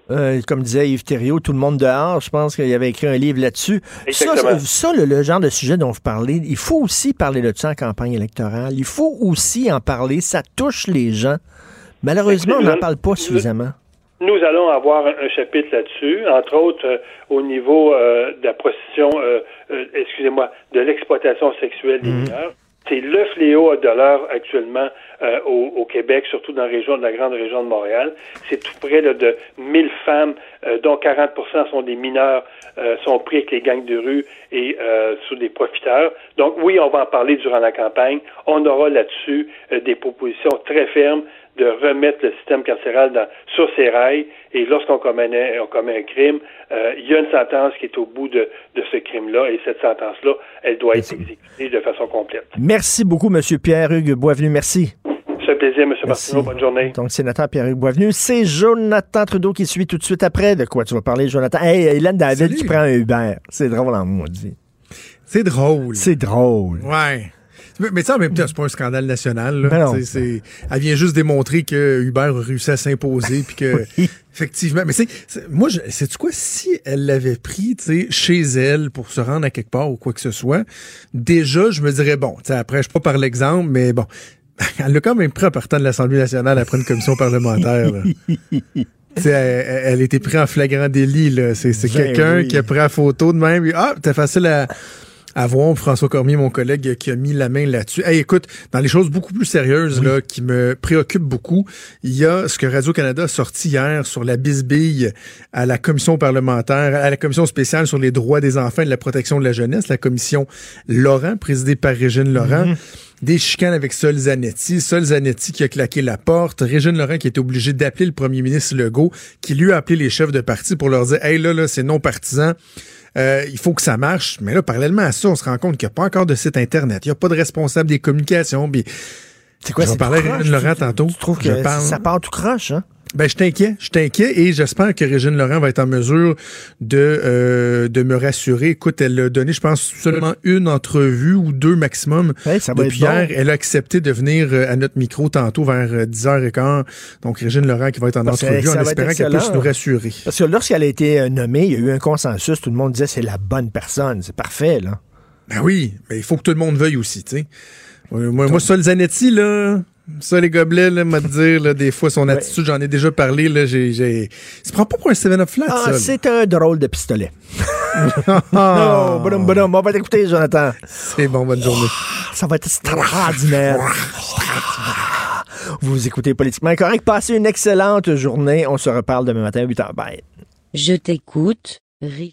Comme disait Yves Thériault, tout le monde dehors. Je pense qu'il avait écrit un livre là-dessus. Ça, le, le genre de sujet dont vous parlez, il faut aussi parler de ça en campagne électorale. Il faut aussi en parler. Ça touche les gens. Malheureusement, on n'en parle pas suffisamment. Nous allons avoir un, un chapitre là-dessus, entre autres euh, au niveau euh, de la prostitution, euh, excusez-moi, de l'exploitation sexuelle des mineurs. C'est le fléau de l'heure actuellement euh, au, au, Québec, surtout dans la région, de la grande région de Montréal. C'est tout près là, de 1000 femmes, euh, dont 40% sont des mineurs, euh, sont pris avec les gangs de rue et euh, sous des profiteurs. Donc oui, on va en parler durant la campagne. On aura là-dessus euh, des propositions très fermes de remettre le système carcéral dans, sur ses rails. Et lorsqu'on commet, on commet un crime, euh, il y a une sentence qui est au bout de, de ce crime-là. Et cette sentence-là, elle doit être exécutée de façon complète. Merci beaucoup, M. Pierre-Hugues Boisvenu. Merci. C'est un plaisir, M. Martineau. Bonne journée. Donc, sénateur Pierre-Hugues Boisvenu. C'est Jonathan Trudeau qui suit tout de suite après. De quoi tu vas parler, Jonathan? Hey, Hélène David Salut. qui prend un Uber. C'est drôle en maudit. C'est drôle. C'est drôle. Ouais. Mais, tu sais, en même temps, c'est pas un scandale national. Là. Ben non. C'est- c'est- elle vient juste démontrer que Uber a réussi à s'imposer, puis que (laughs) effectivement. Mais c'est, c'est- moi, je, sais-tu quoi? Si elle l'avait pris, tu chez elle pour se rendre à quelque part ou quoi que ce soit, déjà, je me dirais bon. Tu après, je pas par l'exemple, mais bon. (laughs) Elle l'a quand même pris en partant de l'Assemblée nationale après une commission parlementaire. là. (laughs) Tu elle, elle était prise en flagrant délit. là. C'est, c'est Ben quelqu'un oui. qui a pris la photo de même. Ah, t'es facile à, à voir. François Cormier, mon collègue, qui a mis la main là-dessus. Hey, écoute, dans les choses beaucoup plus sérieuses là, qui me préoccupent beaucoup, il y a ce que Radio-Canada a sorti hier sur la bisbille à la commission parlementaire, à la commission spéciale sur les droits des enfants et de la protection de la jeunesse, la commission Laurent, présidée par Régine Laurent. Des chicanes avec Sol Zanetti. Sol Zanetti qui a claqué la porte. Régine Laurent qui était obligée d'appeler le premier ministre Legault, qui lui a appelé les chefs de parti pour leur dire Hey, là, là, c'est non partisan. Euh, il faut que ça marche. Mais là, parallèlement à ça, on se rend compte qu'il n'y a pas encore de site Internet. Il n'y a pas de responsable des communications. Puis, C'est quoi, c'est parlais Régine Laurent tantôt. Tu trouves que parle- ça part tout croche, hein? Ben, je t'inquiète, je t'inquiète et j'espère que Régine Laurent va être en mesure de, euh, de me rassurer. Écoute, elle a donné, je pense, seulement une entrevue ou deux maximum Hey, ça va depuis bon. hier. Elle a accepté de venir euh, à notre micro tantôt vers euh, 10h15. Donc, Régine Laurent qui va être en Parce entrevue en espérant qu'elle puisse nous rassurer. Parce que lorsqu'elle a été euh, nommée, il y a eu un consensus. Tout le monde disait c'est la bonne personne. C'est parfait, là. Ben oui, mais il faut que tout le monde veuille aussi, tu sais. Euh, Moi, moi, ça, le Zanetti, là, ça, les gobelets, là, m'a dire, là, des fois, son attitude, j'en ai déjà parlé, là, j'ai, j'ai... Il se prend pas pour un 7-up flat, Ah, ça. c'est un drôle de pistolet. Ah. (laughs) Oh, badum, badum. On va t'écouter, Jonathan. C'est bon, bonne journée. Ça va être extraordinaire. Vous écoutez Politiquement Correct. Passez une excellente journée. On se reparle demain matin à 8h. Bye. Je t'écoute, Rick.